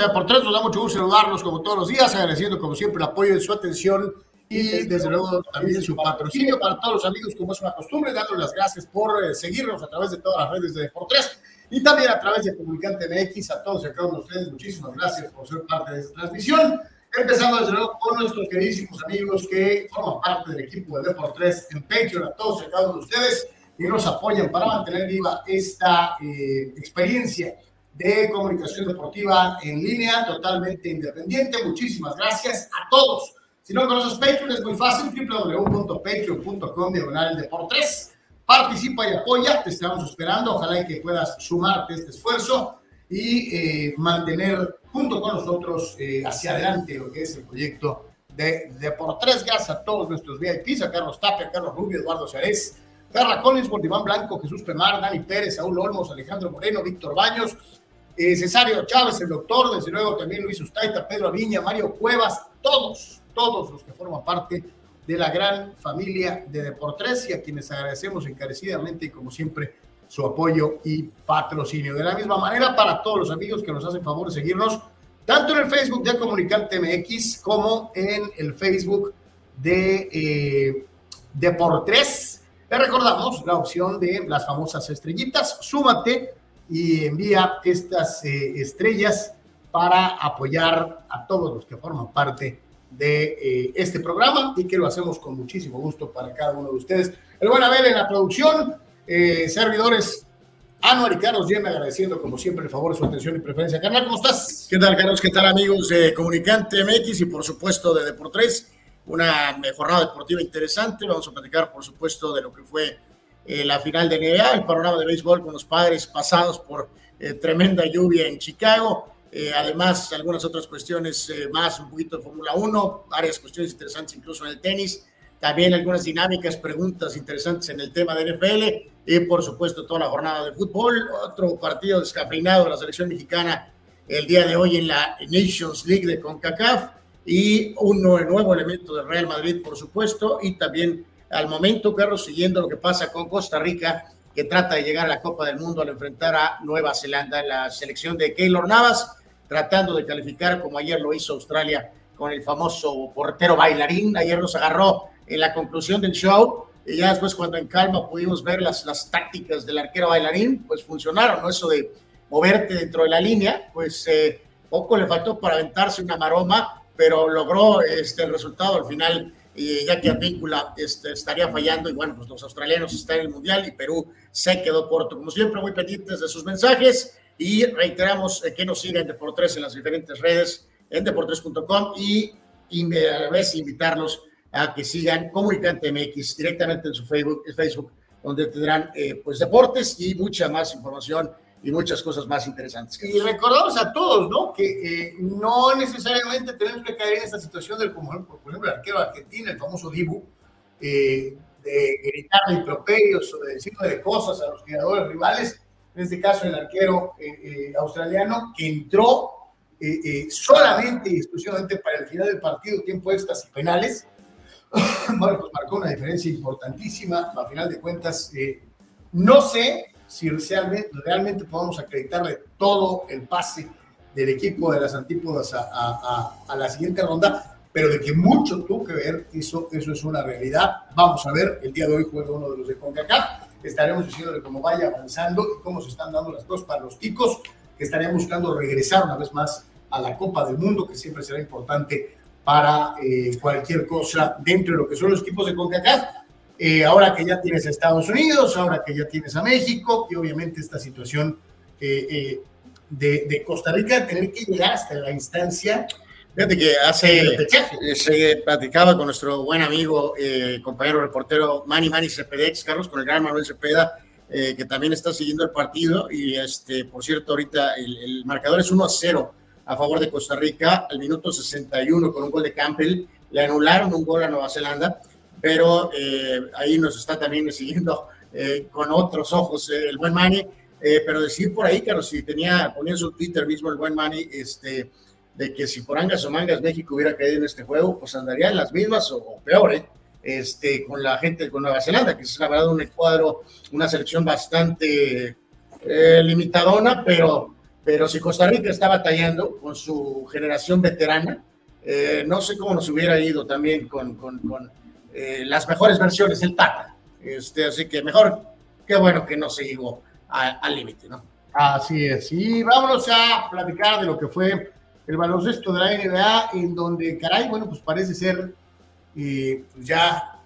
señores, bienvenidos a Por Tres. Nos da mucho gusto saludarlos como todos los días, agradeciendo como siempre el apoyo y su atención y desde luego también su patrocinio para todos los amigos, como es una costumbre, dándoles las gracias por eh, seguirnos a través de todas las redes de Deportes y también a través de Comunicante MX. A todos y a cada uno de ustedes, muchísimas gracias por ser parte de esta transmisión. Empezando desde luego con nuestros queridísimos amigos que forman parte del equipo de Deportes en Patreon, a todos y a cada uno de ustedes y nos apoyan para mantener viva esta eh, experiencia de comunicación deportiva en línea, totalmente independiente. Muchísimas gracias a todos. Si no conoces Patreon, es muy fácil, www.patreon.com diagonal de por tres. Participa y apoya, te estamos esperando. Ojalá que puedas sumarte este esfuerzo y eh, mantener junto con nosotros eh, hacia adelante lo que es el proyecto de, de por tres. Gracias a todos nuestros VIPs, a Carlos Tapia, a Carlos Rubio, Eduardo Ceres, Carla Collins, Iván Blanco, Jesús Pemar, Dani Pérez, Saúl Olmos, Alejandro Moreno, Víctor Baños, eh, Cesario Chávez, el doctor, desde luego también Luis Ustaita, Pedro Aviña, Mario Cuevas, todos, todos los que forman parte de la gran familia de Deportes y a quienes agradecemos encarecidamente y como siempre su apoyo y patrocinio. De la misma manera, para todos los amigos que nos hacen favor de seguirnos, tanto en el Facebook de Comunicante MX como en el Facebook de eh, Deportes. Le recordamos la opción de las famosas estrellitas. Súmate y envía estas eh, estrellas para apoyar a todos los que forman parte de eh, este programa y que lo hacemos con muchísimo gusto para cada uno de ustedes. El buen Abel en la producción, eh, servidores Anuar y Carlos agradeciendo como siempre el favor, su atención y preferencia. Carnal, ¿cómo estás? ¿Qué tal, Carlos? ¿Qué tal, amigos de Comunicante MX y por supuesto de Deportes? Una jornada deportiva interesante. Vamos a platicar, por supuesto, de lo que fue eh, la final de NBA, el panorama de béisbol con los padres pasados por eh, tremenda lluvia en Chicago. Eh, además, algunas otras cuestiones más, un poquito de Fórmula 1, varias cuestiones interesantes incluso en el tenis, también algunas dinámicas, preguntas interesantes en el tema de NFL y por supuesto toda la jornada de fútbol, otro partido descafeinado de la selección mexicana el día de hoy en la Nations League de CONCACAF y un nuevo elemento del Real Madrid, por supuesto, y también al momento, Carlos, siguiendo lo que pasa con Costa Rica, que trata de llegar a la Copa del Mundo al enfrentar a Nueva Zelanda, la selección de Keylor Navas, tratando de calificar como ayer lo hizo Australia con el famoso portero bailarín. Ayer nos agarró en la conclusión del show y ya después cuando en calma pudimos ver las, las tácticas del arquero bailarín, pues funcionaron, ¿no? Eso de moverte dentro de la línea, pues eh, poco le faltó para aventarse una maroma, pero logró este, el resultado al final y ya que Advíncula este, estaría fallando, y bueno, pues los australianos están en el Mundial y Perú se quedó corto. Como siempre, muy pendientes de sus mensajes y reiteramos eh, que nos sigan Deportes en las diferentes redes, en deportes.com y, y a vez invitarlos a que sigan Comunicante MX directamente en su Facebook, Facebook donde tendrán eh, pues deportes y mucha más información y muchas cosas más interesantes. Y recordamos a todos, ¿no? Que eh, no necesariamente tenemos que caer en esta situación del, como por ejemplo, el arquero argentino, el famoso Dibu, eh, de gritar improperios o de decirle cosas a los jugadores rivales. En este caso, el arquero eh, australiano que entró solamente y exclusivamente para el final del partido, tiempo extras y penales. Bueno, pues marcó una diferencia importantísima. A final de cuentas, no sé si realmente, realmente podemos acreditarle todo el pase del equipo de las antípodas a, a, a, la siguiente ronda, pero de que mucho tuvo que ver, eso, eso es una realidad. Vamos a ver, el día de hoy juega uno de los de CONCACAF, estaremos diciéndole cómo vaya avanzando y cómo se están dando las cosas para los ticos, que estarían buscando regresar una vez más a la Copa del Mundo, que siempre será importante para eh, cualquier cosa dentro de lo que son los equipos de CONCACAF eh, ahora que ya tienes a Estados Unidos, ahora que ya tienes a México, y obviamente esta situación eh, eh, de, Costa Rica, tener que llegar hasta la instancia. Fíjate que hace, se platicaba con nuestro buen amigo, compañero reportero Manny Manny Cepedex, Carlos, con el gran Manuel Cepeda, que también está siguiendo el partido. Y este, por cierto, ahorita el, el marcador es 1 a 0 a favor de Costa Rica al minuto 61 con un gol de Campbell. Le anularon un gol a Nueva Zelanda pero eh, ahí nos está también siguiendo eh, con otros ojos eh, el buen Manny. pero decir por ahí, Carlos, si tenía, ponía en su Twitter mismo el buen Manny, este, de que si por angas o mangas México hubiera caído en este juego, pues andaría en las mismas o, peor, este, con la gente con Nueva Zelanda, que es la verdad un cuadro, una selección bastante limitadona, pero pero si Costa Rica está batallando con su generación veterana, eh, no sé cómo nos hubiera ido también con, eh, las mejores versiones del Tata. Este, así que mejor, qué bueno que no se llegó al límite, ¿no? Así es. Y vámonos a platicar de lo que fue el baloncesto de la NBA, en donde, caray, bueno, pues parece ser eh, pues ya,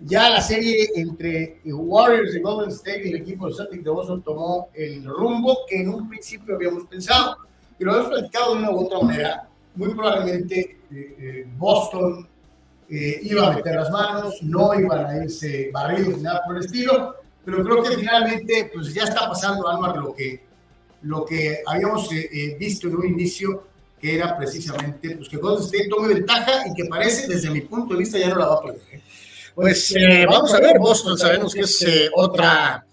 ya la serie entre Warriors y Golden State y el equipo de Celtic de Boston tomó el rumbo que en un principio habíamos pensado. Y lo hemos platicado de una u otra manera. Muy probablemente eh, eh, iba a meter las manos, no iban a irse barridos ni nada por el estilo, pero creo que finalmente pues ya está pasando, Álvaro, lo que lo que habíamos eh, eh, visto en un inicio, que era precisamente pues, que Golden State tome ventaja y que parece, desde mi punto de vista, ya no la va a perder. ¿eh? Pues vamos a ver, Boston sabemos que es otra,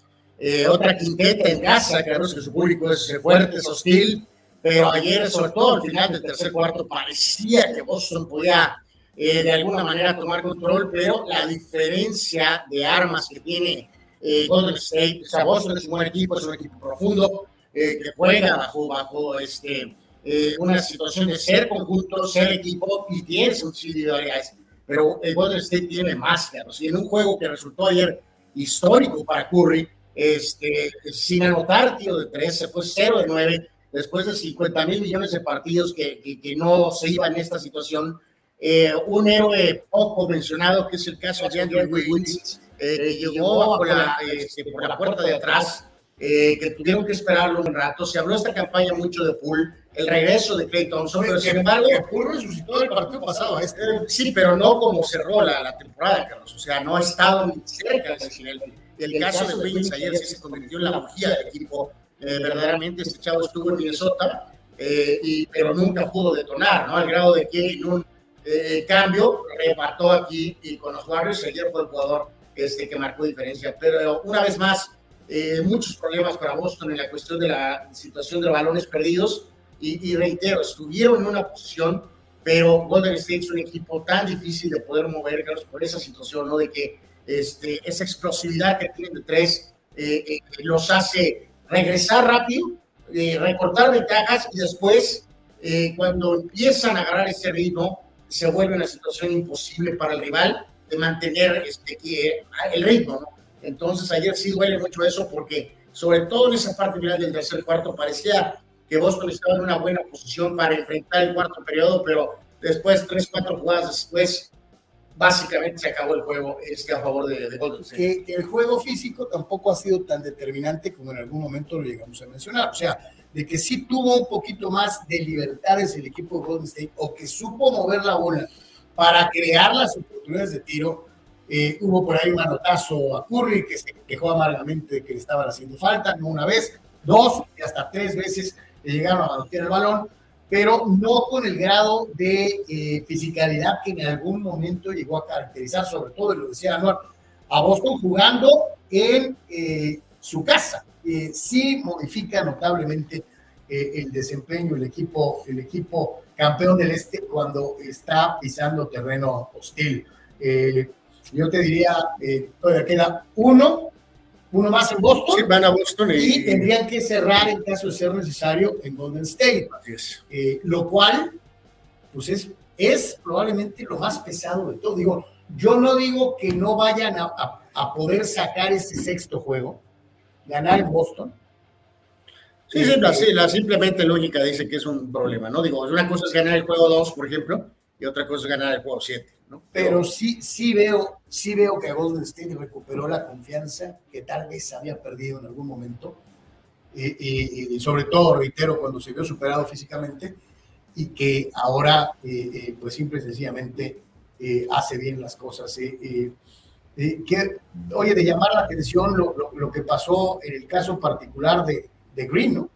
otra quinteta en casa, sabemos que su público es fuerte, es hostil, pero ayer, sobre todo al final del tercer cuarto, parecía que Boston podía de alguna manera tomar control, pero la diferencia de armas que tiene Golden State, o sea, Boston es un buen equipo, es un equipo profundo, eh, que juega bajo, bajo este, eh, una situación de ser conjunto, ser equipo y tiene sus individualidades. Pero el Golden State tiene más, claro. Y en un juego que resultó ayer histórico para Curry, este, sin anotar tío de 13, fue 0 de 9, después de 50 mil millones de partidos que, que, no se iban en esta situación. Eh, un héroe poco mencionado, que es el caso de Andrew Wiggins, que llegó por la, este, por la puerta de atrás eh, que tuvieron que esperarlo un rato. Se habló esta campaña mucho de Pool, el regreso de Clay Thompson, pero sin embargo... Pool resucitó el partido pasado. Este. Sí, pero no como cerró la, la, temporada, Carlos. O sea, no ha estado ni cerca del nivel. El, caso de Wiggins ayer sí se convirtió en la bujía del equipo. Eh, verdaderamente, este chavo estuvo en Minnesota, eh, y, pero nunca pudo detonar, ¿no? Al grado de que en un cambio repartó aquí y con los Warriors ayer fue el jugador este, que marcó diferencia. Pero una vez más, eh, muchos problemas para Boston en la cuestión de la situación de balones perdidos. Y, reitero, estuvieron en una posición, pero Golden State es un equipo tan difícil de poder mover, por esa situación, ¿no? De que este, esa explosividad que tienen de tres eh, eh, los hace regresar rápido, recortar ventajas y después, cuando empiezan a agarrar ese ritmo, se vuelve una situación imposible para el rival de mantener este, el ritmo, ¿no? Entonces ayer sí duele mucho eso porque sobre todo en esa parte final del tercer cuarto parecía que Boston estaba en una buena posición para enfrentar el cuarto periodo, pero después, tres, cuatro jugadas después, básicamente se acabó el juego este, a favor de, de Golden State. Que, el juego físico tampoco ha sido tan determinante como en algún momento lo llegamos a mencionar. O sea, de que sí tuvo un poquito más de libertades el equipo de Golden State o que supo mover la bola para crear las oportunidades de tiro eh, hubo por ahí un manotazo a Curry que se quejó amargamente de que le estaban haciendo falta, no una vez, dos y hasta tres veces le llegaron a manotear el balón, pero no con el grado de eh, fisicalidad que en algún momento llegó a caracterizar, sobre todo, y lo decía Anuar, a Boston jugando en eh, su casa. Sí modifica notablemente el desempeño, el equipo, el equipo campeón del este cuando está pisando terreno hostil. Yo te diría, eh, todavía queda uno, uno más en Boston. Sí, van a Boston y, tendrían que cerrar en caso de ser necesario en Golden State. Eh, lo cual, pues es, es probablemente lo más pesado de todo. Digo, yo no digo que no vayan a, a, poder sacar ese sexto juego, ganar en Boston. Sí, sí, este, la, simplemente lógica dice que es un problema, ¿no? Digo, una cosa es ganar el juego 2, por ejemplo, y otra cosa es ganar el juego 7. Pero sí, sí veo, sí veo que Golden State recuperó la confianza que tal vez había perdido en algún momento. Y, sobre todo, reitero, cuando se vio superado físicamente y que ahora, eh, eh, pues simple y sencillamente, eh, hace bien las cosas. Que, oye, de llamar la atención lo, lo, que pasó en el caso particular de, de Green, ¿no?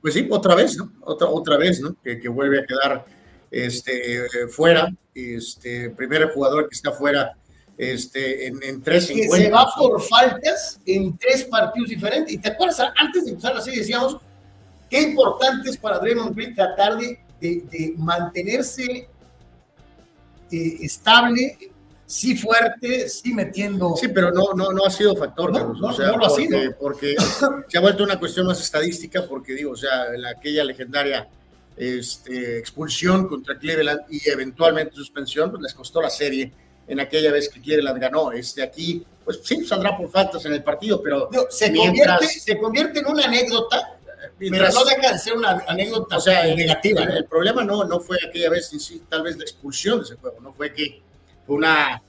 pues sí, otra vez, ¿no? Otra, otra vez, ¿no? Que, que vuelve a quedar este, fuera, este, primer jugador que está fuera este, en, en tres Que se va por faltas en tres partidos diferentes. Y te acuerdas, antes de empezar la serie decíamos qué importante es para Draymond Green tratar de, de, mantenerse eh, estable sí fuerte, sí metiendo. Sí, pero no, no, no ha sido factor, no, no, no lo ha sido. Porque se ha vuelto una cuestión más estadística, porque digo, o sea, la, aquella legendaria este, expulsión contra Cleveland y eventualmente suspensión, pues les costó la serie en aquella vez que Cleveland ganó. Este, aquí, pues sí, saldrá por faltas en el partido, pero. se, convierte, se convierte en una anécdota Mientras, pero no deja de ser una anécdota o sea, negativa. El, el, problema no, no fue aquella vez sí, tal vez la expulsión de ese juego, no fue que una,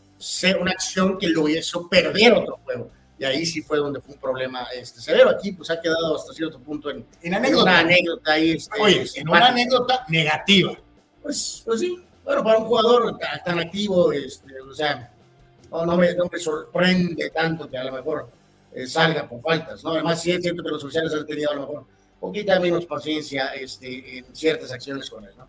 una acción que lo hizo perder otro juego. Y ahí sí fue donde fue un problema este, severo. Aquí pues ha quedado hasta cierto punto en, en anécdota. una anécdota ahí. Este, Oye, en una anécdota negativa. Pues, pues sí, bueno, para un jugador tan, activo, este, o sea, no, me, no, me, sorprende tanto que a lo mejor eh, salga por faltas, ¿no? Además, sí es cierto que los oficiales han tenido a lo mejor poquita menos paciencia este, en ciertas acciones con él, ¿no?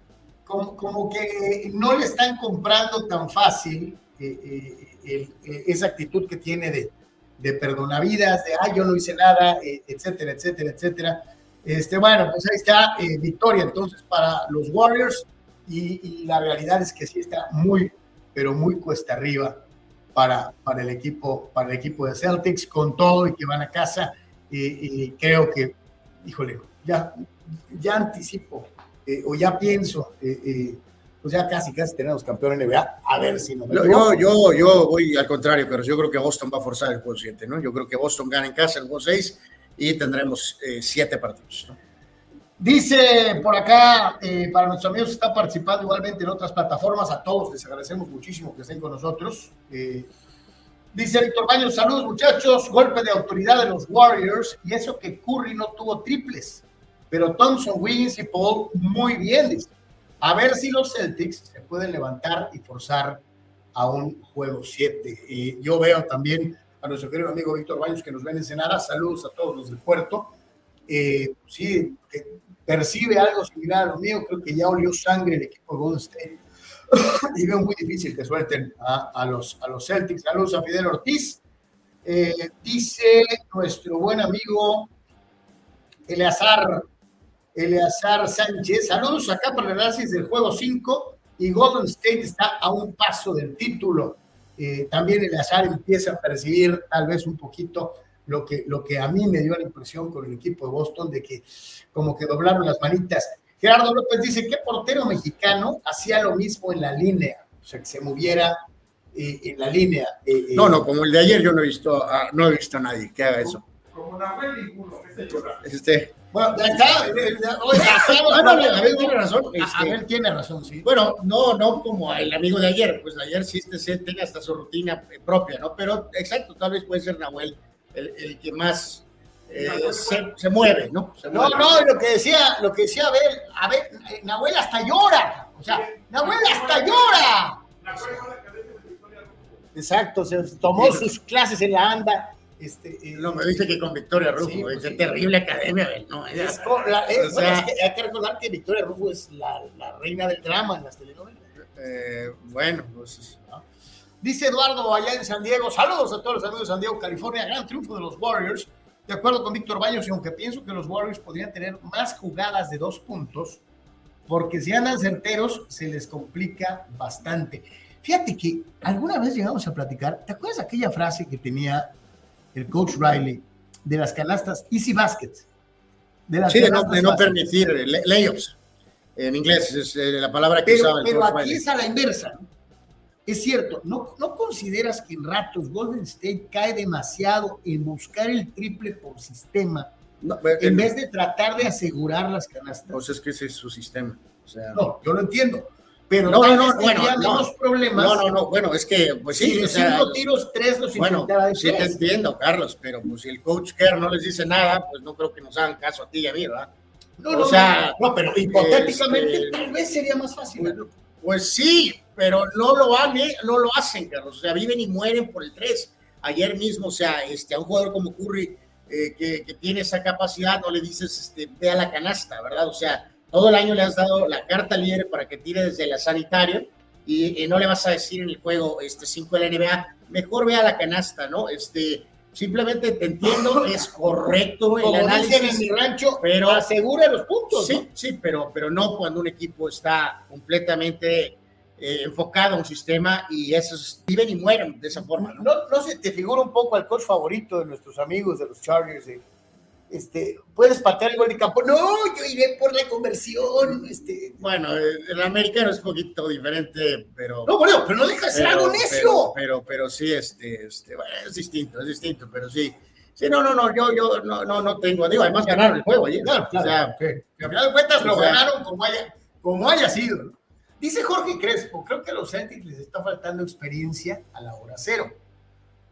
como, que no le están comprando tan fácil eh, eh, eh, esa actitud que tiene de, de perdonavidas, de, ay, yo no hice nada, etcétera, etcétera, etcétera. Este, bueno, pues ahí está victoria entonces para los Warriors y, la realidad es que sí está muy, pero muy cuesta arriba para, para, el, equipo, para el equipo de Celtics con todo y que van a casa y, creo que, híjole, ya, ya anticipo eh, o ya pienso, eh, eh, pues ya casi, casi tenemos campeón en NBA, a ver si no yo, yo, yo voy al contrario, pero yo creo que Boston va a forzar el juego 7, ¿no? Yo creo que Boston gana en casa el juego 6 y tendremos 7 partidos, ¿no? Dice por acá, para nuestros amigos que están participando igualmente en otras plataformas, a todos les agradecemos muchísimo que estén con nosotros. Dice Víctor Baños, saludos muchachos, golpe de autoridad de los Warriors y eso que Curry no tuvo triples pero Thompson, Wiggins y Paul muy bien, dice. A ver si los Celtics se pueden levantar y forzar a un juego 7. Y yo veo también a nuestro querido amigo Víctor Baños que nos ven en Senara. Saludos a todos los del puerto. Eh, sí, percibe algo similar a lo mío. Creo que ya olió sangre el equipo de Golden State. y veo muy difícil que suelten a, los, a los Celtics. Saludos a Fidel Ortiz. Eh, dice nuestro buen amigo Eleazar Eleazar Sánchez. Saludos acá para el análisis del juego 5 y Golden State está a un paso del título. Eh, también Eleazar empieza a percibir tal vez un poquito lo que, lo que a mí me dio la impresión con el equipo de Boston de que como que doblaron las manitas. Gerardo López dice, ¿qué portero mexicano hacía lo mismo en la línea? O sea, que se moviera eh, en la línea. Eh, no, no, como el de ayer yo no he visto, no he visto a nadie que haga eso. Como Nahuel ninguno, este bueno, acá, Abel tiene razón. Este, tiene razón, sí. Bueno, no, no como el amigo de ayer, pues ayer sí este tenga hasta su rutina propia, ¿no? Pero exacto, tal vez puede ser Nahuel el, que más eh, se, mueve, ¿no? no, no, lo que decía, lo que decía Abel, Abel, eh, Nahuel hasta llora, o sea, Nahuel hasta llora. Exacto, se tomó sus clases en la anda este, eh, no, me dice que con Victoria Rufo, pues es terrible academia, ¿no? Es, hay que recordar que Victoria Rufo es la, la reina del drama en las telenovelas. Eh, bueno, pues... Dice Eduardo allá en San Diego, saludos a todos los amigos de San Diego, California, gran triunfo de los Warriors. De acuerdo con Víctor Baños, y aunque pienso que los Warriors podrían tener más jugadas de dos puntos, porque si andan certeros, se les complica bastante. Fíjate que alguna vez llegamos a platicar, ¿te acuerdas aquella frase que tenía el coach Riley, de las canastas Easy Baskets. De las sí, de no, permitir layups. En inglés es eh, la palabra que pero, Pero aquí es a la inversa. Es cierto, ¿no, ¿no consideras que en ratos Golden State cae demasiado en buscar el triple por sistema en vez de tratar de asegurar las canastas? Pues es que ese es su sistema. O sea, no, yo lo entiendo pero no, no, no, bueno, no, problemas. No, no, no, bueno, es que, pues sí, sí o sea, cinco tiros, tres los Bueno, sí te entiendo, Carlos, pero pues si el coach Kerr no les dice nada, pues no creo que nos hagan caso a ti y a mí, ¿verdad? No, o no, sea, no, pero hipotéticamente este, tal vez sería más fácil. Pues, pues, sí, pero no lo, han, no lo hacen, Carlos, o sea, viven y mueren por el tres. Ayer mismo, o sea, este, a un jugador como Curry, eh, que, tiene esa capacidad, no le dices, este, ve a la canasta, ¿verdad? O sea, todo el año le has dado la carta libre para que tire desde la sanitaria y, no le vas a decir en el juego este 5 de la NBA, mejor vea la canasta, ¿no? Este, simplemente te entiendo, es correcto el análisis. en mi rancho, pero asegura los puntos. Sí, sí, pero, pero no cuando un equipo está completamente eh, enfocado a un sistema y esos viven y mueren de esa forma. ¿no? ¿No, no se te figura un poco al coach favorito de nuestros amigos de los Chargers? eh? Este, ¿Puedes patear el gol de campo? No, yo iré por la conversión. Este. Bueno, el americano es un poquito diferente, pero... No, bueno, pero no deja de ser algo necio. Pero, pero, pero sí, este, este, bueno, es distinto, es distinto, pero sí. Sí, no, no, no, yo, yo no, no, no tengo, digo, además ganaron el juego ayer. Claro, claro. O sea, Que al final de cuentas lo ganaron como haya, como haya sido. ¿no? Dice Jorge Crespo, creo que a los Celtics les está faltando experiencia a la hora cero.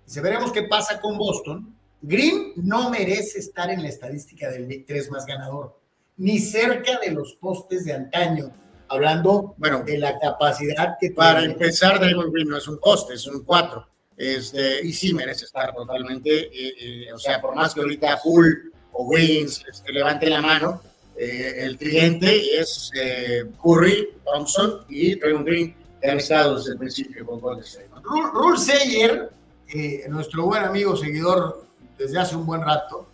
Dice, veremos qué pasa con Boston. Green no merece estar en la estadística del Big 3 más ganador, ni cerca de los postes de antaño, hablando Bueno. de la capacidad que Para tiene. empezar, Draymond Green no es un coste, es un 4. Este, y sí merece estar totalmente, eh, eh, o sea, por más que ahorita Hull o Wings este, levanten la mano, eh, el cliente es Curry, Thompson y Draymond Green, que han estado desde el principio con Golden State. ¿no? Rul, Rul Seyer, eh, nuestro buen amigo, seguidor desde hace un buen rato,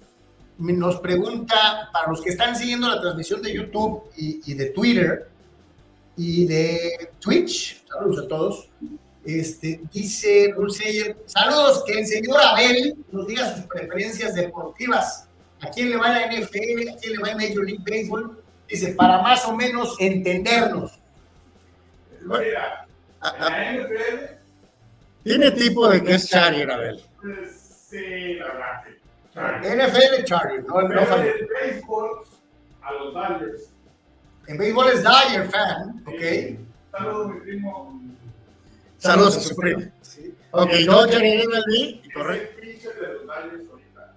nos pregunta, para los que están siguiendo la transmisión de YouTube y, y de Twitter y de Twitch, saludos a todos, este, dice Rul Seyer, saludos, que el señor Abel nos diga sus preferencias deportivas, a quién le va la NFL, a quién le va el Major League Baseball, dice, para más o menos entendernos. Mira, la NFL, Tiene tipo de que es Charlie, Abel. pues, sí, la verdad. NFL Charlie, no, en béisbol, a los Dodgers. En béisbol es Dyer fan, ¿ok? Saludos, mi primo. Saludos a su primo. Sí. Ok, Dodger en MLB, Es correcto. el de los Dodgers ahorita.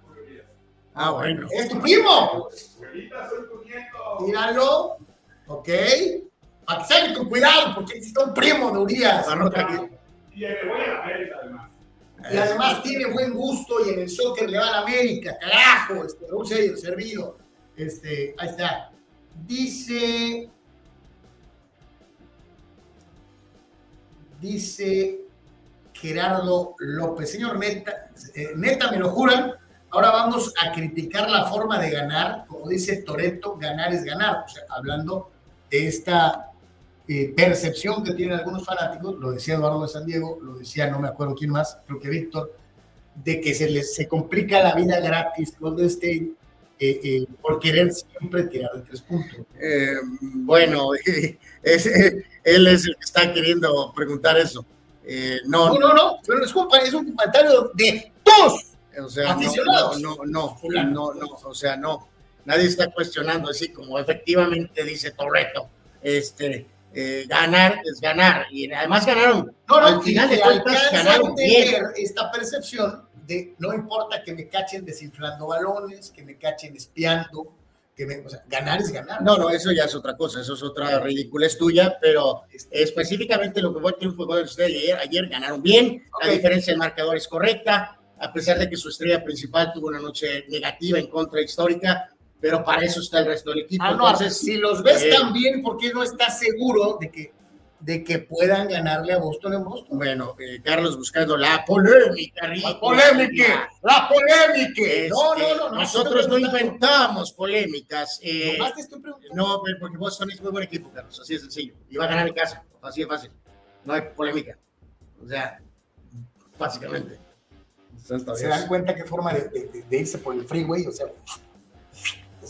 Ah, bueno. Es tu primo. Abuelita, soy tu nieto. Míralo, ¿ok? Con cuidado, porque está un primo de Urias. Anota aquí. Y le voy a la América, además. Y además tiene buen gusto y en el soccer le va a la América, carajo, este, un servido. Este, ahí está. Dice. Dice Gerardo López. Señor Neta, eh, Neta, me lo juran. Ahora vamos a criticar la forma de ganar. Como dice Toreto, ganar es ganar. O sea, hablando de esta eh, percepción que tienen algunos fanáticos, lo decía Eduardo de San Diego, lo decía no me acuerdo quién más, creo que Víctor, de que se les se complica la vida gratis Golden State eh, eh, por querer siempre tirar de tres puntos. Eh, bueno, es- eh, él es el que está queriendo preguntar eso. Eh, no, No, no, no, pero es, es un comentario de todos. o sea, no, aficionados. no, no, no, no, no, o sea, no. Nadie está cuestionando así como efectivamente dice Torreto. Este, eh, ganar es ganar. Y además ganaron. No, no, Al final de cuentas ganaron bien. esta percepción de no importa que me cachen desinflando balones, que me cachen espiando, que me, o sea, ganar es ganar. No, no, eso ya es otra cosa, eso es otra ridiculez tuya, pero específicamente lo que fue el triunfo de State ayer, ayer ganaron bien, Ok. la diferencia del marcador es correcta, a pesar de que su estrella principal tuvo una noche negativa en contra histórica, pero para eso está el resto del equipo. Ah, no, Entonces, si los ves eh, tan bien, ¿por qué no estás seguro de que, de que puedan ganarle a Boston en Boston? bueno, eh, Carlos buscando la polémica. La polémica, la polémica. Este, No, no, no, no. nosotros no inventamos polémicas. eh, Nomás te estoy preguntando. No, pero porque Boston es muy buen equipo, Carlos, así de sencillo. Y va a ganar en casa, así de fácil. No hay polémica. O sea, básicamente. Se Dios. dan cuenta qué forma de, de- de irse por el freeway, o sea,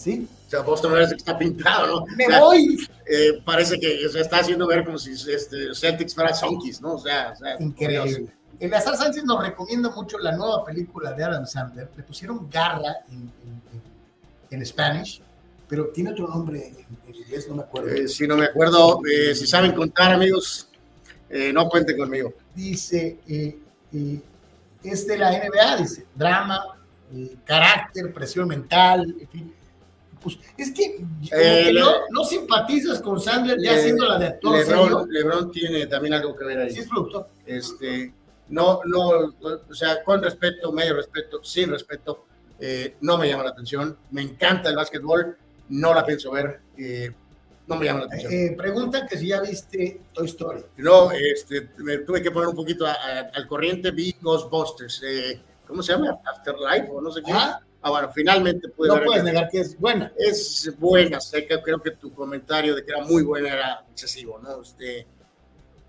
¿sí? O sea, Boston parece que está pintado, ¿no? Me O sea, voy. eh, parece que se está haciendo ver como si este, Celtics fuera Sonkis, ¿no? O sea, o sea. Increíble. Eleazar Sánchez nos recomienda mucho la nueva película de Adam Sandler. Le pusieron Garra en, en, Spanish, pero tiene otro nombre en, en inglés, no me acuerdo. Eh, si no me acuerdo, eh, si saben contar, amigos, no cuenten conmigo. dice, es de la NBA, dice, drama, carácter, presión mental, en fin. Pues es que, Eh, que le- no, no simpatizas con Sandler ya Eh, siendo la de actor. Lebron, Lebron tiene también algo que ver ahí. Sí es productor. este, no, no, o sea, con respeto, medio respeto, sin respeto, eh, no me llama la atención. Me encanta el básquetbol, no la pienso ver, eh, no me llama la atención. Eh, preguntan que si ya viste Toy Story. No, este, me tuve que poner un poquito a- a- al corriente, vi Ghostbusters, eh, ¿cómo se llama? Afterlife o no sé qué. Ah. Ah, bueno, finalmente pude No ver. puedes negar que es buena. Es buena, sé que creo que tu comentario de que era muy buena era excesivo, ¿no? Este,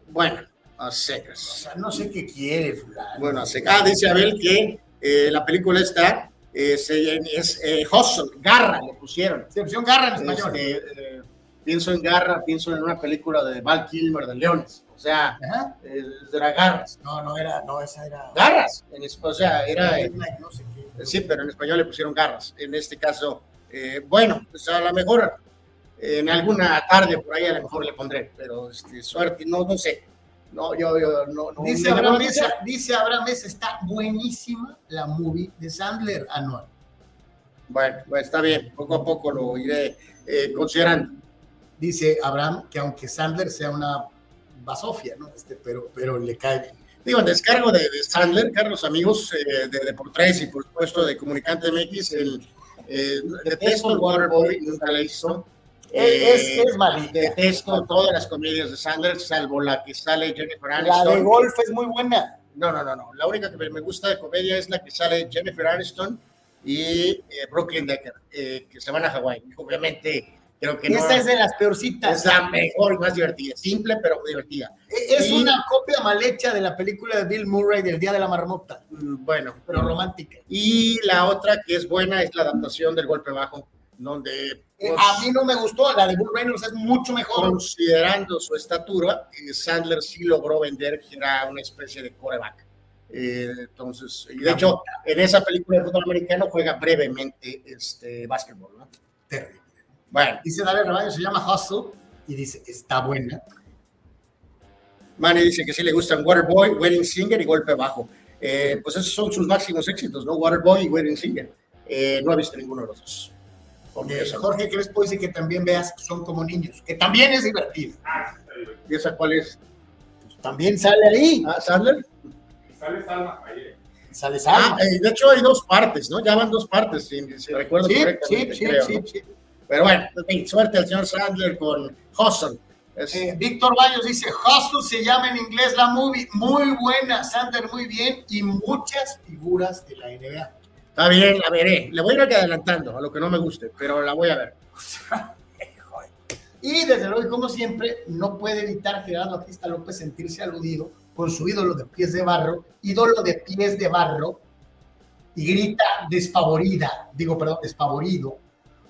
Bueno, a O secas. sea, no sé qué quiere, fulano. Bueno, a secas. Ah, dice Abel que eh, la película está, eh, se- es eh, Hustle, Garra, le pusieron. Se opción garra en español. Este, eh, pienso en Garra, pienso en una película de Val Kilmer de Leones. O sea, eh, era Garras. No, no era, no, esa era. Garras. En, o sea, era. eh, No sé. Sí, pero en español le pusieron garras. En este caso, eh, bueno, pues a lo mejor en alguna tarde por ahí a lo mejor le pondré, pero este, suerte, no, no sé. No, yo, yo no, no. Dice Abraham, Mesa, dice Abraham Mesa, está buenísima la movie de Sandler anual. Bueno, pues está bien, poco a poco lo iré eh, considerando. Dice Abraham que aunque Sandler sea una basofia, ¿no? Este, pero, pero le cae bien. Digo, en descargo de, de Sandler, Carlos, amigos eh, de Deportes y por supuesto de Comunicante MX, el eh, detesto el Waterboy, nunca le hizo. Es, Eh, es malita. Detesto todas las comedias de Sandler, salvo la que sale Jennifer La Aniston. de golf es muy buena. No, no, no, no. La única que me- me gusta de comedia es la que sale Jennifer Aniston y eh, Brooklyn Decker, eh, que se van a Hawái. Obviamente, creo que no Esa es de las peorcitas. es la mejor y más divertida. Simple, pero divertida. Es Y- una copia mal hecha de la película de Bill Murray del Día de la Marmota, Mm, Bueno, pero romántica. y la otra que es buena es la adaptación del golpe bajo, donde Eh, pues, a mí no me gustó, la de Bull Reynolds es mucho mejor. considerando su estatura, eh, Sandler sí logró vender que era una especie de coreback. Eh, entonces, y de hecho, en esa película de fútbol americano juega brevemente este básquetbol, ¿no? Terrible. Bueno, Dice David Rebaño, se llama Hustle y dice, está buena. Manny dice que sí le gustan Waterboy, Wedding Singer y Golpe Bajo. Eh, pues esos son sus máximos éxitos, ¿no? Waterboy y Wedding Singer. Eh, no he visto ninguno de los dos. Porque Eh, Jorge Crespo dice que también veas Son como niños, que también es divertido. Ah, sí, está divertido. ¿Y esa cuál es? Pues también sale ahí. Ah, Sandler. Sale Salma Hayek. Sale Ah, Sale. eh, de hecho hay dos partes, ¿no? Ya van dos partes, si, si recuerdo sí, sí, correctamente. sí, creo, sí, ¿no? sí. Pero bueno, en fin, suerte al señor Sandler con Hustle. Es- Eh, Víctor Baños dice, Hustle se llama en inglés la movie, muy buena, Sander muy bien y muchas figuras de la NBA. Está bien, la veré. Le voy a ir adelantando a lo que no me guste, pero la voy a ver. Y desde luego, como siempre, no puede evitar Gerardo Artista López sentirse aludido con su ídolo de pies de barro, ídolo de pies de barro, y grita despavorida, digo, perdón, despavorido.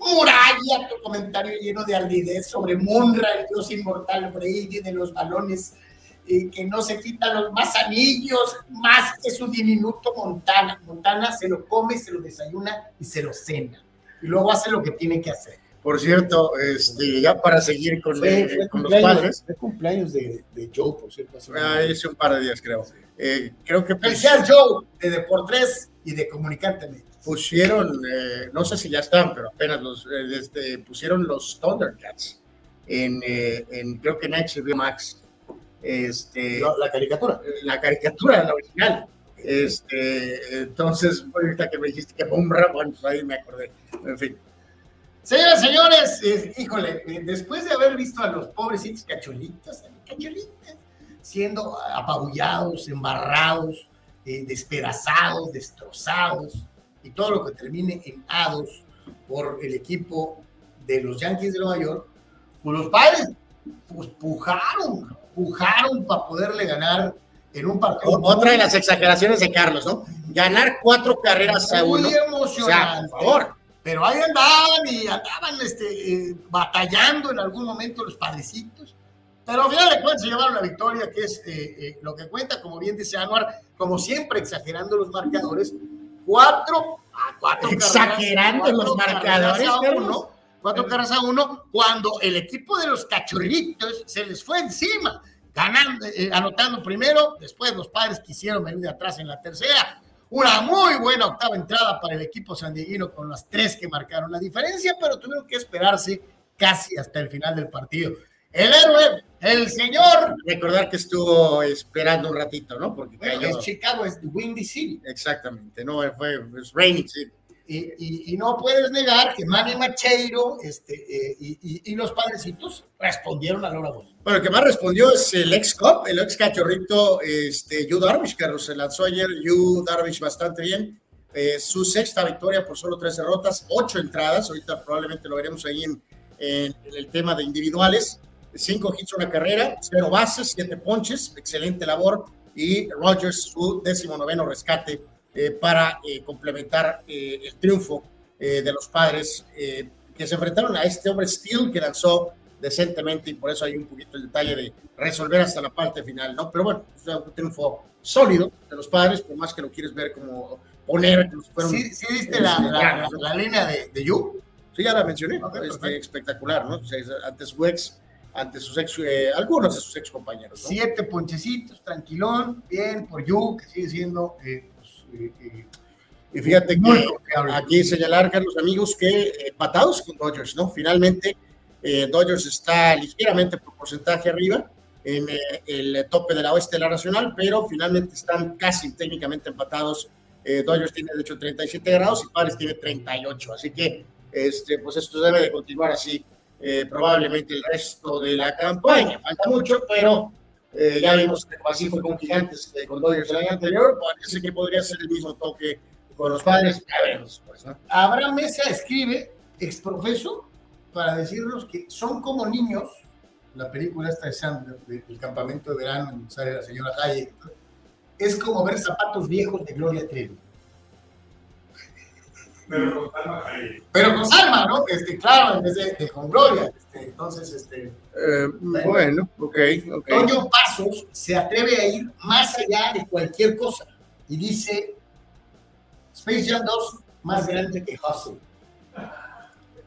Muralla, tu comentario lleno de ardidez sobre Munra, el dios inmortal Brady de los balones, eh, que no se quita los más anillos, más que su diminuto Montana. Montana se lo come, se lo desayuna y se lo cena. Y luego hace lo que tiene que hacer. Por cierto, este, ya para seguir con, Fue, eh, fue con los padres, fue cumpleaños de, de Joe, por cierto. hace ah, un- hace un par de días creo. Eh, creo que pues, Joe, de Deportes y de Comunicante. Pusieron, eh, no sé si ya están, pero apenas los eh, este, pusieron los Thundercats en, eh, en creo que en HBO Max. Este, No, la caricatura. la caricatura, la original. Este, entonces, ahorita que me dijiste que Bombra, bueno, pues ahí me acordé. En fin. Señoras, señores, eh, híjole, eh, después de haber visto a los pobrecitos cacholitos, cacholitas, siendo apabullados, embarrados, eh, despedazados, destrozados, y todo lo que termine en hados por el equipo de los Yankees de Nueva York, pues los padres pues, pujaron, pujaron para poderle ganar en un partido. Otra de las exageraciones de Carlos, ¿no? Ganar cuatro carreras a uno. Muy O sea, emocionante. por favor. Pero ahí andaban y andaban este, eh, batallando en algún momento los padrecitos. Pero al final de cuentas se llevaron la victoria, que es eh, eh, lo que cuenta, como bien dice Anuar, como siempre exagerando los marcadores, cuatro a cuatro Exagerando carreras- los cuatro marcadores, a uno, cuatro carreras a uno, cuando el equipo de los cachorritos se les fue encima, ganando, eh, anotando primero, después los padres quisieron venir de atrás en la tercera, una muy buena octava entrada para el equipo sandieguino con las tres que marcaron la diferencia, pero tuvieron que esperarse casi hasta el final del partido. El héroe, el señor, Recordar que estuvo esperando un ratito, ¿no? Porque bueno, cayó. es Chicago, es Windy City. Exactamente, no fue es Rainy City. Y, y- y no puedes negar que Manny Macheiro este, eh, y, y- los padrecitos respondieron a la hora buena. Bueno, el que más respondió es el ex cop, el ex cachorrito, este, Yu Darvish, Carlos. Se lanzó ayer Yu Darvish bastante bien. Eh, su sexta victoria por solo tres derrotas, ocho entradas. Ahorita probablemente lo veremos ahí en, en- en el tema de individuales. Cinco hits, una carrera, cero bases, siete ponches, excelente labor, y Rogers su décimo noveno rescate eh, para eh, complementar eh, el triunfo de los padres que se enfrentaron a este hombre Steel que lanzó decentemente y por eso hay un poquito el detalle de resolver hasta la parte final, ¿no? Pero bueno, es un triunfo sólido de los padres, por más que lo quieres ver como poner. ¿Sí, ¿Sí, viste la, la, la, línea de, de Yu? Sí, ya la mencioné, este, espectacular, ¿no? ante su ex, ante sus ex, algunos de sus ex compañeros. Siete ponchecitos, tranquilón, bien por Yu, que sigue siendo y fíjate que aquí señalar, Carlos, amigos, que empatados con Dodgers, ¿no? Finalmente, eh, Dodgers está ligeramente por porcentaje arriba en eh, el tope de la oeste de la nacional, pero finalmente están casi técnicamente empatados. Eh, Dodgers tiene de hecho 37 grados y Padres tiene 38, así que este, pues esto debe de continuar así probablemente el resto de la campaña. Falta mucho, pero ya vimos que así fue con Gigantes, con Dodgers el año anterior, parece que podría ser el mismo toque con los padres, pues, Abraham Mesa escribe, exprofeso, para decirnos que son como niños, la película esta de Sam, del campamento de verano, donde sale la señora Hayek, es como ver zapatos viejos de Gloria Trevi. Pero con. Pero Salma, ¿no? Este, claro, en vez de, con Gloria. Este, entonces, este. Eh, bueno, ok, ok. Toño Pasos se atreve a ir más allá de cualquier cosa y dice Space Jam 2 más grande que Hustle.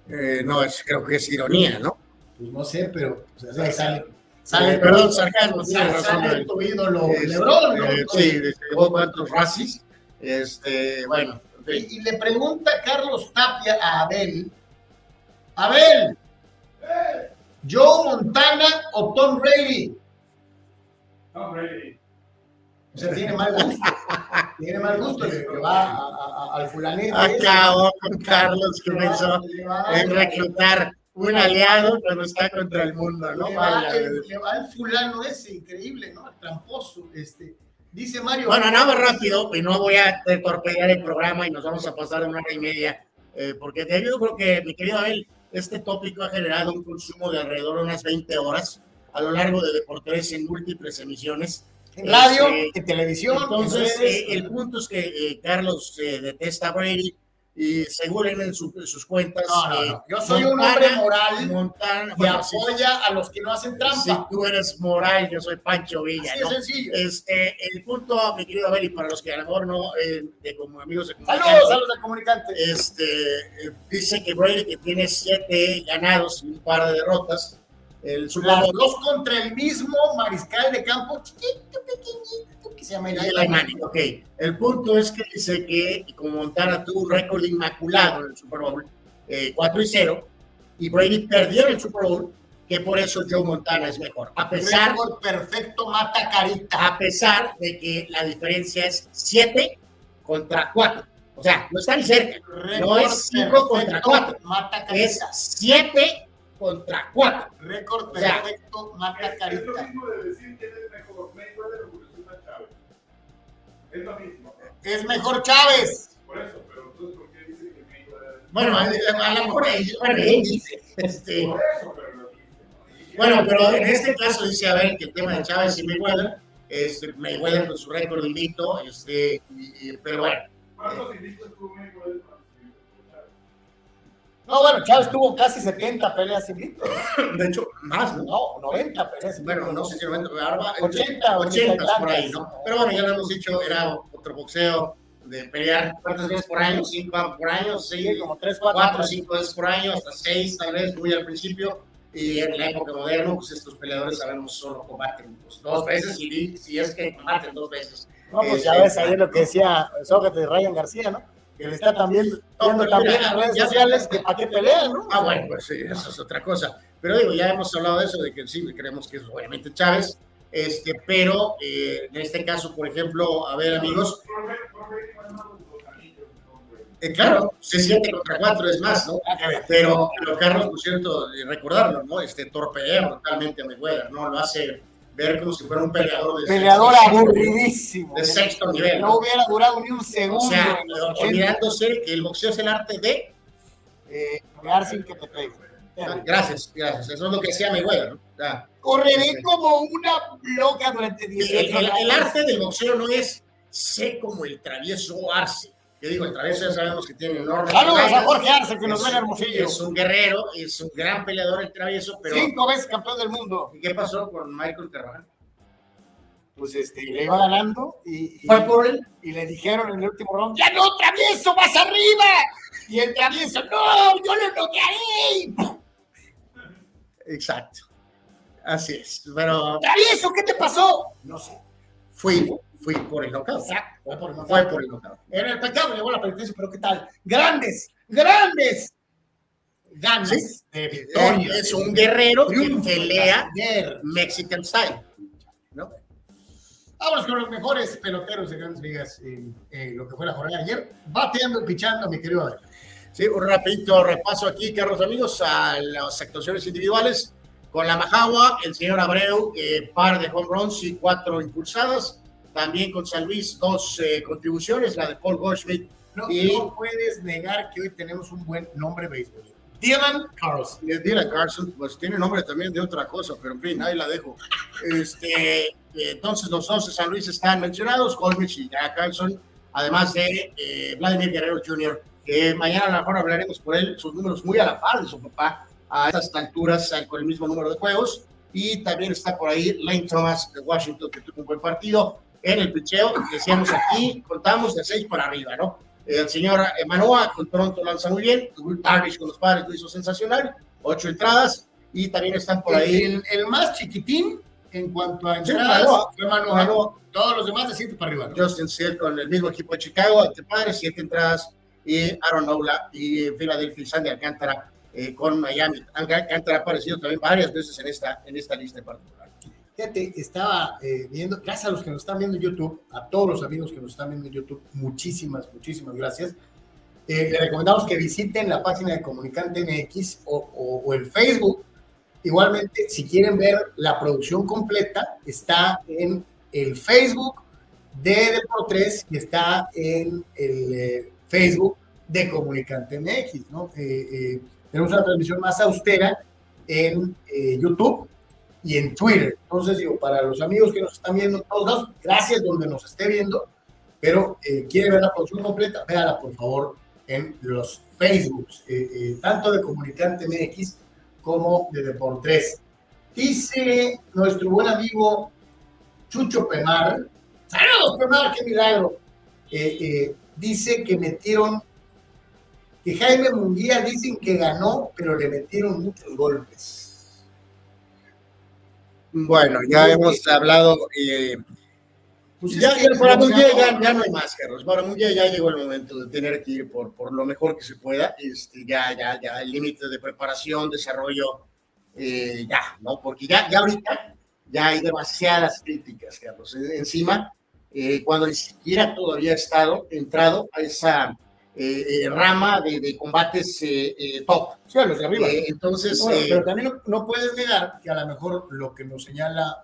Eh, no, es, creo que es ironía, ¿no? Pues no sé, pero pues, ahí sale. Sale, perdón, sarcasmo, sale, sale, sale tu ídolo Lebron, ¿no? Eh, sí, llevó cuántos racis. Este, bueno. Y, y, le pregunta Carlos Tapia a Abel, Abel, ¿Joe Montana o Tom Brady? Tom Brady. O sea, tiene mal gusto. tiene mal gusto que va a, a, al fulanito. Acabó con Carlos que pensó en reclutar un aliado cuando está contra el mundo, ¿no? Le va, el, le va el fulano ese, increíble, ¿no? El tramposo, este. Dice Mario. Bueno, nada más rápido, y no voy a torpedear el programa y nos vamos a pasar de una hora y media, eh, porque yo creo que, mi querido Abel, este tópico ha generado un consumo de alrededor de unas 20 horas a lo largo de Deportes en múltiples emisiones en radio, este, en televisión. Entonces, eh, el punto es que eh, Carlos eh, detesta a Brady y según en, su, sus cuentas. No, no, no. Yo soy un hombre moral Montana, que apoya a los que no hacen trampa. Si tú eres moral, yo soy Pancho Villa. Así es sencillo. Este, el punto, mi querido Abel, y para los que a lo mejor no, de como amigos de comunicante. Saludos, saludos de comunicante. Este, dice que Brady, que tiene siete ganados y un par de derrotas, el Las dos contra el mismo mariscal de campo, chiquito, pequeñito, que se llama el Ok, el punto es que dice que como Montana tuvo un récord inmaculado en el Super Bowl, 4 eh, y 0, y Brady perdió el Super Bowl, que por eso Joe Montana es mejor. A pesar. Récord perfecto, mata carita. A pesar de que la diferencia es 7 contra 4. O sea, no está ni cerca. no es 5 contra 4. Mata carita. Es 7 contra cuatro. Récord perfecto, o mata carita. Es lo mismo de decir que es mejor. Es lo mismo. Es mejor Chávez. Por eso, pero entonces, ¿por qué dice que Mayweather Bueno, a, lo mejor él dice. Este, Por eso, pero lo dice. Bueno, pero en este caso dice a ver que el tema de Chávez y Mayweather, este, Mayweather con su récord invicto, este, y, y, pero bueno. ¿Cuántos invictos tuvo Mayweather? No, bueno, Chávez tuvo casi 70 peleas invictos. De hecho, más, ¿no? No, 90 peleas Bueno, no sé si 90, ahora 80, 80 por ahí, ¿no? Pero bueno, ya lo hemos dicho, era otro boxeo de pelear cuántas veces por año, cinco por año, seis, sí, como tres, cuatro, cuatro, cinco veces por año, hasta seis tal vez, muy al principio. Y en la época moderna, pues estos peleadores sabemos solo combaten pues, dos veces y si es que combaten dos veces. No, pues ya ves ahí lo que decía Sócrates Ryan García, ¿no? Que le está también viendo también en redes sociales que para qué pelean, ¿no? Ah, bueno, pues sí, eso es otra cosa. Pero digo, ya hemos hablado de eso, de que sí, creemos que es obviamente Chávez, este, pero eh, en este caso, por ejemplo, a ver, amigos. Eh, claro, se siente contra cuatro es más, ¿no? Pero, pero Carlos, por cierto, recordarlo, ¿no? Este torpedea totalmente a Mayweather, ¿no? Lo hace ver como si fuera un peleador de peleador sexto, aburridísimo. De sexto nivel. No, hubiera durado ni un segundo o sea olvidándose que el boxeo es el arte de eh, sin que te pegue Gracias, gracias. Eso es lo que decía mi ¿no? Correré como una loca durante 10 el, el, arte del boxeo no es sé como el travieso Arce. Yo digo, el travieso ya sabemos que tiene enorme. Saludos a Jorge Arce, que nos ven hermosillo. Es un guerrero, es un gran peleador el travieso, pero. Cinco veces campeón del mundo. ¿Y qué pasó con Michael Carvajal? Pues este, le iba ganando y, fue por él. Y le dijeron en el último round: ¡Ya no, travieso, vas arriba! Y el travieso: ¡No, yo lo noquearé! Exacto. Así es. Pero. ¡Travieso, qué te pasó! No sé. Fui, fui por el knockout. Fue por el knockout. Fue por el knockout. Era el pecado, llegó la penitencia, pero ¿qué tal? Grandes, grandes ganas sí. de victoria. Es un guerrero que pelea Mexican style. ¿no? Vamos con los mejores peloteros de grandes ligas en, en lo que fue la jornada de ayer. Bateando y pichando, mi querido Adel. Sí, un rapidito repaso aquí, Carlos amigos, a las actuaciones individuales. Con la Majagua, el señor Abreu, eh, par de home runs y cuatro impulsadas. También con San Luis, dos eh, contribuciones, la de Paul Goldschmidt. No, y... no puedes negar que hoy tenemos un buen nombre béisbol. Dylan Carlson. Dylan Carlson, pues tiene nombre también de otra cosa, pero en fin, ahí la dejo. Este, entonces, los dos de San Luis están mencionados, Goldschmidt y Carlson, además de eh, Vladimir Guerrero Jr., que mañana a lo mejor hablaremos por él, sus números muy a la par de su papá, a estas alturas con el mismo número de juegos. Y también está por ahí Lane Thomas de Washington, que tuvo un buen partido en el picheo. Decíamos aquí, contamos de seis para arriba, ¿no? El señor Emanoa con Toronto lanza muy bien. Darvish con los padres lo hizo sensacional. Ocho entradas. Y también están por ahí. El, el más chiquitín en cuanto a entradas fue Manoa. Todos los demás de siete para arriba. ¿no? Justin Seal con el mismo equipo de Chicago, de padres, siete entradas. Y Aaron Nola y Philadelphia Sandy Alcántara eh, con Miami. Alcántara ha aparecido también varias veces en esta, en esta lista en particular. Fíjate, estaba eh, viendo, gracias a los que nos están viendo en YouTube, a todos los amigos que nos están viendo en YouTube, muchísimas, muchísimas gracias. Eh, le recomendamos que visiten la página de Comunicante MX o, el Facebook. Igualmente, si quieren ver la producción completa, está en el Facebook de Deportes y está en el eh, Facebook de Comunicante MX, ¿no? tenemos una transmisión más austera en YouTube y en Twitter. Entonces, digo, para los amigos que nos están viendo en todos lados, gracias donde nos esté viendo, pero eh, quiere ver la producción completa, véala por favor en los Facebooks, eh, eh, tanto de Comunicante MX como de Deportes. Dice nuestro buen amigo Chucho Pemar, saludos Pemar, qué milagro, dice que metieron, que Jaime Munguía dicen que ganó, pero le metieron muchos golpes. Bueno, ya hemos hablado. Eh, pues ya, ya para ya, ya, no hay más, Carlos. Para Munguía ya llegó el momento de tener que ir por, por lo mejor que se pueda. Este, ya, ya, ya, el límite de preparación, desarrollo, eh, ya, ¿no? Porque ya, ya ahorita ya hay demasiadas críticas, Carlos, encima, eh, cuando ni siquiera todavía ha estado entrado a esa eh, eh, rama de, de combates eh, eh, top. Sí, los de arriba. entonces. Bueno, pero también no, no, puedes negar que a lo mejor lo que nos señala.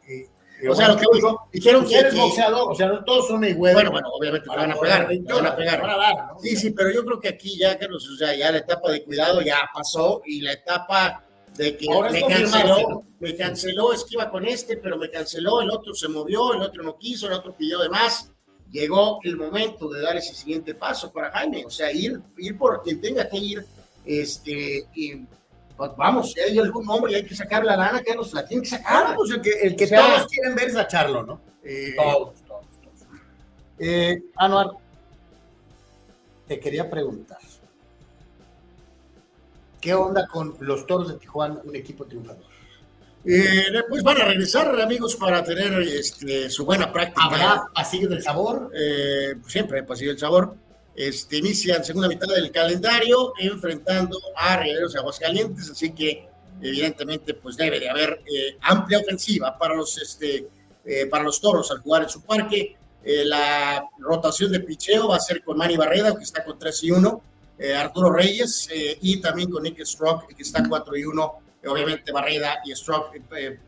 o sea, lo que dijo, dijeron que eres boxeador, o sea, no todos son iguales. Bueno, bueno, obviamente te van a pegar, te van a pegar. Van a dar, ¿no? Sí, sí, pero yo creo que aquí ya, Carlos, o sea, ya la etapa de cuidado ya pasó y la etapa de que Ahora me canceló, me canceló, es que iba con este, pero me canceló, el otro se movió, el otro no quiso, el otro pidió de más llegó el momento de dar ese siguiente paso para Jaime, o sea, ir, ir por quien tenga que ir, este, y, pues vamos, si hay algún hombre y hay que sacar la lana, que nos la tiene que sacar. Ah, pues el que, el que o sea, todos quieren ver es a Charlo, ¿no? Eh, todos, todos, todos. Eh, Anuar, te quería preguntar, ¿qué onda con los Toros de Tijuana, un equipo triunfador? Eh, pues van a regresar, amigos, para tener este, su buena práctica. ¿Habrá pasillo del sabor? Eh, siempre pasillo del sabor. Este, inician segunda mitad del calendario enfrentando a Rieleros Aguascalientes, así que evidentemente pues debe de haber eh, amplia ofensiva para los, este, eh, para los toros al jugar en su parque. Eh, la rotación de picheo va a ser con Manny Barreda, que está con 3 y 1, Arturo Reyes y también con Nick Strock, que está 4 y 1 obviamente Barreda y Stroke eh,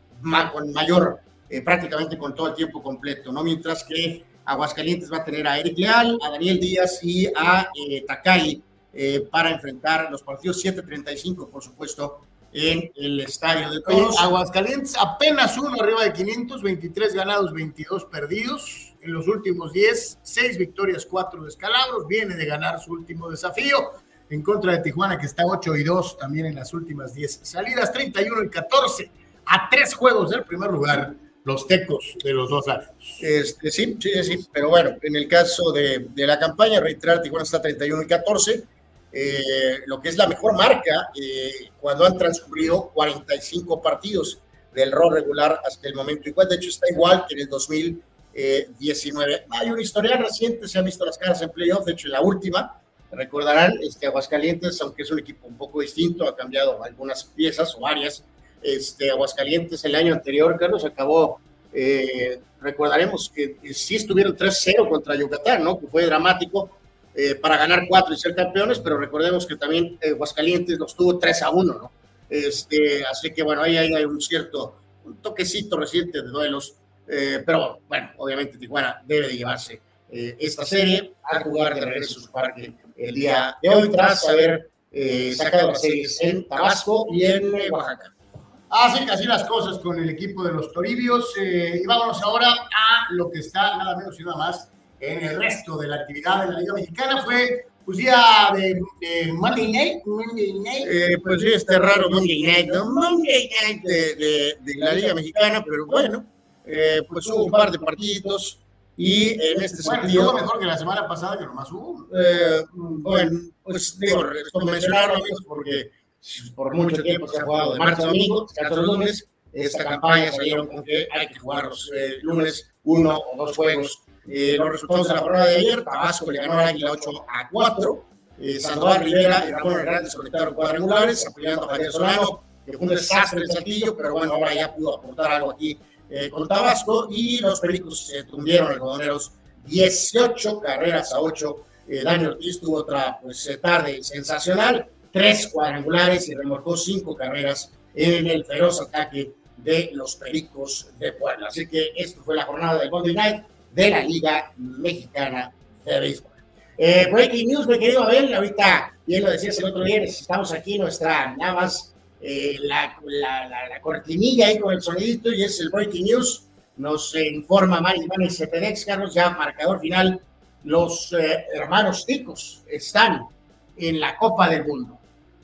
con mayor, eh, prácticamente con todo el tiempo completo, ¿no? Mientras que Aguascalientes va a tener a Eric Leal, a Daniel Díaz y a eh, Takay para enfrentar los partidos 7.35, por supuesto, en el estadio de Oye, todos. Aguascalientes apenas uno arriba de 500, 23 ganados, 22 perdidos. En los últimos 10, 6 victorias, 4 descalabros. Viene de ganar su último desafío en contra de Tijuana, que está 8 y 2 también en las últimas 10 salidas, 31 y 14 a tres juegos del primer lugar, los tecos de los dos años. Este, sí, sí, sí, pero bueno, en el caso de, de la campaña, reiterar, Tijuana está 31 y 14, eh, lo que es la mejor marca eh, cuando han transcurrido 45 partidos del rol regular hasta el momento. Igual, de hecho, está igual que en el 2019. Hay una historia reciente, se han visto las caras en playoff, de hecho, en la última, recordarán, este, Aguascalientes, aunque es un equipo un poco distinto, ha cambiado algunas piezas o varias. Este, Aguascalientes el año anterior, Carlos, acabó eh, recordaremos que sí estuvieron 3-0 contra Yucatán, ¿no? Que fue dramático eh, para ganar cuatro y ser campeones, pero recordemos que también eh, Aguascalientes los tuvo 3-1, ¿no? Este, así que bueno, ahí, hay un cierto toquecito reciente de duelos, eh, pero bueno, obviamente Tijuana debe de llevarse esta serie a jugar de regreso su parque el día de hoy tras haber sacado las series en Tabasco y en Oaxaca. Así que así las cosas con el equipo de los Toribios. Eh, y vámonos ahora a lo que está nada menos y nada más en el resto de la actividad de la Liga Mexicana. Fue pues día de, de Monday Night. Monday Night. Eh, pues sí, este raro Monday Night, ¿no? Monday Night de, de, de la Liga Mexicana, pero bueno, eh, pues hubo un par de partidos y en este bueno, sentido. estuvo mejor que la semana pasada, que nomás hubo. Eh, bueno, pues digo, mencionaron amigos porque por mucho tiempo se ha jugado de martes a domingo, descanso los lunes. Esta campaña salieron con que hay que jugar los eh, lunes uno o dos juegos. Eh, los resultados de la jornada de ayer, Tabasco le ganó al Águila 8 a 4. Eh, Sandoval Rivera y Ramón Hernández conectaron cuadrangulares, apoyando a Javier Solano, que fue un desastre el Saltillo, pero bueno, ahora ya pudo aportar algo aquí eh, con Tabasco. Y los Pericos se tundieron algodoneros 18 carreras a 8. Eh, Daniel Ortiz tuvo otra pues, eh, tarde sensacional, tres cuadrangulares y remolcó cinco carreras en el feroz ataque de los Pericos de Puebla. Así que esto fue la jornada del Monday Night de la Liga Mexicana de Béisbol. Eh, breaking news, mi querido Abel, ahorita, bien lo decías el otro día, necesitamos aquí nuestra, nada más, eh, la, la, la, la, cortinilla ahí con el sonidito y es el breaking news. Nos eh, informa Mari Mani Cepedex, Carlos, ya marcador final. Los eh, hermanos ticos están en la Copa del Mundo.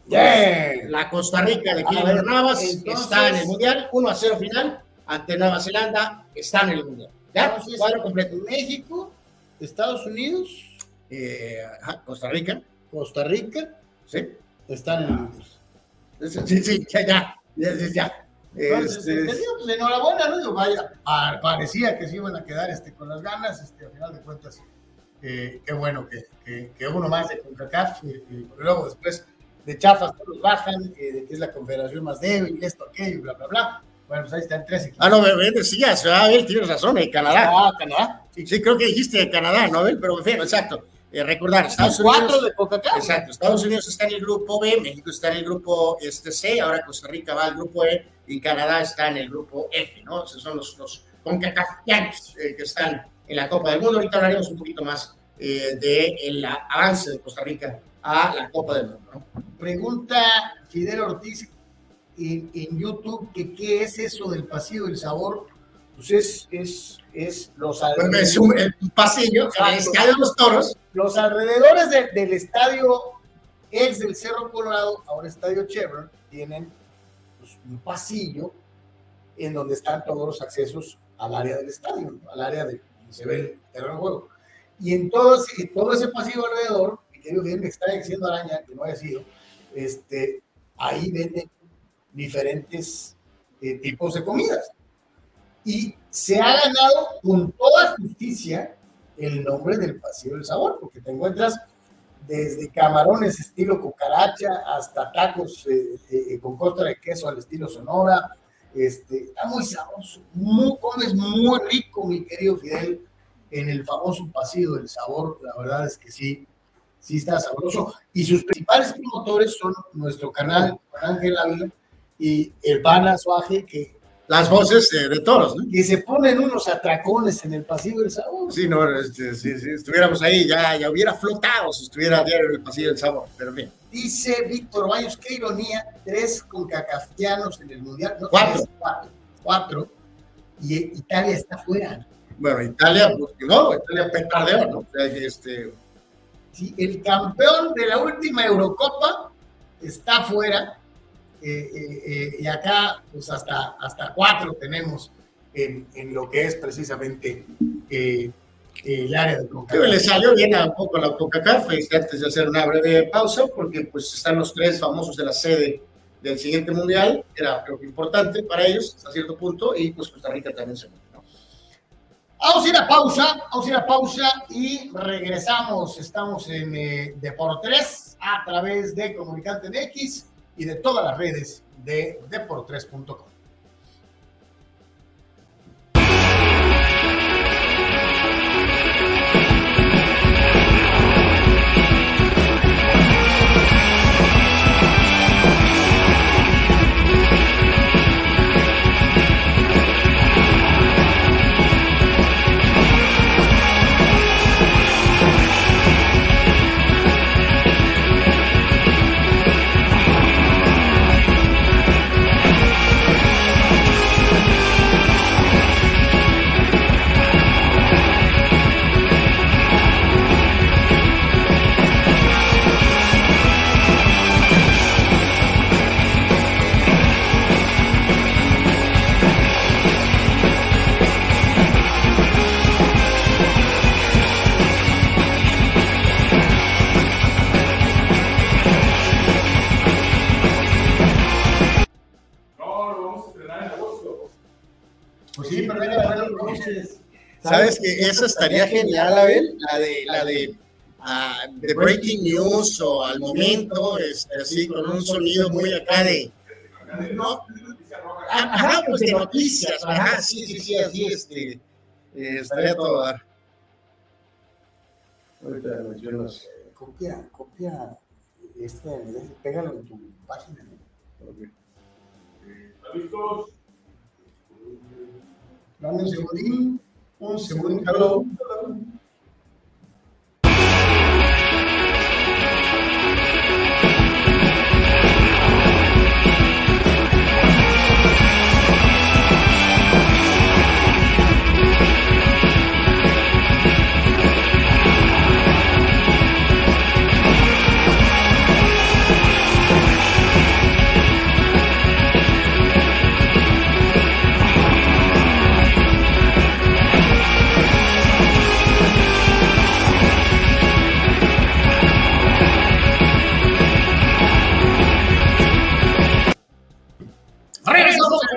Yeah. La Costa Rica de Killer Navas entonces- está en el Mundial, 1 a 0 final ante Nueva Zelanda, está en el Mundial. ¿Ya? Entonces, Cuadro completo. México, Estados Unidos, Eh, ajá, Costa Rica, Costa Rica sí. están en Sí, sí, ya, ya, ya, ya. Este, te digo, pues, enhorabuena, ¿no? Digo, vaya, pa- parecía que se iban a quedar este, con las ganas, este, al final de cuentas, eh, qué bueno que, que, que uno más de CONCACAF, eh, eh, porque luego después de chafas todos bajan, eh, de que es la confederación más débil, esto, aquello, bla, bla, bla. Bueno, pues ahí están tres equipos. Ah, no, me, decías, ah, Abel, tienes razón, en Canadá. Ah, Canadá. Sí, sí, creo que dijiste Canadá, ¿no, Abel? Pero en fin, exacto. Eh, recordar, Estados Cuatro Unidos. de. Exacto, Estados Unidos está en el grupo B, México está en el grupo este, C, ahora Costa Rica va al grupo E y Canadá está en el grupo F, ¿no? Esos son los, los concacafianos eh, que están en la Copa del Mundo. Ahorita hablaremos un poquito más eh, del avance de Costa Rica a la Copa del Mundo, ¿no? Pregunta Fidel Ortiz en, en YouTube que qué es eso del pasillo del sabor. Pues es, es, es los, Bueno, es un, un pasillo, el estadio de los toros. los alrededores de- del estadio ex del Cerro Colorado, ahora estadio Chevron, tienen pues, un pasillo en donde están todos los accesos al área del estadio, ¿no? al área de donde se ve el terreno de juego. Y en todo ese, todo ese pasillo alrededor, mi querido me está diciendo araña, que no haya sido, este, ahí venden diferentes eh, tipos de comidas. Y se ha ganado con toda justicia el nombre del pasillo del sabor, porque te encuentras desde camarones estilo cucaracha hasta tacos eh, eh, con costra de queso al estilo Sonora. Este, está muy sabroso, muy, comes muy rico, mi querido Fidel, en el famoso pasillo del sabor. La verdad es que sí, sí está sabroso. Y sus principales promotores son nuestro canal, Juan Ángel Ávila, y el Pana Suaje, que, Las voces eh, de toros, ¿no? que se ponen unos atracones en el pasillo del sabor. Sí, no, este, si, si estuviéramos ahí ya, ya hubiera flotado si estuviera diario en el pasillo del sabor, pero bien. Dice Víctor Baños, qué ironía, tres concacafianos en el Mundial. No, cuatro. cuatro. Cuatro. Y Italia está fuera. Bueno, Italia, pues no, Italia petardeó, ¿no? O sea, este... Sí, el campeón de la última Eurocopa está fuera. Eh, eh, eh, y acá, pues hasta, hasta cuatro tenemos en, en lo que es precisamente el área de CONCACAF. Le salió bien a poco la CONCACAF antes de hacer una breve pausa, porque pues están los tres famosos de la sede del siguiente mundial, era creo que importante para ellos hasta cierto punto, y pues Costa Rica también se metió. Vamos a ir a pausa, vamos a ir a pausa y regresamos. Estamos en eh, Deportes a través de Comunicante X y de todas las redes de Deportes.com. ¿Sabes que esa estaría genial, Abel? La de, la de, uh, de breaking news o al momento, este, así con un sonido muy acá de. No, ajá, pues de noticias, ajá, sí, sí, sí, así, este, eh, estaría todo dar. Ahorita mencionas. Copia, copia, este, pégalo en tu página. Okay. Dame un segundín. Un segundo.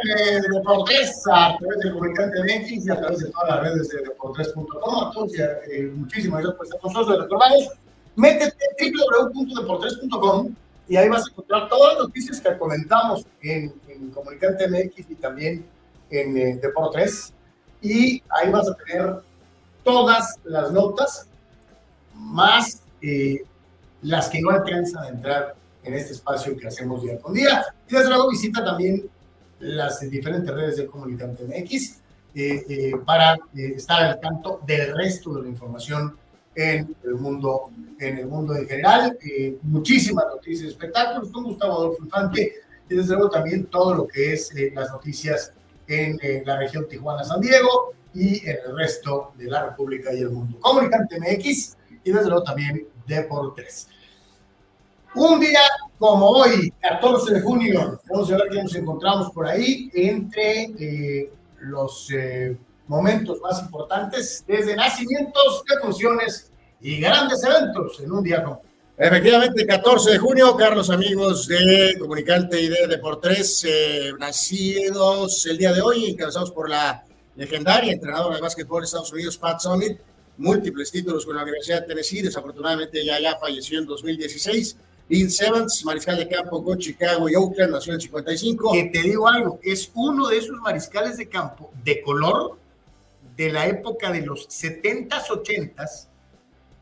De Deportes a través del comunicante Memphis y a través de todas las redes de deportes.com. Entonces, eh, muchísimas gracias por estar con nosotros. Recordamos, métete www.deportes.com y ahí vas a encontrar todas las noticias que comentamos en, en Comunicante MX y también en eh, Deportes. Y ahí vas a tener todas las notas, más eh, las que no alcanzan a entrar en este espacio que hacemos día con día. Y desde luego visita también las diferentes redes de Comunicante MX eh, eh, para eh, estar al tanto del resto de la información en el mundo, en el mundo en general. muchísimas noticias espectáculos con Gustavo Adolfo Infante y desde luego también todo lo que es las noticias en la región Tijuana-San Diego y en el resto de la República y el mundo. Comunicante MX y desde luego también Deportes. Un día como hoy, 14 de junio, vamos a ver qué nos encontramos por ahí entre eh, los eh, momentos más importantes, desde nacimientos, funciones y grandes eventos en un día como Efectivamente, 14 de junio, Carlos, amigos de Comunicante y de Deportes, eh, nacidos el día de hoy, encabezados por la legendaria entrenadora de básquetbol de Estados Unidos, Pat Summit, múltiples títulos con la Universidad de Tennessee, desafortunadamente ya, ya falleció en 2016 Vince Evans, mariscal de campo con Chicago y Oakland, nació en el 55. Que te digo algo, es uno de esos mariscales de campo de color de la época de los 70s, 80s,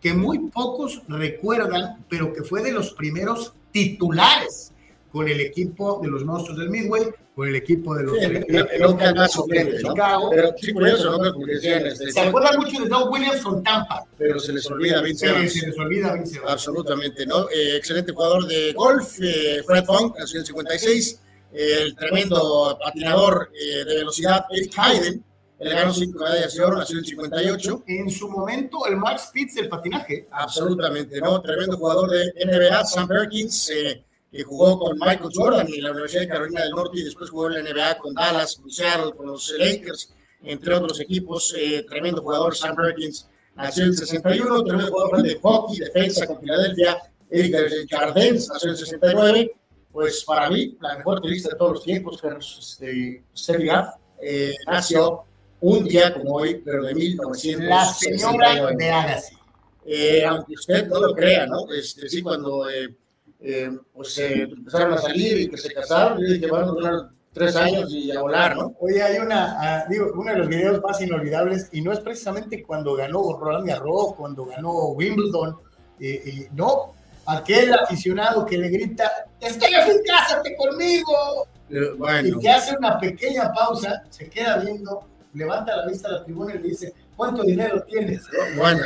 que muy pocos recuerdan, pero que fue de los primeros titulares con el equipo de los monstruos del Midway, con el equipo de los Sí, local más suplente, ¿no? Chicago. Pero sí, curioso, ¿no? Porque decían, este, Se acuerdan mucho de Doug Williams con Tampa. pero se les olvida Vince Evans. se les olvida Vince Evans. Absolutamente, ¿no? Eh, excelente jugador de golf, eh, Fred Funk, nació en el 56. eh, el tremendo patinador de velocidad, Eric Hayden. Él ganó cinco medallas de oro, nació en el 58. En su momento, el Max Spitz del patinaje. Absolutamente, ¿no? Tremendo jugador de NBA, Sam Perkins, eh, que jugó con Michael Jordan en la Universidad de Carolina del Norte y después jugó en la NBA con Dallas, con Seattle, con los Lakers, entre otros equipos. eh, tremendo jugador, Sam Perkins, nació en el 61. Tremendo jugador de hockey, defensa con Filadelfia, Eric Jardens, nació en el 69. Pues para mí, la mejor turista de todos los tiempos, este, Graf, eh, nació un día como hoy, pero de 1969. La señora de Agassi. Eh, aunque usted no lo crea, ¿no? Este, sí, cuando eh, eh, pues, eh, empezaron a salir y que se casaron, yo dije, van a durar tres años y a volar, ¿no? Oye, hay una, ah, digo, uno de los videos más inolvidables, y no es precisamente cuando ganó Roland Garros, cuando ganó Wimbledon, eh, eh, no, aquel aficionado que le grita, Steffi, cásate conmigo, Eh, y bueno, que hace una pequeña pausa, se queda viendo, levanta la vista a la tribuna y le dice, ¿cuánto dinero tienes? bueno,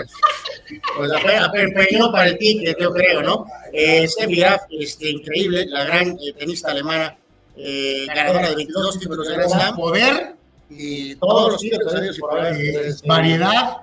pues apenas para el ticket, yo creo, ¿no? Eh, Steffi Graf, este, increíble, la gran eh, tenista alemana, eh, ganadora de 22 títulos de Grand Slam poder, y todos los títulos eh, Este, variedad,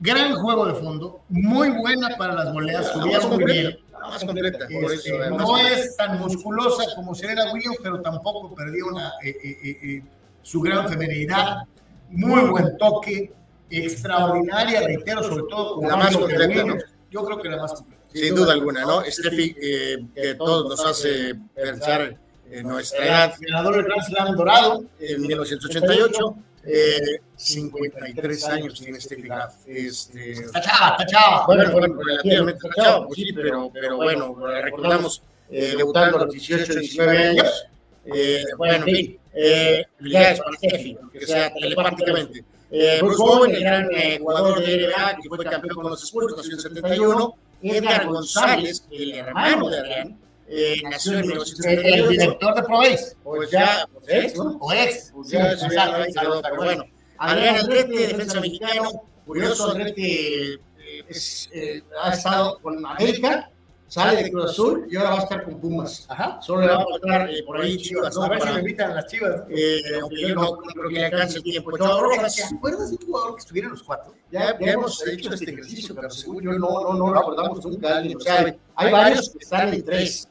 gran juego de fondo, muy buena para las moledas, subía muy bien. completa, la más completa, por Este, eso, además, no es tan musculosa como Serena Williams, pero tampoco perdió una, eh, eh, eh, eh, su gran feminidad, muy buen toque, extraordinaria, reitero, sobre todo como La más completa, Yo creo que la más completa. Sin duda alguna, ¿no? Steffi, eh, que todos nos hace pensar en nuestra edad, Ganador del Grand Slam dorado, en 1988, eh, 53 años tiene Steffi Graf. Este, está chava, está chava. bueno, bueno, relativamente chavo, pues sí, pero, pero bueno, recordamos eh, debutando a los 18, 19 años. Eh, bueno, en fin, eh, felicidades para Steffi, aunque sea telepáticamente. Eh, Bruce Bowen, el gran eh, jugador de NBA que fue campeón con los Spurs, nació en 71. Edgar González, el hermano de Adrián, eh, nació en El, el 1978. director de ProBase, Pues ya, pues ex, ¿no? o ex. Pues Sí, ya exacto, había exacto, quedado, pero bueno. Adrián Andrete, defensa mexicano, curioso, Andrete eh, es, eh, ha estado con América, sale de Cruz Azul y ahora va a estar con Pumas. Ajá. Solo le va a faltar eh, por ahí Chivas, ¿no? A ver si me invitan a las chivas. eh, aunque yo no, no creo que le alcance el tiempo. Chavo Rojas, ¿Te acuerdas de un jugador que estuviera en los cuatro? ya, ya hemos hecho este ejercicio, pero según yo no, no, no lo abordamos nunca, alguien lo sabe. Hay varios que están en tres,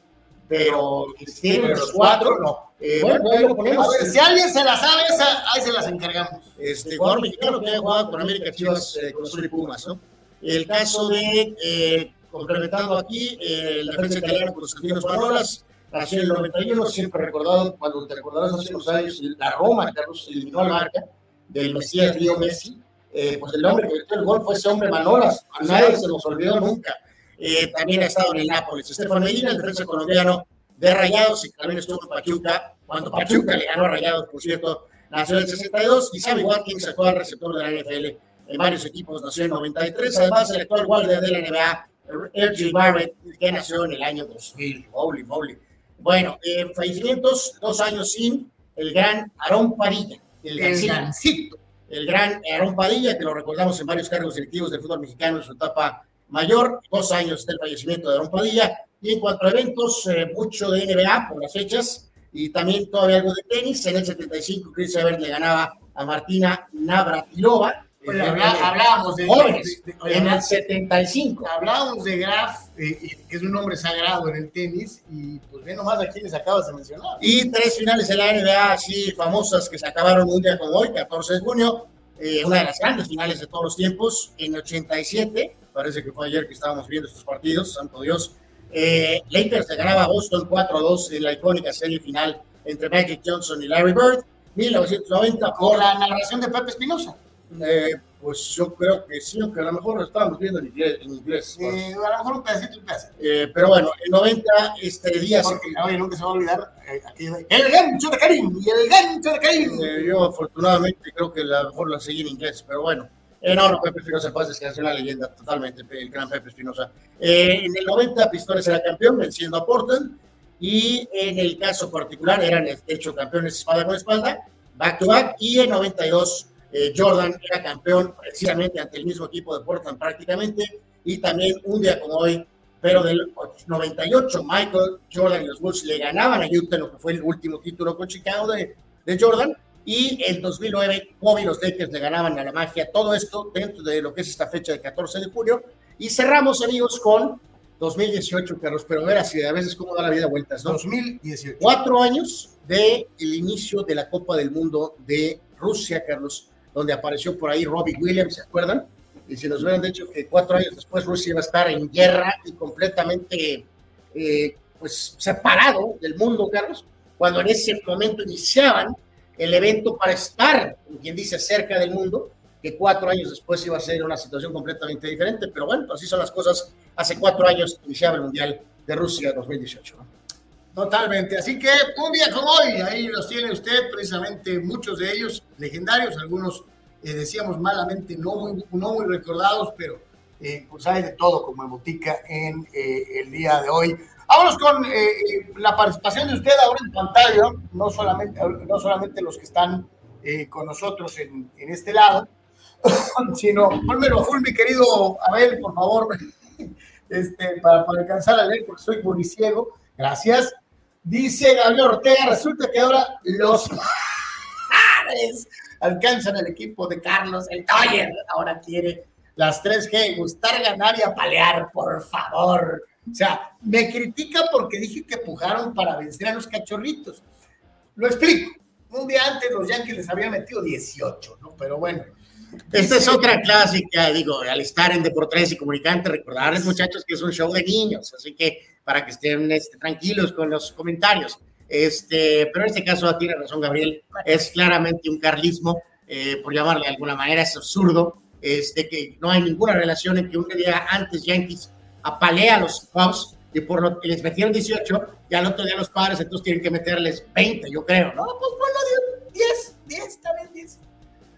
pero que tienen los cuatro, no. Eh, bueno, ahí lo ponemos. A ver, si alguien se la sabe, esa, ahí se las encargamos. este jugador mexicano que ha jugado con América Chivas, eh, con Azul y Pumas, ¿no? El caso de, eh, complementando aquí, eh, el defensa italiano Constantino Manolas, nació en el 91, siempre recordado, cuando te recordarás hace unos años, la Roma, Carlos, eliminó al Barca, del Mesías Leo Messi, eh, pues el hombre que metió el gol fue ese hombre Manolas, nadie se nos olvidó nunca. Eh, también ha estado en el Nápoles. Estefan Medina, el defensa colombiano de Rayados, y también estuvo en Pachuca, cuando Pachuca le ganó Rayados, por cierto, nació en el 62, y Sammy Watkins, actual receptor de la NFL en varios equipos, nació en 93, además el actual guardia de la NBA, R.J. Barrett, que nació en el año 2000, holy moly. Bueno, eh, fallecimientos, dos años sin el gran Aarón Padilla, el, El gancito. el gran Aarón Padilla, que lo recordamos en varios cargos directivos del fútbol mexicano en su etapa mayor, dos años del fallecimiento de Aarón Padilla, y en cuanto a eventos, eh, mucho de NBA por las fechas, y también todavía algo de tenis, en el 75 Chris Evert le ganaba a Martina Navratilova, Oye, hablábamos de, jóvenes, de- de- oye, en el habla- 75. hablábamos de Graf, eh, que es un hombre sagrado en el tenis, y pues ve nomás a quienes acabas de mencionar. Y tres finales de la NBA así famosas que se acabaron un día como hoy, 14 de junio. eh, una de las grandes finales de todos los tiempos, en 87. Parece que fue ayer que estábamos viendo estos partidos, santo Dios. Eh, Lakers le ganaba a Boston 4-2 en la icónica serie final entre Magic Johnson y Larry Bird. 1990 Con por la narración de Pepe Espinosa. Eh, pues yo creo que sí, aunque a lo mejor lo estábamos viendo en inglés. en inglés, Eh, a lo mejor un pedacito, un pedacito. Eh, pero bueno, en 90 este día se Porque, oye, nunca se va a olvidar eh, de, el gancho de Karim y el gancho de Karim. Eh, yo afortunadamente creo que la mejor la seguí en inglés, pero bueno. No, no, Pepe Espinosa Paz descansó una leyenda totalmente, el gran Pepe Espinosa. Eh, en el 90 Pistones era campeón, venciendo a Portland. y en el caso particular eran de hecho campeones espalda con espalda, back to back, y en 92 eh, Jordan era campeón precisamente ante el mismo equipo de Portland prácticamente, y también un día como hoy, pero del 98 Michael Jordan y los Bulls le ganaban a Utah lo que fue el último título con Chicago de, de Jordan, y en 2009 Kobe y los Lakers le ganaban a la magia, todo esto dentro de lo que es esta fecha de 14 de julio, y cerramos amigos con 2018, Carlos, pero ver así a veces cómo da la vida vueltas, ¿no? 2018. Cuatro años de el inicio de la Copa del Mundo de Rusia, Carlos, donde apareció por ahí Robbie Williams, ¿se acuerdan? Y si nos hubieran dicho que cuatro años después Rusia iba a estar en guerra y completamente, eh, pues, separado del mundo, Carlos, cuando en ese momento iniciaban el evento para estar, quien dice, cerca del mundo, que cuatro años después iba a ser una situación completamente diferente, pero bueno, así son las cosas. Hace cuatro años iniciaba el Mundial de Rusia 2018. Totalmente, así que un día como hoy, ahí los tiene usted, precisamente muchos de ellos legendarios, algunos eh, decíamos malamente no muy, no muy recordados, pero eh, pues hay de todo como en botica en eh, el día de hoy. Vámonos con la participación de usted ahora en pantalla, no solamente, no solamente los que están con nosotros en, en este lado, sino pónmelo full, mi querido Abel, por favor, este, para, para alcanzar a leer, porque soy ciego. Gracias. Dice Gabriel Ortega, resulta que ahora los padres alcanzan el equipo de Carlos, el Toyer, ahora quiere las 3G, gustar, ganar y apalear, por favor. O sea, me critica porque dije que pujaron para vencer a los cachorritos. Lo explico. Un día antes los Yankees les habían metido 18, ¿no? Pero bueno, esta es otra clásica, digo, al estar en Deportes y Comunicante, recordarles muchachos que es un show de niños, así que para que estén este, tranquilos con los comentarios. Este, pero en este caso tiene razón Gabriel, es claramente un carlismo, eh, por llamarle de alguna manera, es absurdo, este, que no hay ninguna relación en que un día antes Yankees apalea a los Cubs y por lo que les metieron 18 y al otro día los padres entonces tienen que meterles 20, yo creo, ¿no? Pues ponlo 10, 10, está bien 10.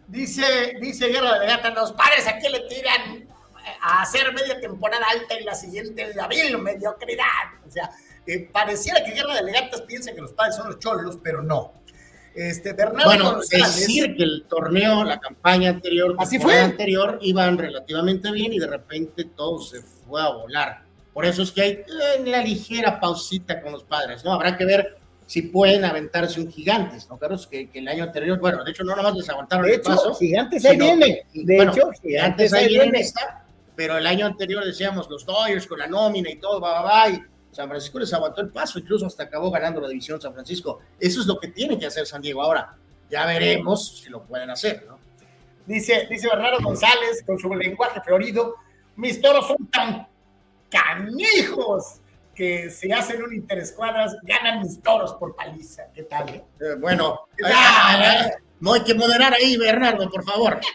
Dice, dice Guerra de Gata, los padres aquí le tiran a hacer media temporada alta y la siguiente la vil mediocridad. O sea, eh, pareciera que Guerra de Legatas piensa que los padres son los cholos, pero no. Este, Bernardo bueno, decir que el torneo, la campaña anterior, así fue anterior, iban relativamente bien y de repente todo se fue a volar. Por eso es que hay eh, la ligera pausita con los padres, ¿no? Habrá que ver si pueden aventarse un gigantes, ¿no, Carlos? Que, que, el año anterior, bueno, de hecho no nada más les aguantaron de el hecho, paso. Gigantes ahí viene. De bueno, hecho, gigantes ahí viene. Está, pero el año anterior decíamos los Dodgers con la nómina y todo, va, va, va, y San Francisco les aguantó el paso, incluso hasta acabó ganando la división San Francisco. Eso es lo que tiene que hacer San Diego ahora. Ya veremos si lo pueden hacer, ¿no? Dice, dice Bernardo González con su lenguaje florido, mis toros son tan canijos que se hacen un interescuadras, ganan mis toros por paliza. ¿Qué tal? Eh? Eh, bueno, ah, no hay que moderar ahí, Bernardo, por favor.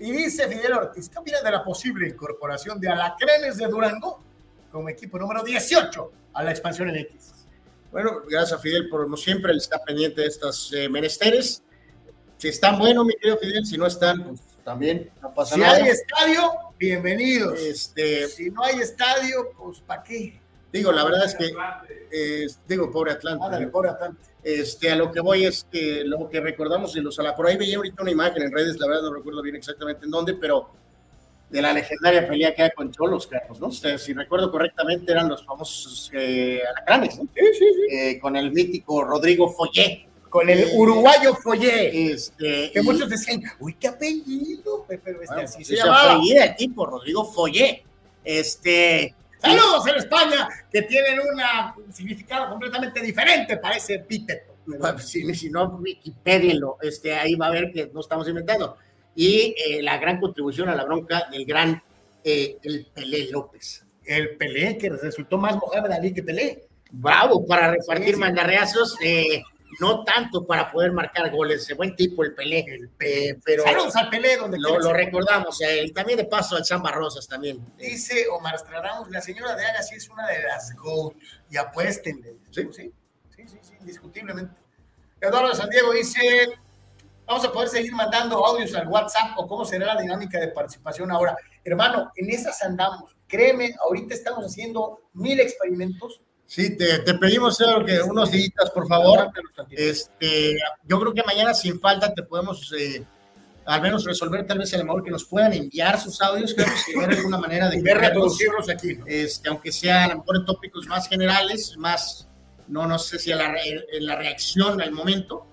Y dice Fidel Ortiz, ¿qué opinas de la posible incorporación de Alacrenes de Durango como equipo número 18 a la expansión en X? Bueno, gracias a Fidel por como siempre, él está pendiente de estos eh, menesteres. Si están buenos, mi querido Fidel, si no están, pues también no pasa si nada. Si hay estadio, bienvenidos. Este, si no hay estadio, pues ¿para qué? Digo, la verdad es que, eh, digo, pobre Atlante. Ándale, pobre Atlante. Este, a lo que voy es que lo que recordamos de los por ahí veía ahorita una imagen en redes, la verdad no recuerdo bien exactamente en dónde, pero de la legendaria pelea que hay con Cholos, Carlos, ¿no? si recuerdo correctamente, eran los famosos eh, alacranes, ¿no? Sí, sí, sí. Eh, con el mítico Rodrigo Follé. Con el uruguayo Follé. Este, que y, muchos decían, uy, qué apellido, pero este, bueno, así pues se ese llamaba. apellido el tipo, Rodrigo Follé. Este, Saludos en España, que tienen un significado completamente diferente para ese epíteto. Si, si, no, Wikipedia, este, ahí va a ver que no estamos inventando. Y eh, la gran contribución a la bronca del gran eh, el Pelé López. El Pelé, que resultó más Mohamed Ali que Pelé. Bravo, para repartir sí, sí. mandarreazos, eh, no tanto para poder marcar goles. Ese buen tipo, el Pelé. El Pelé pero Saludos al Pelé, donde lo, lo recordamos. y también de paso al Samba Rosas también. Dice Omar Estradamos, la señora de Agassi es una de las GOAT. Y apuéstenle. Sí, sí, sí, sí, sí indiscutiblemente. Eduardo San Diego dice, vamos a poder seguir mandando audios al WhatsApp o cómo será la dinámica de participación ahora. Hermano, en esas andamos. Créeme, ahorita estamos haciendo mil experimentos Sí, te, te pedimos que unos días, por favor. Este, yo creo que mañana sin falta te podemos eh, al menos resolver tal vez el amor que nos puedan enviar sus audios, creo que de alguna manera de reproducirlos aquí, este, aunque sea a lo mejor en tópicos más generales, más, no, no sé si a la, en la reacción al momento,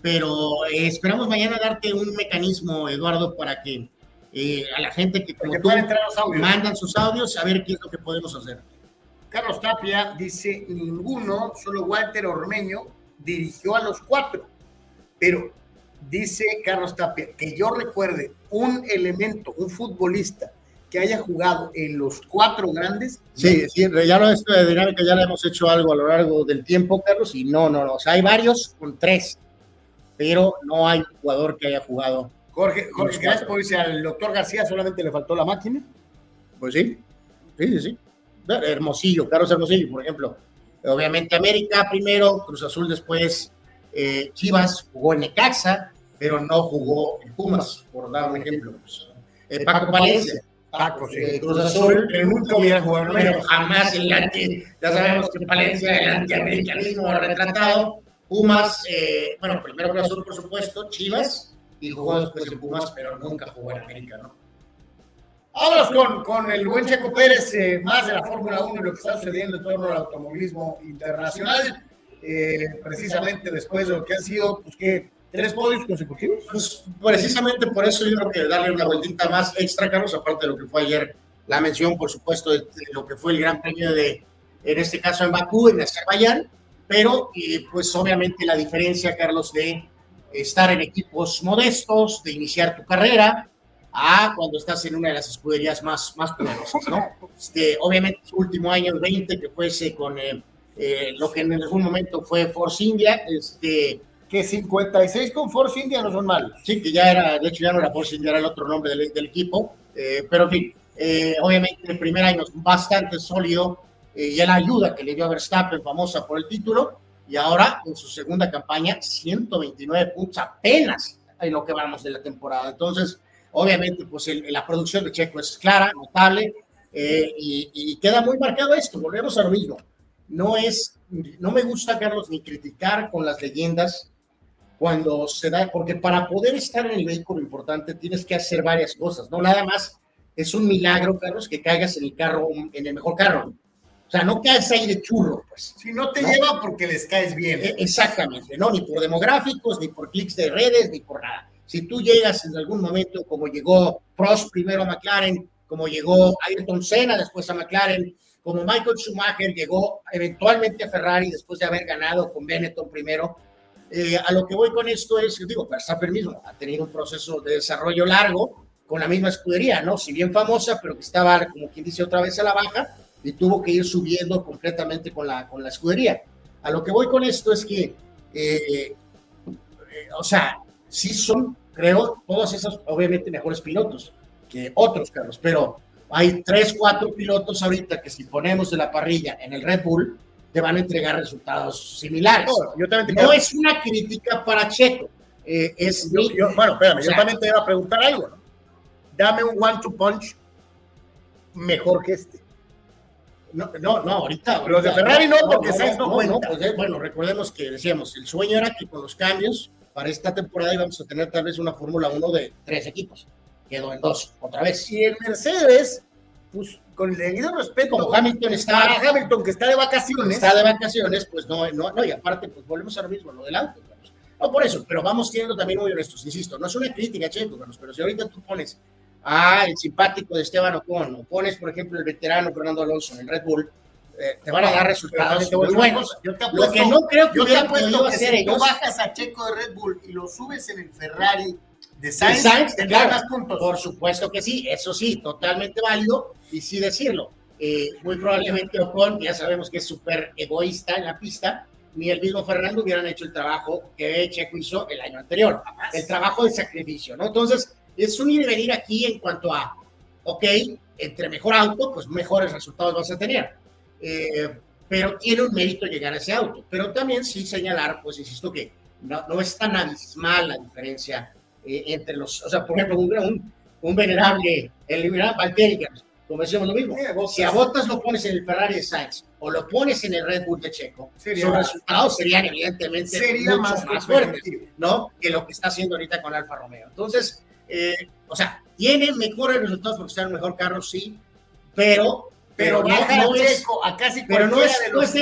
pero eh, esperamos mañana darte un mecanismo, Eduardo, para que eh, a la gente que como tú, mandan sus audios, a ver qué es lo que podemos hacer. Carlos Tapia dice, ninguno, solo Walter Ormeño dirigió a los cuatro, pero dice Carlos Tapia, que yo recuerde un elemento, un futbolista que haya jugado en los cuatro grandes. Sí, sí ya lo de dinámica ya le hemos hecho algo a lo largo del tiempo, Carlos, y no, no, no, o sea, hay varios con tres, pero no hay jugador que haya jugado. Jorge, Jorge Crespo dice al doctor García solamente le faltó la máquina. Pues sí, sí, sí, sí. Hermosillo, Carlos Hermosillo, por ejemplo. Obviamente América primero, Cruz Azul después, eh, Chivas jugó en Necaxa, pero no jugó en Pumas, por dar un ejemplo. Pues, eh, Paco Palencia. Paco, sí. Cruz Azul, pero nunca hubiera jugado, pero jamás el anti, ya sabemos que Palencia, el antiamericanismo retratado. Pumas, eh, bueno, primero Cruz Azul, por supuesto, Chivas, y jugó después en Pumas, pero nunca jugó en América, ¿no? Vámonos con, con el buen Checo Pérez, eh, más de la Fórmula 1 y lo que está sucediendo en torno al automovilismo internacional, precisamente después de lo que ha sido, pues que ¿Tres podios consecutivos? Pues precisamente por eso yo creo que darle una vueltita más extra, Carlos, aparte de lo que fue ayer la mención, por supuesto, de, lo que fue el Gran Premio de, en este caso en Bakú, en Azerbaiyán, pero eh, pues obviamente la diferencia, Carlos, de estar en equipos modestos, de iniciar tu carrera, a cuando estás en una de las escuderías más, más poderosas, ¿no? Este, obviamente, último año 20, que fuese con eh, eh, lo que en algún momento fue Force India, este que 56 con Force India no son malos. Sí, que ya era, de hecho ya no era Force India, era el otro nombre del, del equipo, eh, pero en fin, obviamente el primer año es bastante sólido y la ayuda que le dio a Verstappen, famosa por el título, y ahora en su segunda campaña, 129 puntos apenas en lo que vamos de la temporada. Entonces, obviamente, pues la producción de Checo es clara, notable, y, y queda muy marcado esto, volvemos a lo mismo. No es, no me gusta, Carlos, ni criticar con las leyendas, cuando se da, porque para poder estar en el vehículo importante tienes que hacer varias cosas, no nada más es un milagro, Carlos, que caigas en el carro, en el mejor carro. O sea, no caes ahí de churro, pues. Si no te lleva porque les caes bien. E, exactamente, no, ni por demográficos, ni por clics de redes, ni por nada. Si tú llegas en algún momento, como llegó Prost primero a McLaren, como llegó Ayrton Senna después a McLaren, como Michael Schumacher llegó eventualmente a Ferrari después de haber ganado con Benetton primero, eh, a lo que voy con esto es, digo, Verstappen mismo ha tenido un proceso de desarrollo largo con la misma escudería, ¿no? Si bien famosa, pero que estaba, como quien dice, otra vez a la baja y tuvo que ir subiendo completamente con la, con la escudería. A lo que voy con esto es que, eh, eh, o sea, sí son, creo, todos esos, obviamente, mejores pilotos que otros, Carlos, pero hay tres, cuatro pilotos ahorita que si ponemos de la parrilla en el Red Bull, te van a entregar resultados similares. No, es una crítica para Checo. Eh, es bueno, espérame, yo también te iba a preguntar algo. ¿no? Dame un one to punch mejor que este. No, no, no, ahorita. Los de Ferrari no, porque Sainz no, cuenta. Pues, eh, bueno, recordemos que decíamos, el sueño era que con los cambios para esta temporada íbamos a tener tal vez una Fórmula 1 de tres equipos. Quedó en dos, otra vez. Y el Mercedes, pues con el debido respeto, como Hamilton está, Hamilton que está de vacaciones, está de vacaciones, pues no, no, no, y aparte, pues volvemos a lo mismo, lo del auto. No por eso, pero vamos siendo también muy honestos, insisto, no es una crítica, Checo, pero si ahorita tú pones a el simpático de Esteban Ocon, o pones, por ejemplo, el veterano Fernando Alonso en Red Bull, eh, te van a dar resultados muy buenos. Yo te apuesto, lo que no creo que yo te apuesto que si tú bajas a Checo de Red Bull y lo subes en el Ferrari de Sainz, más puntos. Por supuesto que sí, eso sí, totalmente válido y sí decirlo. Eh, muy probablemente Ocon, ya sabemos que es súper egoísta en la pista, ni el mismo Fernando hubieran hecho el trabajo que Checo hizo el año anterior, el trabajo de sacrificio, ¿no? Entonces, es un ir y venir aquí en cuanto a, ok, entre mejor auto, pues mejores resultados vas a tener. Eh, pero tiene un mérito llegar a ese auto. Pero también sí señalar, pues insisto que no, no es tan abismal la diferencia eh, entre los, o sea, por ejemplo, un, un, venerable, el liberal Valtteri, como decíamos lo mismo, si a Bottas lo pones en el Ferrari de Sainz, o lo pones en el Red Bull de Checo, Sería, sus resultados serían evidentemente sería mucho más, más fuertes, ¿no? Que lo que está haciendo ahorita con Alfa Romeo. Entonces, eh, o sea, tiene mejores resultados porque está en mejor carro, sí, pero pero, baja no, Checo a casi pero no es, de, los,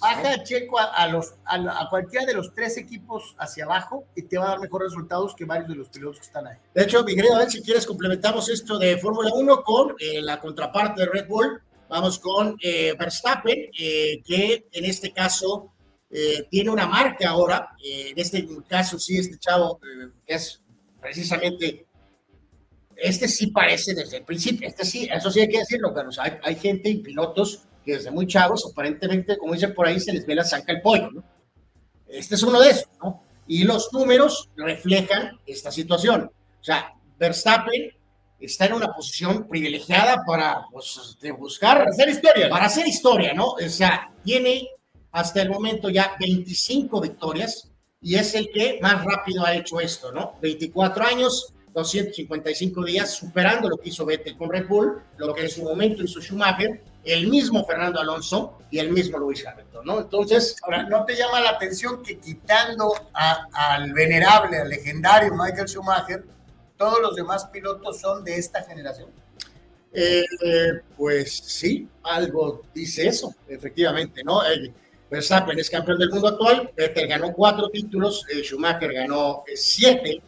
Baja Checo a, los, a, cualquiera de los tres equipos hacia abajo y te va a dar mejores resultados que varios de los pilotos que están ahí. De hecho, mi a ver si quieres complementamos esto de Fórmula 1 con eh, la contraparte de Red Bull. Vamos con eh, Verstappen, eh, que en este caso tiene una marca ahora. en este caso, sí, este chavo es precisamente este sí parece desde el principio, este sí, eso sí hay que decirlo, pero hay, hay, gente y pilotos que desde muy chavos, aparentemente, como dicen por ahí, se les ve la zanca el pollo, ¿no? Este es uno de esos, ¿no? Y los números reflejan esta situación. O sea, Verstappen está en una posición privilegiada para pues, de buscar. Para hacer historia. Para hacer historia, ¿no? O sea, tiene hasta el momento ya 25 victorias y es el que más rápido ha hecho esto, ¿no? 24 años, 255 días, superando lo que hizo Vettel con Red Bull, lo que en su momento hizo Schumacher, el mismo Fernando Alonso y el mismo Luis Hamilton, ¿no? Entonces, ahora, ¿no te llama la atención que quitando al venerable, al legendario Michael Schumacher, todos los demás pilotos son de esta generación? Eh, pues sí, algo dice eso, efectivamente, ¿no? Eh, Verstappen es campeón del mundo actual, Vettel ganó cuatro títulos, eh, Schumacher ganó siete,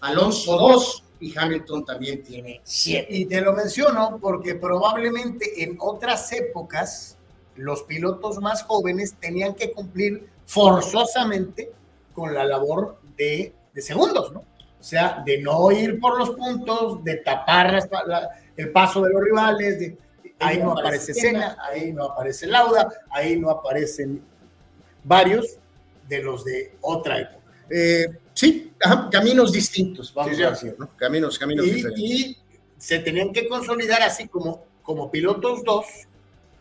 Alonso 2 y Hamilton también tiene 7. Y te lo menciono porque probablemente en otras épocas los pilotos más jóvenes tenían que cumplir forzosamente con la labor de, de segundos, ¿no? O sea, de no ir por los puntos, de tapar el paso de los rivales, de, ahí no aparece Senna, ahí no aparece Lauda, ahí no aparecen varios de los de otra época. Eh, Sí, caminos distintos, vamos a decir, ¿no? Caminos, caminos y, diferentes. Y se tenían que consolidar así como, como pilotos dos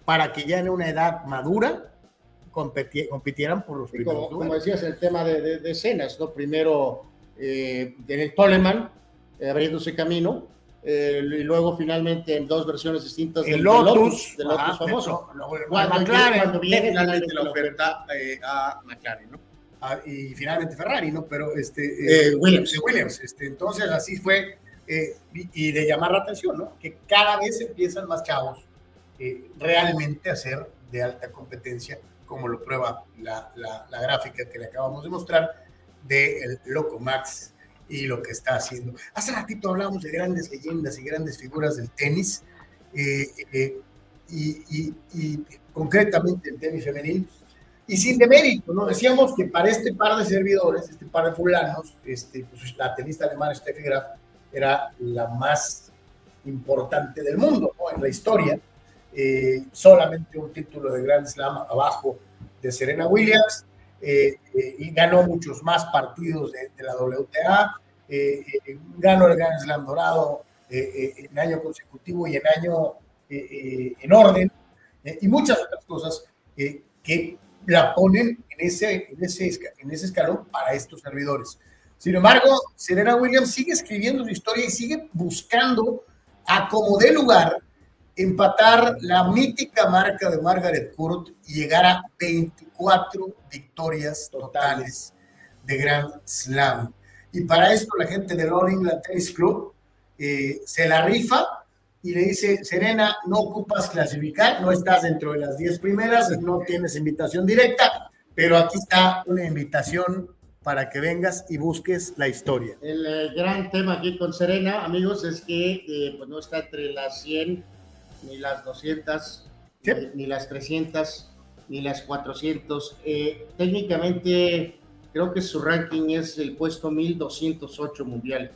para que ya en una edad madura compitieran por los primeros como, como, decías, el tema de, de, escenas, ¿no? Primero eh, en el Toleman, eh, abriéndose camino, eh, y luego finalmente en dos versiones distintas del Lotus, del Lotus, famoso. cuando, McLaren, cuando viene finalmente la oferta a McLaren, ¿no? Y finalmente Ferrari, ¿no? Pero este, eh, Williams. Williams este, entonces así fue, eh, y, de llamar la atención, ¿no? Que cada vez empiezan más chavos eh, realmente a ser de alta competencia, como lo prueba la, la, gráfica que le acabamos de mostrar del Loco Max y lo que está haciendo. Hace ratito hablamos de grandes leyendas y grandes figuras del tenis, y, y, y, concretamente el tenis femenil, y sin demérito, ¿no? Decíamos que para este par de servidores, este par de fulanos, este, pues, la tenista alemana Steffi Graf era la más importante del mundo, ¿no? En la historia. Eh, solamente un título de Grand Slam abajo de Serena Williams eh, eh, y ganó muchos más partidos de, la WTA, ganó el Grand Slam dorado en año consecutivo y en año en orden y muchas otras cosas que la ponen en ese, en ese, en ese escalón para estos servidores. Sin embargo, Serena Williams sigue escribiendo su historia y sigue buscando a como de lugar empatar la mítica marca de Margaret Court y llegar a 24 victorias totales de Grand Slam. Y para esto la gente del All England Tennis Club eh, se la rifa y le dice, Serena, no ocupas clasificar, no estás dentro de las 10 primeras, no tienes invitación directa, pero aquí está una invitación para que vengas y busques la historia. El eh, gran tema aquí con Serena, amigos, es que eh, pues no está entre las 100, ni las 200, eh, ni las 300, ni las 400. técnicamente, creo que su ranking es el puesto 1208 mundial.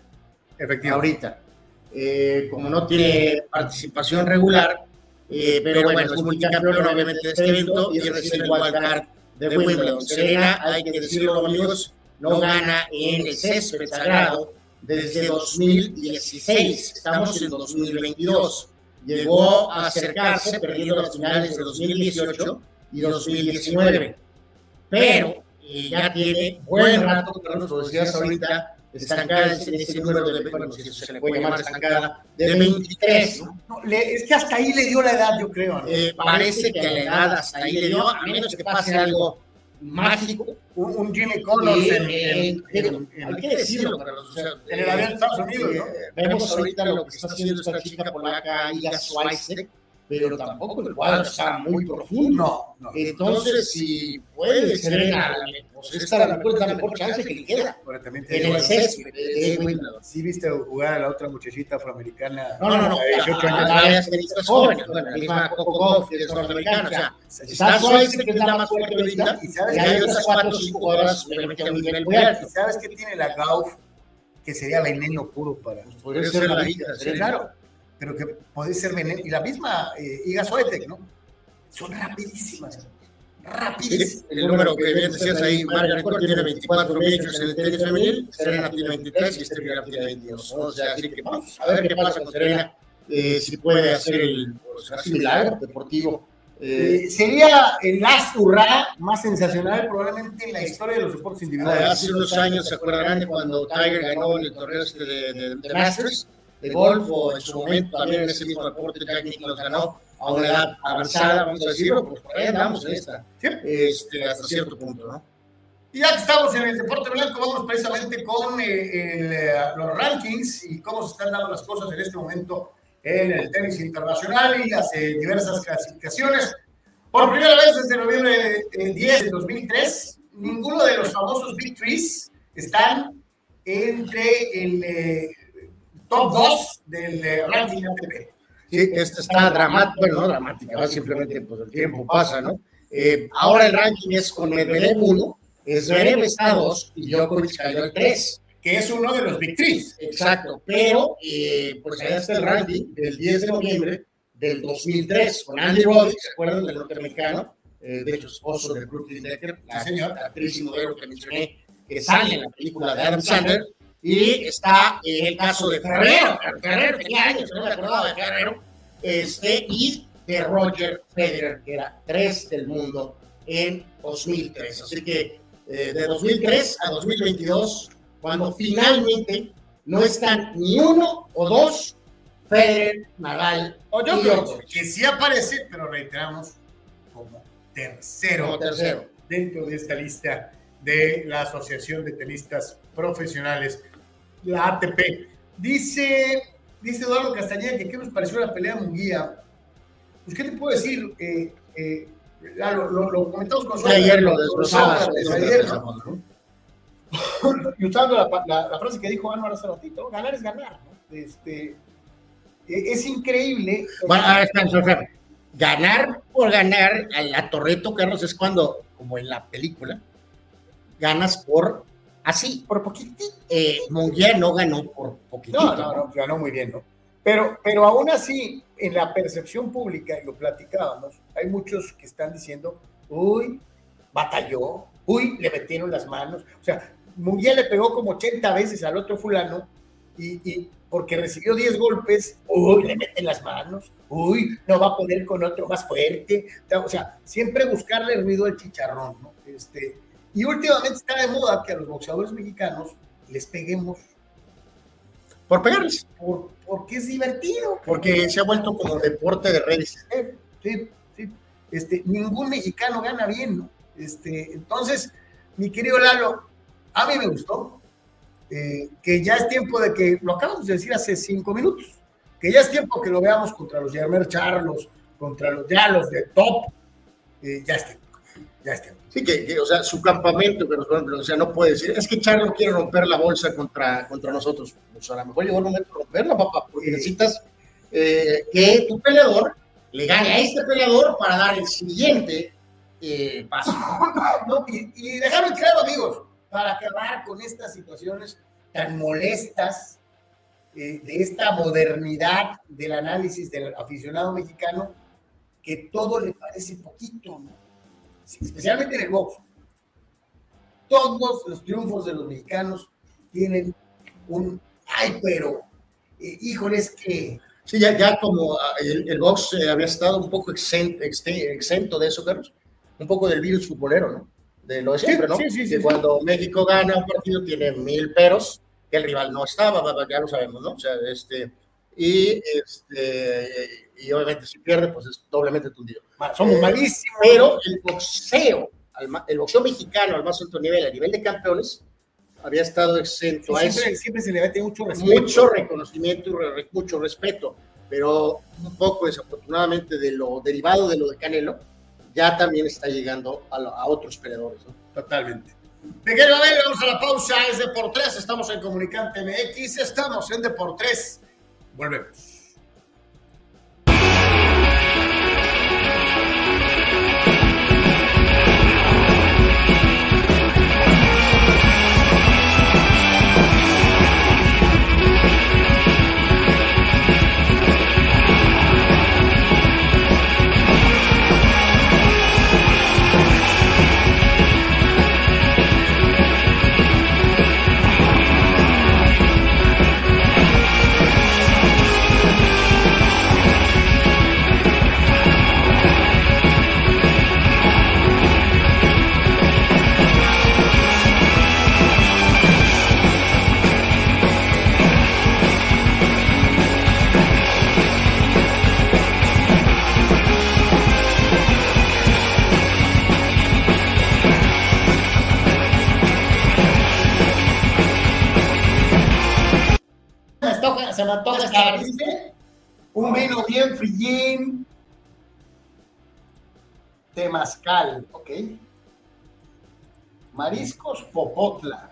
Efectivamente. Ahorita eh, como no tiene participación regular, eh, pero, bueno, es multicampeón obviamente de este evento y es el wildcard de Wimbledon. Serena, hay que decirlo amigos, no gana en el césped sagrado desde 2016, estamos en 2022. Llegó a acercarse perdiendo las finales de 2018 y 2019, pero eh, ya tiene buen rato, Carlos, lo decías ahorita, estancada en ese número de, bueno, si eso se le puede llamar estancada, de 23. ¿no? No, le- es que hasta ahí le dio la edad, yo creo. ¿no? Eh, parece que la edad hasta ahí le dio, a menos que pase algo mágico. un, un Jimmy Connors Y, en, eh, en- hay que decirlo, o sea, en el avión de Estados Unidos, ¿no? eh, vemos ahorita lo que está haciendo esta chica polaca, Iga Swiatek, pero tampoco el cuadro está muy profundo. No, no. Entonces, si puede ser la, pues esta la mejor, la mejor chance que le queda Pero también te en el césped de. ¿Sí viste jugar a la otra muchachita afroamericana? No, no, no, de 18 a años. varias tenistas jóvenes, bueno, la misma Coco Gauff, que es norteamericana, o sea, está Swiatek, que es la más fuerte ahorita, Y sabes y que hay otras cuatro o cinco jugadoras, obviamente, a un nivel muy alto. ¿Y sabes qué tiene la Gauf? Que sería veneno puro para. Podría ser la vida, Sí, claro. Pero que puede ser veneno. Y la misma eh, Iga Swiatek, ¿no? Son rapidísimas. Rapidísimas. Sí, el número que bien decías ahí, Margaret Court tiene 24 majors en el tenis femenil, Serena tiene 23 y Graf tiene 22. ¿no? O sea, así que vamos a ver qué pasa con Serena, eh, si puede hacer el pues, milagro deportivo. Eh, Eh, sería el last hurra más sensacional probablemente en la historia de los deportes individuales. hace unos años se acuerdan de cuando Tiger ganó en el torneo este de, de- de Masters de golf o en su momento también en ese mismo deporte Jack Nicklaus ganó a una edad avanzada, vamos a decirlo, pues por ahí andamos en esta, este, hasta cierto punto, ¿no? Y ya que estamos en el deporte blanco, vamos precisamente con eh, el, eh, los rankings y cómo se están dando las cosas en este momento en el tenis internacional y las eh, diversas clasificaciones. Por primera vez desde noviembre eh, 10 de 2003, ninguno de los famosos Big Threes están entre el eh, top 2 del eh, ranking ATP. Sí, esta está dramática, bueno, no dramática, simplemente pues el tiempo pasa, ¿no? Eh, ahora el ranking es con Medvedev 1, Zverev está 2 y Djokovic cayó al 3. que es uno de los Big. Exacto, pero eh, pues allá está el ranking del 10 de noviembre del 2003 con Andy Roddick, ¿se acuerdan del norteamericano? Eh, de hecho, esposo de Brooklyn Decker, la, Sí, señor. la actriz y modelo que mencioné, que sale en la película de Adam Sandler, y está eh, el caso de Ferrero, Ferrero tenía años, no me acordaba de Ferrero, este, y de Roger Federer, que era 3 del mundo en 2003. Así que eh, de 2003 a 2022, cuando finalmente no están ni uno o dos, Federer, Nadal O Djokovic. que sí aparece, pero reiteramos, como tercero, Como tercero. dentro de esta lista de la Asociación de Tenistas Profesionales, la ATP. Dice, dice Eduardo Castañeda que qué nos pareció la pelea de Munguía. Pues, ¿qué te puedo decir? Eh, eh, Lalo, lo, lo comentamos con Que ayer lo desglosabas. Sócrates y usando la, la- la frase que dijo Anwar hace ratito, ganar es ganar. ¿no? Este, eh, es increíble. Bueno, ahora está en su jefe. Ganar por ganar a la Torreto, Carlos, es cuando, como en la película, ganas por así. por poquitito. Eh, no ganó por poquitito. No, no, no, ganó muy bien, ¿no? Pero, pero aún así, en la percepción pública, y lo platicábamos, hay muchos que están diciendo, uy, batalló, uy, le metieron las manos. O sea, Munguía le pegó como 80 veces al otro fulano y, y porque recibió 10 golpes, uy, le meten las manos, uy, no va a poder con otro más fuerte. O sea, siempre buscarle ruido al chicharrón, ¿no? Este, y últimamente está de moda que a los boxeadores mexicanos les peguemos Por pegarles. por, porque es divertido. Porque se ha vuelto como deporte de redes. Sí, sí. Este, ningún mexicano gana bien, ¿no? Este, entonces, mi querido Lalo, a mí me gustó eh, que ya es tiempo de que, lo acabamos de decir hace cinco minutos, que ya es tiempo que lo veamos contra los Yermer Charlos, contra los ya los de top, eh, ya es tiempo, ya es tiempo. Sí, que, que, o sea, su campamento, pero, por ejemplo, o sea, no puede decir, es que Charlo quiere romper la bolsa contra, contra nosotros. Pues a lo mejor llegó el momento de romperla, papá, porque necesitas eh, que tu peleador le gane a este peleador para dar el siguiente eh, paso. No, y, y dejarlo claro, amigos, para acabar con estas situaciones tan molestas eh, de esta modernidad del análisis del aficionado mexicano, que todo le parece poquito, ¿no? Especialmente en el box. Todos los triunfos de los mexicanos tienen un, ay, pero, eh, híjole, es que Sí, ya, ya como ah, el, el box eh, había estado un poco exento, exento de eso, Carlos, un poco del virus futbolero, ¿no? de lo de siempre, ¿no? Sí, sí, sí. cuando México gana un partido tiene mil peros, que el rival no estaba, ya lo sabemos, ¿no? O sea, este, y, este, y obviamente si pierde, pues es doblemente tundido. Somos Eh, malísimos. Pero el boxeo, el boxeo mexicano al más alto nivel, a nivel de campeones, había estado exento a eso siempre, siempre se le mete mucho respeto. mucho reconocimiento y re- mucho respeto, pero un poco desafortunadamente de lo derivado de lo de Canelo, ya también está llegando a, lo- a otros peleadores. ¿no? Totalmente. Mi querido Abel, vamos a la pausa. Es de por tres. Estamos en Comunicante MX. Estamos en de por tres. Volvemos. Se me antoja estar. Un vino bien frillín. Temazcal, ok. Mariscos Popotla.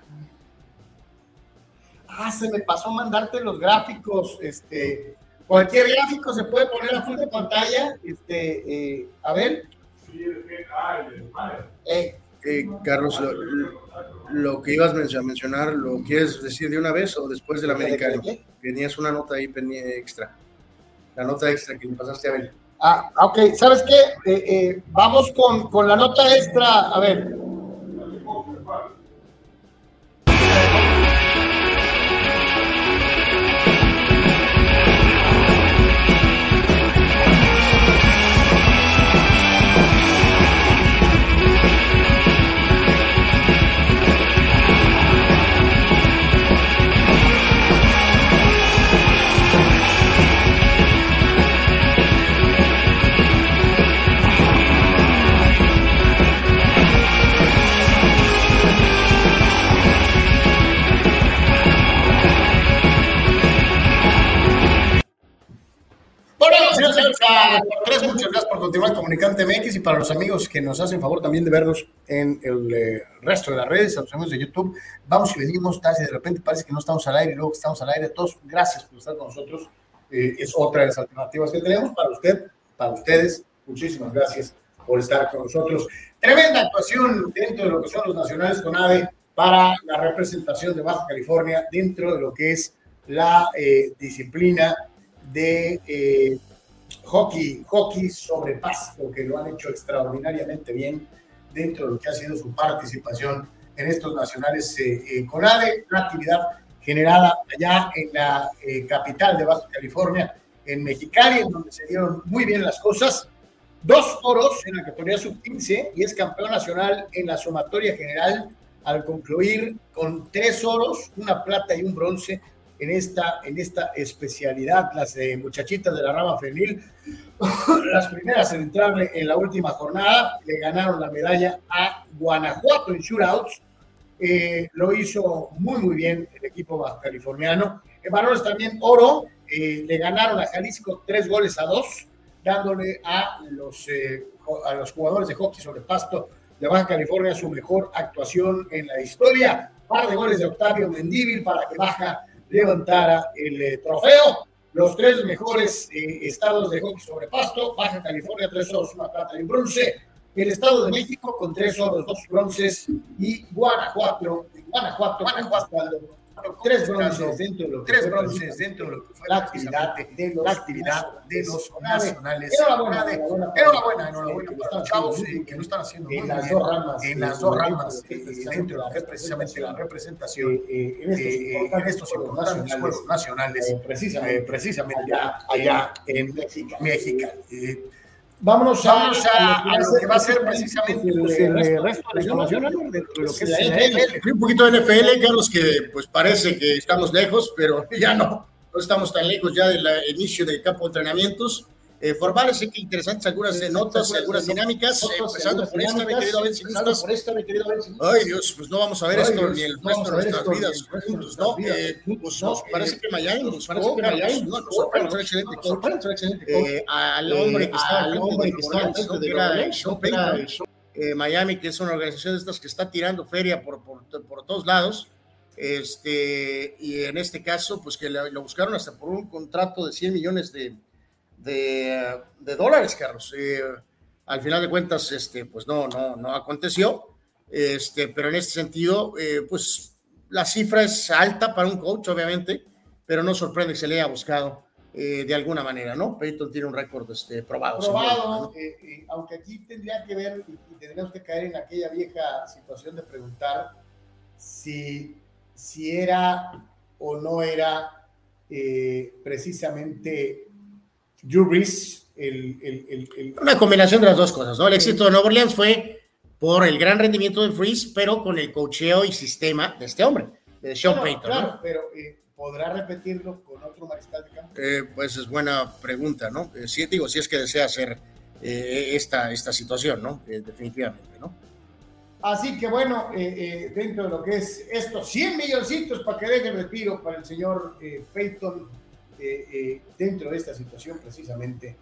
Ah, se me pasó mandarte los gráficos. Este, cualquier gráfico se puede poner a full de pantalla. Este, eh, a ver. Sí, es que, ah, el de madre. eh, Eh, Carlos, lo, lo que ibas a mencionar, ¿lo quieres decir de una vez o después del americano? Tenías una nota ahí extra. La nota extra que le pasaste a ver. Ah, ok. ¿Sabes qué? Eh, eh, vamos con, con la nota extra. A ver. Señores, señores, a por tres, muchas gracias por continuar Comunicante MX y para los amigos que nos hacen favor también de vernos en el eh, resto de las redes, a los amigos de YouTube, vamos y venimos, y de repente parece que no estamos al aire y luego que estamos al aire. Todos, gracias por estar con nosotros. Eh, es otra de las alternativas que tenemos para usted, para ustedes. Muchísimas gracias por estar con nosotros. Tremenda actuación dentro de lo que son los nacionales con AVE para la representación de Baja California dentro de lo que es la eh, disciplina de eh, hockey, hockey sobre pasto, que lo han hecho extraordinariamente bien dentro de lo que ha sido su participación en estos nacionales eh, eh, con AVE, una actividad generada allá en la eh, capital de Baja California, en Mexicali, en donde se dieron muy bien las cosas. Dos oros en la categoría sub-15 y es campeón nacional en la sumatoria general al concluir con tres oros, una plata y un bronce en esta, en esta especialidad. Las eh, muchachitas de la rama femenil, las primeras en entrarle en la última jornada, le ganaron la medalla a Guanajuato en shootouts. Eh, lo hizo muy, muy bien el equipo californiano. En varones también oro, eh, le ganaron a Jalisco tres goles a dos, dándole a los, a los jugadores de hockey sobre pasto de Baja California su mejor actuación en la historia. Par de goles de Octavio Mendívil para que Baja levantara el eh, trofeo. Los tres mejores eh, estados de hockey sobre pasto, Baja California, tres oros, una plata y un bronce. El Estado de México con tres oros, dos bronces y Guanajuato, Guanajuato, Guanajuato, tres bronces dentro de lo que Tres fue bronces dentro de lo que fue la actividad de los, la actividad de los nacionales. Enhorabuena, enhorabuena, Enhorabuena, para los chavos eh, que lo están haciendo en las bien dos ramas, en eh, las dos ramas eh, dentro de lo que es precisamente la representación eh, eh, en estos eh, importantes juegos nacionales, eh, precisamente, eh, allá, en México. Eh, Vámonos a, Vámonos a- a lo que va a ser precisamente el, pues, resto de la información, un poquito de NFL, Carlos, que pues parece que estamos lejos, pero ya no, no estamos tan lejos ya del eh, inicio del campo de entrenamientos. Eh, formales, sí que interesantes algunas eh, notas, algunas dinámicas, eh, empezando por esta, mi querido Ben, si gustas. por esta, mi querido Ben, si. Ay, Dios, pues no vamos a ver Ay, esto Dios, ni el no resto de nuestras esto vidas juntos, nuestras ¿no? vidas Eh, pues ¿no? nos parece Eh, que Miami, nos parece que Miami, nos sorprende, un excelente nos coach. coach. Eh, al hombre que estaba al al hombre que estaba al frente de era Sean Payton, eh, Miami, que es una organización de estas que está tirando feria por, por, por todos lados. Este, y en este caso, pues que lo buscaron hasta por un contrato de 100 millones de, de, de dólares, Carlos. Eh, al final de cuentas, este, pues no, no, no aconteció. Este, pero en este sentido, eh, pues la cifra es alta para un coach, obviamente, pero no sorprende que se le haya buscado eh, de alguna manera, ¿no? Peyton tiene un récord este, probado. probado, ¿no? eh, aunque aquí tendría que ver y, y tendríamos que caer en aquella vieja situación de preguntar si, si era o no era eh, precisamente Drew Brees el, el, el, el- Una combinación de las dos cosas, ¿no? El éxito de Nueva Orleans fue por el gran rendimiento de Freeze, pero con el cocheo y sistema de este hombre, de Sean Claro, Payton, claro, ¿no? pero eh, podrá repetirlo con otro mariscal de campo. Eh, pues es buena pregunta, ¿no? Eh, sí, digo, si es que desea hacer eh, esta, esta situación, ¿no? Eh, definitivamente, ¿no? Así que bueno, eh, eh, dentro de lo que es estos 100 milloncitos para que deje el retiro para el señor eh, Peyton, eh, dentro de esta situación precisamente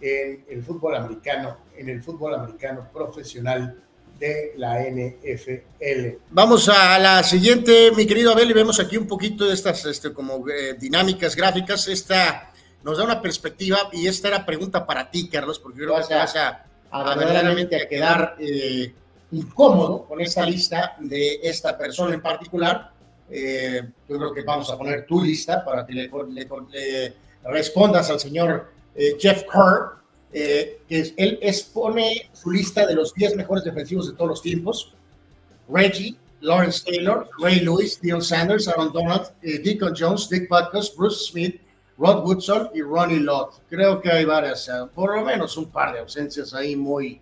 en el fútbol americano, en el fútbol americano profesional de la NFL. Vamos a la siguiente, mi querido Abel, y vemos aquí un poquito de estas este, como eh, dinámicas gráficas. Esta nos da una perspectiva y esta era pregunta para ti, Carlos, porque creo que te a- vas a, a a verdaderamente a quedar eh, incómodo con esta lista de esta persona en particular. Eh, yo creo que vamos a poner tu lista para que le, le- le respondas al señor eh, Jeff Kerr, eh, que es- él expone su lista de los 10 mejores defensivos de todos los tiempos. Reggie, Lawrence Taylor, Ray Lewis, Dion Sanders, Aaron Donald, eh, Deacon Jones, Dick Butkus, Bruce Smith, Rod Woodson y Ronnie Lott. Creo que hay varias, eh, por lo menos un par de ausencias ahí muy,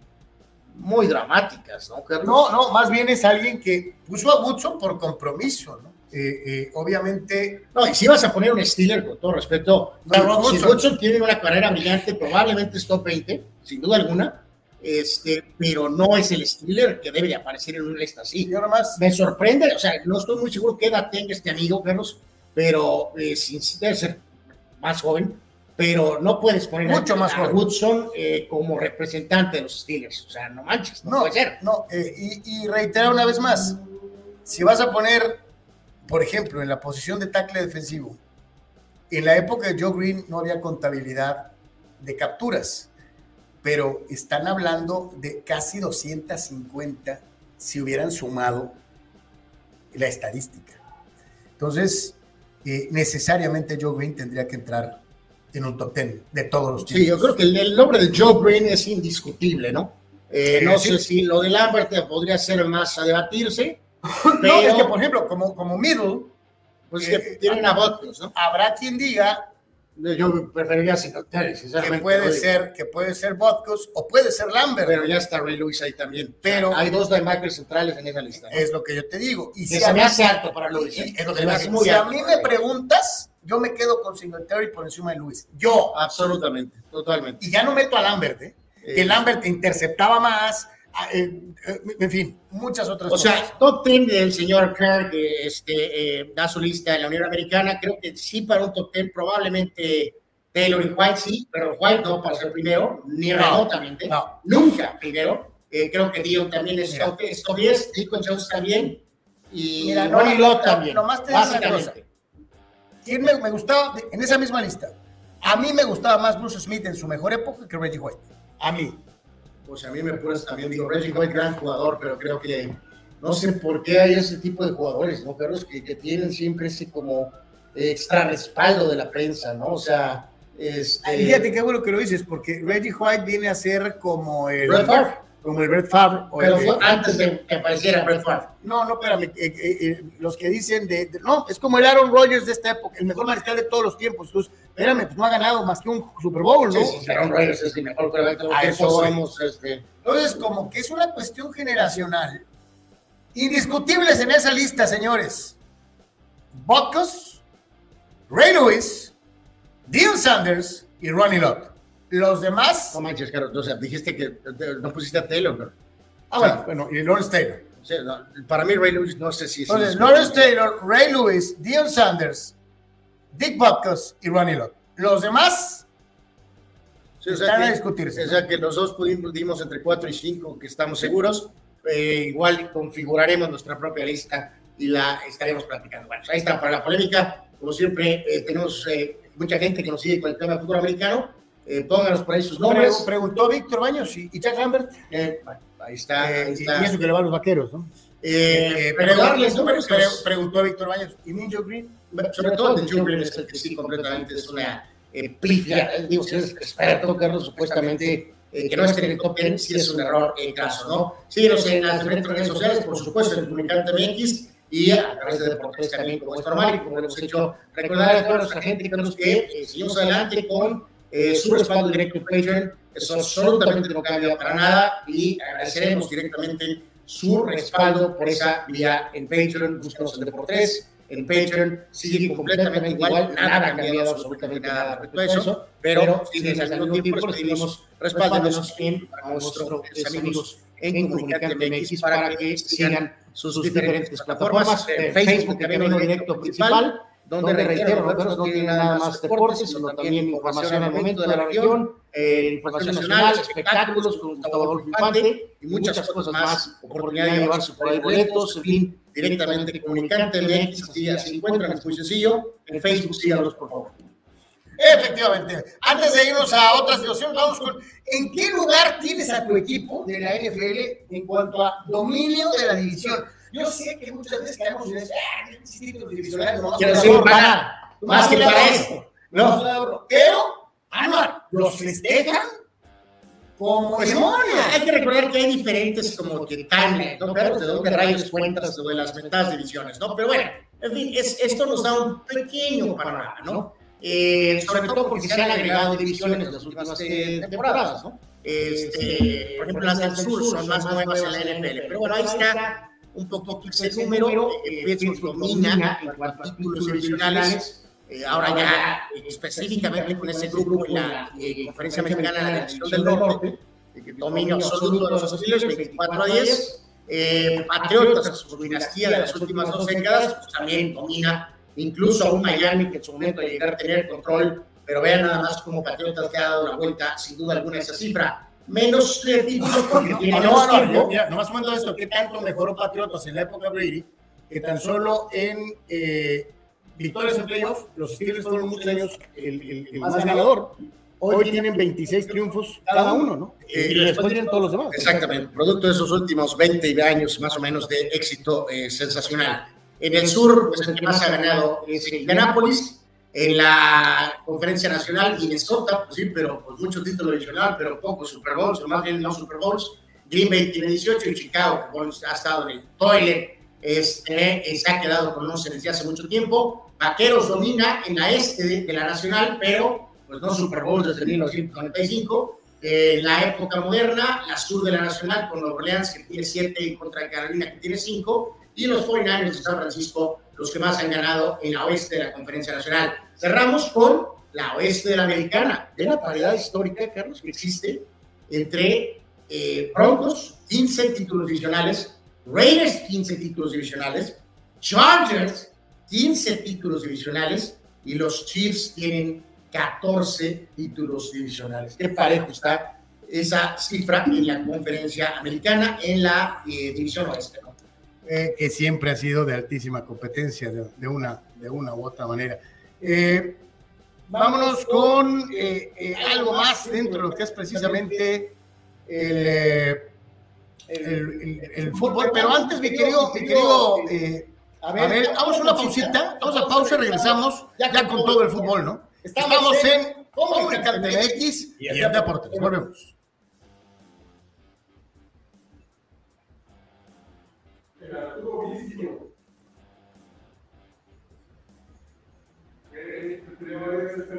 muy dramáticas, ¿no, Carlos? No, no, más bien es alguien que puso a Woodson por compromiso, ¿no? Eh, eh, obviamente No, y si vas a poner un Steeler, con todo respeto, No, si Woodson. Woodson tiene una carrera brillante, probablemente es top 20, sin duda alguna, este, pero no es el Steeler que debe de aparecer en una lista así. yo nomás Me sorprende, o sea, no estoy muy seguro qué edad tenga este amigo, Carlos, pero eh, sin, debe ser más joven, pero no puedes poner Mucho a, más a. Woodson eh, como representante de los Steelers, o sea, no manches, no, No, puede ser. no, eh, y, y reiterar una vez más, si vas a poner, por ejemplo, en la posición de tackle defensivo, en la época de Joe Green no había contabilidad de capturas, pero están hablando de casi 250 si hubieran sumado la estadística. Entonces, eh, necesariamente Joe Green tendría que entrar en un top 10 de todos los Sí, yo creo que el, el nombre de Joe Green es indiscutible, ¿no? Eh, no sé si lo de Lambert podría ser más a debatirse, No, pero es que, por ejemplo, como, como middle, pues eh, que tienen a Butkus, ¿no? habrá quien diga Yo preferiría que sinceramente. puede lo digo. ser que puede ser Butkus o puede ser Lambert, Pero ya está Ray Lewis ahí también. Pero- hay dos linebackers centrales en esa lista. ¿no? es lo que yo te digo. Y Que si se a mí, me hace alto para Lewis. ¿eh? es lo que Se me a hace muy si a alto mí para me preguntas, yo me quedo con Singletary por encima de Luis. Yo. Absolutamente, totalmente. Y ya no meto a Lambert, ¿eh? que Eh, Lambert interceptaba más, eh, eh, en fin, muchas otras O cosas. sea, top 10 del señor Kerr, que este, eh, da su lista en la Unión Americana, creo que sí para un top 10 probablemente Taylor y White sí, pero White no para ser primero, ni No, remotamente, no. nunca primero. Eh, creo que Dion también es Mira. top, es top 10, Deacon Jones también, y Mira, no, Ronnie Lott no, también, nomás te básicamente. ¿Quién me, me gustaba en esa misma lista? A mí me gustaba más Bruce Smith en su mejor época que Reggie White. A mí. Pues a mí me pones también, digo, Reggie White, gran jugador, pero creo que no sé por qué hay ese tipo de jugadores, ¿no, Carlos? Que, que tienen siempre ese como extra respaldo de la prensa, ¿no? O sea, este... Fíjate qué bueno que lo dices, porque Reggie White viene a ser como el. Brett Favre. Como el Brett Favre. o Pero el- fue antes de que apareciera Brett Favre. No, no, espérame. eh, eh, eh, los que dicen de, de- No, es como el Aaron Rodgers de esta época, el mejor mariscal de todos los tiempos. Entonces, espérame, pues no ha ganado más que un Super Bowl, ¿no? Sí, sí, Aaron Rodgers es el mejor quarterback de los eso voy. somos, este, Entonces, como que es una cuestión generacional. Indiscutibles en esa lista, señores. Buckles, Ray Lewis, Dion Sanders y Ronnie Lott. Los demás. No manches, Carlos. O sea, dijiste que no pusiste a Taylor. pero- Ah, bueno, bueno, y Lawrence Taylor. o sea, no, para mí, Ray Lewis, no sé si es. Entonces, Lawrence Taylor, Ray Lewis, Dion Sanders, Dick Buckles y Ronnie Lott. Los demás Sí, o sea están a que- discutirse. O sea que los dos pudimos, dimos entre 4 y 5, que estamos seguros. Eh, igual configuraremos nuestra propia lista y la estaremos platicando. Bueno, pues ahí está para la polémica. Como siempre, eh, tenemos eh, mucha gente que nos sigue con el tema del fútbol americano. Eh, pónganos por ahí sus nombres. preguntó Víctor Baños y, y Jack Lambert. Eh, ahí está. Eh, ahí y, está. y eso que le va a los vaqueros, ¿no? Eh, Eh, pero preguntó- darles números, pre- preguntó Víctor Baños. ¿Y Minjo Green? sobre todo de Joe Green es el que sí completamente es una eh, pifia. Eh, Digo, si eres experto, Carlos, supuestamente eh, que no esté en el top 10 sí es un error en caso, ¿no? Síguenos en las diferentes redes sociales, por supuesto, en Comunicante MX y a través de Deportes también, como es normal y como hemos hecho, recordar a toda nuestra gente Carlos, que eh, seguimos adelante con eh, su respaldo directo en Patreon. Eso absolutamente no cambia para nada y agradeceremos directamente su respaldo por esa vía en Patreon. Búscanos en Deportes. En Patreon sigue completamente igual, nada ha cambiado absolutamente nada respecto a eso, pero siguen al mismo tiempo les pedimos respáldenos en a nuestros amigos en Comunicante MX para que sigan sus diferentes plataformas, en Facebook también uno directo principal, donde reitero, nosotros no tiene nada más deportes, sino también información al momento de la región, eh, información nacional, espectáculos con Gustavo Adolfo Infante y muchas cosas más, oportunidad de llevarse por ahí boletos, en fin, directamente comunicante MX, así se encuentran, es muy sencillo, en Facebook síganos por favor. Efectivamente. Antes de irnos a otra situación, vamos con ¿en qué lugar tienes a tu equipo de la NFL en cuanto a dominio de la división? Yo sé que muchas veces caemos en eso, ah, títulos divisionales, nomás Quiero decir, para, más que para esto. No, No, pero, Anuar, los festejan como Pues demonios. hay que recordar que hay diferentes como que timelines, ¿no? Claro, de dónde rayos cuentas de las metadas divisiones, ¿no? Pero bueno, en fin, es, esto nos da un pequeño panorama, ¿no? Eh, sobre todo porque se han agregado divisiones en las últimas eh, temporadas, ¿no? Este, por ejemplo, las del sur son más nuevas en la NFL, pero bueno, ahí está un poquito ese número. Eh, Pittsburgh domina en cuanto a títulos divisionales. Eh, ahora ya eh, específicamente con ese grupo en la eh, conferencia americana de la división del norte, eh, dominio absoluto de los Steelers, 24 a 10. Eh, Patriotas, su dinastía de las últimas dos décadas, pues, también domina incluso a un Miami que en su momento de llegar a tener control, pero vean nada más cómo Patriotas le ha dado la vuelta, sin duda alguna, esa cifra. Menos títulos porque tiene No, no, no, mira, nomás cuento esto, ¿qué tanto mejoró Patriotas en la época Brady? Que tan solo en eh, victorias en playoff, los Steelers fueron muchos años el, el- el más ganador. Hoy tienen 26 triunfos cada uno, ¿no? Eh, y después tienen todos los demás. Exactamente, producto de esos últimos 20 años más o menos de éxito eh, sensacional. En el sur, pues el que más ha ganado es Indianapolis, en la conferencia nacional Minnesota, pues sí, pero pues mucho título adicional, pero pocos Super Bowls, o más bien no Super Bowls. Green Bay tiene 18 y Chicago, que bueno, ha estado en el toilet, este, eh, se ha quedado con 11 desde hace mucho tiempo. Vaqueros domina en la este de, de la nacional, pero pues no Super Bowls desde 1995. Eh, la época moderna, la sur de la nacional con Nueva Orleans, que tiene 7, y contra Carolina, que tiene 5, y los 49ers de San Francisco, los que más han ganado en la oeste de la conferencia nacional. Cerramos con la oeste de la americana, de la paridad histórica, Carlos, que existe entre eh, Broncos, 15 títulos divisionales, Raiders, 15 títulos divisionales, Chargers, 15 títulos divisionales, y los Chiefs tienen 14 títulos divisionales. Qué parejo está esa cifra en la conferencia americana en la eh, división oeste. ¿no? eh, que siempre ha sido de altísima competencia de, una, de una u otra manera. Eh, vámonos con eh, eh, algo más dentro de lo que es precisamente el, el, fútbol. Pero antes, mi querido, mi querido a ver, a vamos a una pausita, vamos a pausa y regresamos ya con todo el fútbol, ¿no? Estamos en Comunicante X y el Deportes. Volvemos. Buenísimo. Eh, primero es este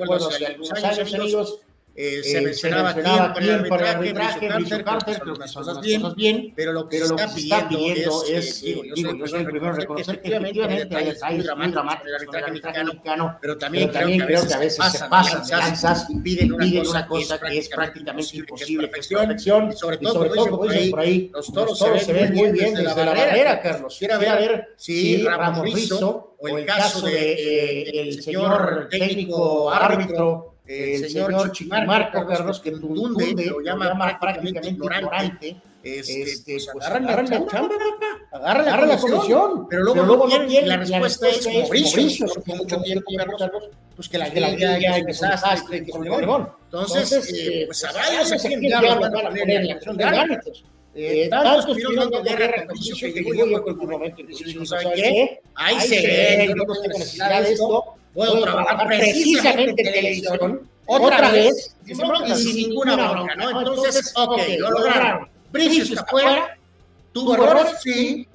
Recuerdo hace algunos años, amigos, eh, se mencionaba quién para el arbitraje, Rizzo Carter, creo que las cosas bien, bien, pero lo que se está pidiendo es, digo, yo soy el primero a reconocer que efectivamente hay muy en el arbitraje mexicano, pero también creo que a veces se pasan de lanzas y piden una cosa que es prácticamente imposible, que es perfección, y sobre todo, como dicen por ahí, los toros se ven muy bien desde la barrera, Carlos. Quiero ver si Ramos Rizzo o el caso de el señor técnico árbitro el, el señor Chimarco Carlos, que tunde, lo llama, llama prácticamente ignorante, este, este, pues, pues agarra, agarra la chamba, la comisión, pero luego, pero luego no tiene, la respuesta es Mauricio, porque mucho tiempo, Carlos, pues que la ya es desastre, que Obregón. Entonces, eh, pues a varios aquí en Diablo van a poner en la acción de árbitros. Eh, tantos dando guerra que llegó yo con momento y ¿saben qué? Ahí se ve, yo no tengo necesidad de esto, puedo trabajar precisamente en televisión otra vez y sin ninguna bronca, ¿no? Entonces, ok, lo lograron. Bricio está fuera, tuvo errores, sí,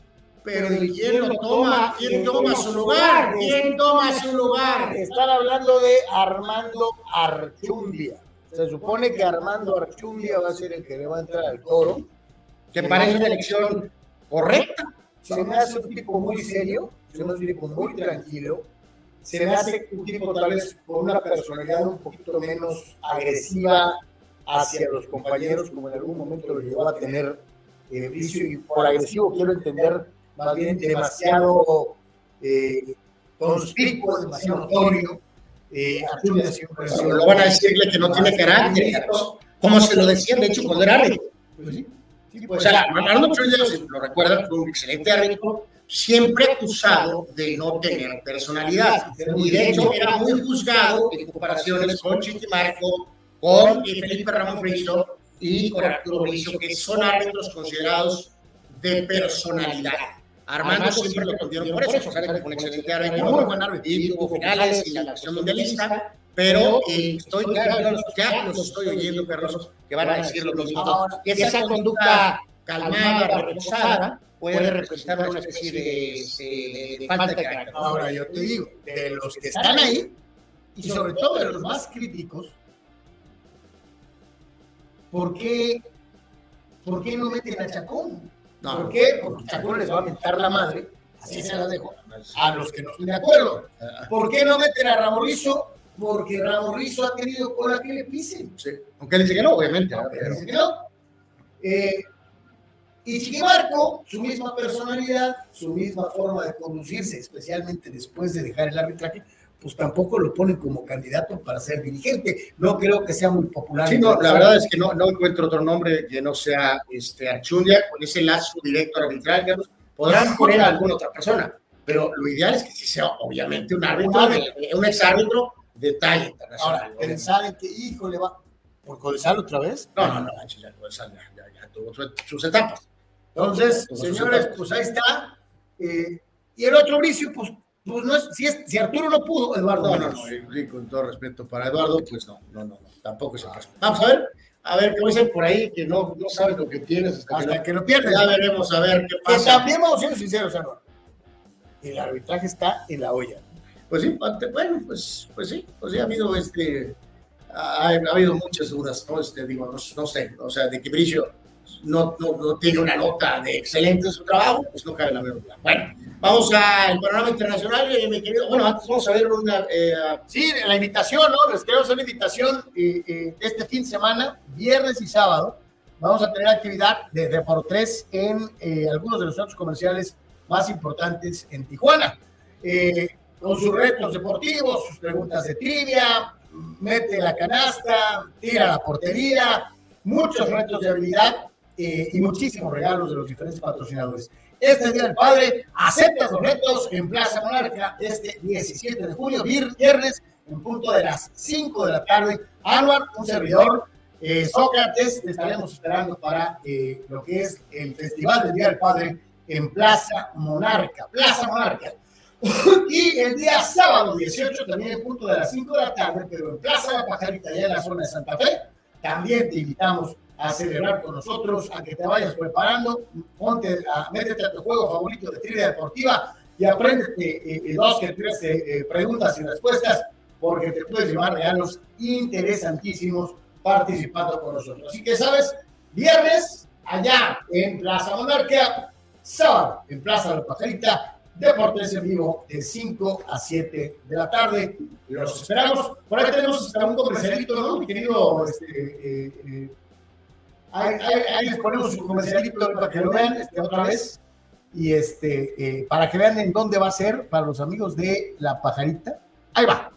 pero ¿quién lo toma? ¿Quién toma su lugar? ¿Quién toma su lugar? Están hablando de Armando Archundia. Se supone que Armando Archundia va a ser el que le va a entrar al toro. ¿Te parece una elección correcta? Se me hace un tipo muy serio, se me hace un tipo muy tranquilo, se me hace un tipo tal vez con una personalidad un poquito menos agresiva hacia los compañeros, como en algún momento lo llegó a tener eh, y por agresivo quiero entender más bien demasiado eh, conspicuo, demasiado notorio. Eh, lo van a decirle que no tiene carácter, como se lo decían de hecho cuando era árbitro. Pues sí, pues, o sea, Arnold lo recuerda, fue un excelente árbitro, siempre acusado de no tener personalidad. Y de hecho era muy juzgado en comparaciones con Chiquimarco, con Felipe Ramón Friso, y con Arturo Mauricio, que son árbitros considerados de personalidad. Armando siempre lo considero por eso, sale como un excelente árbitro, muy buen árbitro, y tuvo finales y la acción mundialista, pero eh, estoy claro, ya los estoy oyendo, que van a decir lo mismo, que esa conducta calmada, reposada, puede representar una especie de, de- de falta de carácter. Ahora yo te digo, de los que están ahí, y sobre todo de los más críticos, ¿por qué, por qué no meten a Chacón? No. ¿Por qué? Porque Chacón les va a mentar la madre, así se la dejo, a los que no estén de acuerdo. ¿Por qué no meten a Ramorrizo? Porque Ramorrizo ha tenido cola que le pisen. Sí. Aunque él dice que no, obviamente. Aunque Pero- dice que no. Eh, y Chiquimarco, su misma personalidad, su misma forma de conducirse, especialmente después de dejar el arbitraje, pues tampoco lo ponen como candidato para ser dirigente. No creo que sea muy popular. Sí, no, la verdad es que no, no encuentro otro nombre que no sea este, Archundia con ese lazo directo arbitral. digamos. Podrán poner a alguna otra persona, pero lo ideal es que sí sea, obviamente, un árbitro, de- un exárbitro de talla internacional. Ahora, pensar en que, hijo, le va por Codesal otra vez. No, no, no, ya, pues, ya, ya, ya tuvo su- sus etapas. Entonces, Pues, señores, pues ahí está. Eh, y el otro Bricio, pues, pues no es, si, es, si Arturo no pudo, Eduardo. No, no, no, y con todo respeto para Eduardo, pues no, no, no, no, tampoco es el caso. Vamos a ver, a ver, ¿qué dicen por ahí? Que no, no sabes lo que tienes hasta, Hasta que, que lo no- pierdes. Ya veremos a ver qué Que pasa. también vamos a ser sinceros, Álvaro. El arbitraje está en la olla. Pues sí, bueno, pues, pues sí, pues sí, ha habido este, ha, ha habido muchas dudas, ¿no? Este, digo, no, no sé, o sea, de que Bricio no, no, tiene una nota de excelente en su trabajo, pues no cabe la menor duda. Bueno, vamos al panorama internacional, eh, mi querido, bueno, antes vamos a ver una, eh, Sí, la invitación, ¿no? Les queremos hacer una invitación eh, eh, este fin de semana, viernes y sábado. Vamos a tener actividad desde por tres en eh, algunos de los centros comerciales más importantes en Tijuana. Eh, con sus retos deportivos, sus preguntas de trivia, mete la canasta, tira la portería, muchos retos de habilidad eh, y muchísimos regalos de los diferentes patrocinadores. Este Día del Padre, acepta los retos en Plaza Monarca este 17 de julio, vier- viernes, en punto de las 5 de la tarde. Anuar, un servidor, eh, Sócrates, te estaremos esperando para eh, lo que es el Festival del Día del Padre en Plaza Monarca. Plaza Monarca. y el día sábado 18, también en punto de las 5 de la tarde, pero en Plaza La Pajarita, allá en la zona de Santa Fe, también te invitamos a celebrar con nosotros, a que te vayas preparando, ponte, a, métete a tu juego favorito de trivia deportiva y eh, dos que tres eh, preguntas y respuestas, porque te puedes llevar regalos interesantísimos participando con nosotros. Así que, ¿sabes? Viernes, allá en Plaza Monarquía, sábado en Plaza La Pajarita, Deportes en vivo de 5 a 7 de la tarde. Los esperamos. Por ahí tenemos hasta un comercialito, ¿no? Mi querido este, eh, eh, Ahí, ahí- ahí les ponemos su comercialito para que lo vean este, otra vez. Y este, eh, para que vean en dónde va a ser para los amigos de La Pajarita. Ahí va.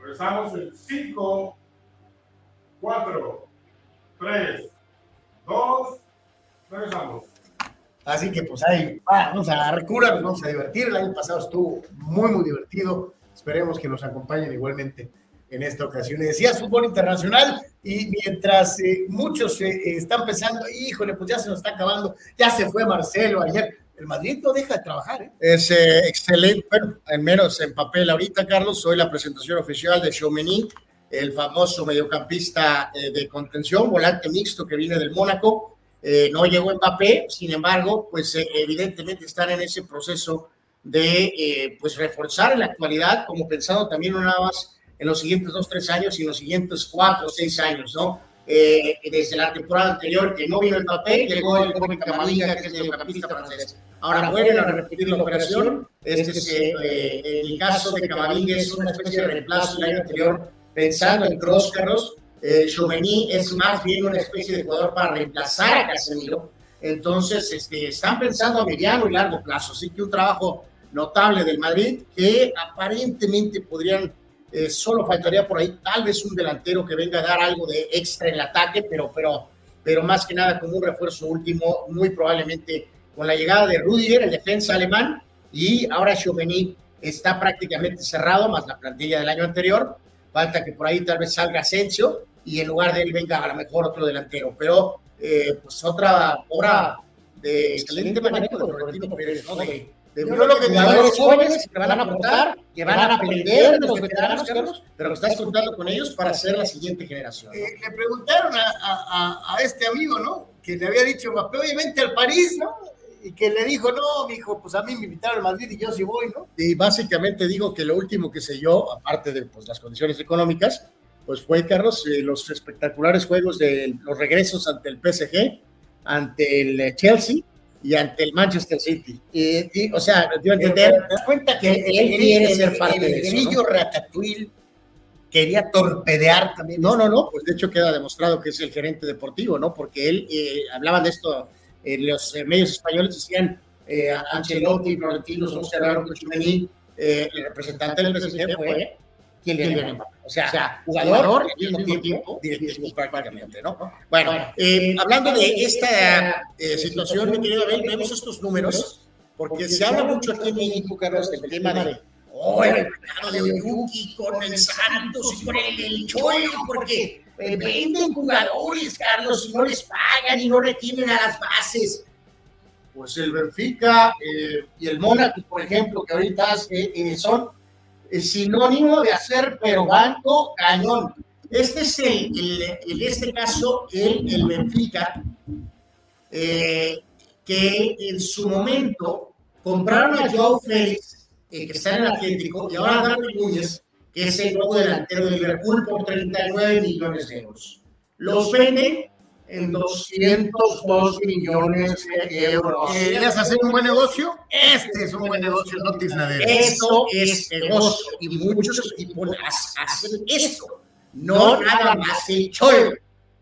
Regresamos en 5, 4, 3, 2, regresamos. Así que pues ahí vamos a agarrar cura, nos vamos a divertir. El año pasado estuvo muy, muy divertido. Esperemos que nos acompañen igualmente en esta ocasión. Y decías fútbol internacional y mientras eh, muchos eh, están pensando, híjole, pues ya se nos está acabando, ya se fue Marcelo ayer. El Madrid no deja de trabajar, ¿eh? Es eh, excelente, bueno, al menos en papel ahorita, Carlos, soy la presentación oficial de Chaumeny, el famoso mediocampista eh, de contención, volante mixto que viene del Mónaco. Eh, no llegó Mbappé, sin embargo, pues eh, evidentemente están en ese proceso de eh, pues reforzar en la actualidad, como pensado también nada más en los siguientes dos, tres años, sino en los siguientes cuatro seis años, ¿no? Eh, desde la temporada anterior que no vino papel, llegó el joven Camavinga, que es mediocampista francés. Ahora vuelven a repetir la operación. Este es, eh, el caso de Camavinga es una especie de reemplazo del año anterior, pensando en Kroos, Carlos. Eh, es más bien una especie de jugador para reemplazar a Casemiro. Entonces, este, están pensando a mediano y largo plazo. Así que un trabajo notable del Madrid que aparentemente podrían Eh, solo faltaría por ahí tal vez un delantero que venga a dar algo de extra en el ataque, pero, pero, pero más que nada como un refuerzo último, muy probablemente con la llegada de Rudiger, el defensa alemán, y ahora Chauveny está prácticamente cerrado, más la plantilla del año anterior. Falta que por ahí tal vez salga Asensio y en lugar de él venga a lo mejor otro delantero, pero eh, pues otra obra de excelente manejo de Florentino Pérez, ¿no? De, de Yo lo que jugadores jóvenes que van a aportar, que van a aprender de los veteranos, Carlos, pero que estás contando con ellos para ser la siguiente generación. ¿no? Eh, le preguntaron a, a- a- este amigo, ¿no? Que le había dicho vente al París, ¿no? Y que le dijo, no, mijo, pues a mí me invitaron al Madrid y yo sí voy, ¿no? Y básicamente digo que lo último que selló, aparte de pues, las condiciones económicas, pues fue, Carlos, eh, los espectaculares juegos de los regresos ante el PSG, ante el eh, Chelsea y ante el Manchester City. Y, y, o sea, dio a entender ¿Te das cuenta que él quiere ser parte el, de eso, ¿no? Ratatouille quería torpedear también? No, no, no, pues de hecho queda demostrado que es el gerente deportivo, ¿no? Porque él, eh, hablaban de esto, en los eh, medios españoles decían, eh, Ancelotti, Florentino, somos hablaron con Chumení, eh, el representante del PSG fue Kylian Mbappé. O sea, jugador al mismo tiempo directivo prácticamente, ¿no? Bueno, eh, hablando de esta eh, situación, mi querido Abel, vemos estos números, porque se habla mucho aquí en México, Carlos, del tema de oh, el mercado de Oyuki con el Santos y con el, Cholo, porque eh, venden jugadores, Carlos, y no les pagan y no retienen a las bases. Pues el Benfica eh, y el Mónaco, por ejemplo, que ahorita eh, eh, son sinónimo de hacer, pero banco cañón. Este es el, el- este caso, el, el Benfica, que en su momento compraron a Joe Félix, que está en el Atlético, y ahora a Darwin Núñez, que es el nuevo delantero de Liverpool, por 39 millones de euros. Los venden en 202 millones de euros. ¿Querías hacer un buen negocio? Este es un buen negocio, no Tisnadero. Eso es negocio y muchos equipos ha- hacen esto. No nada más el Cholo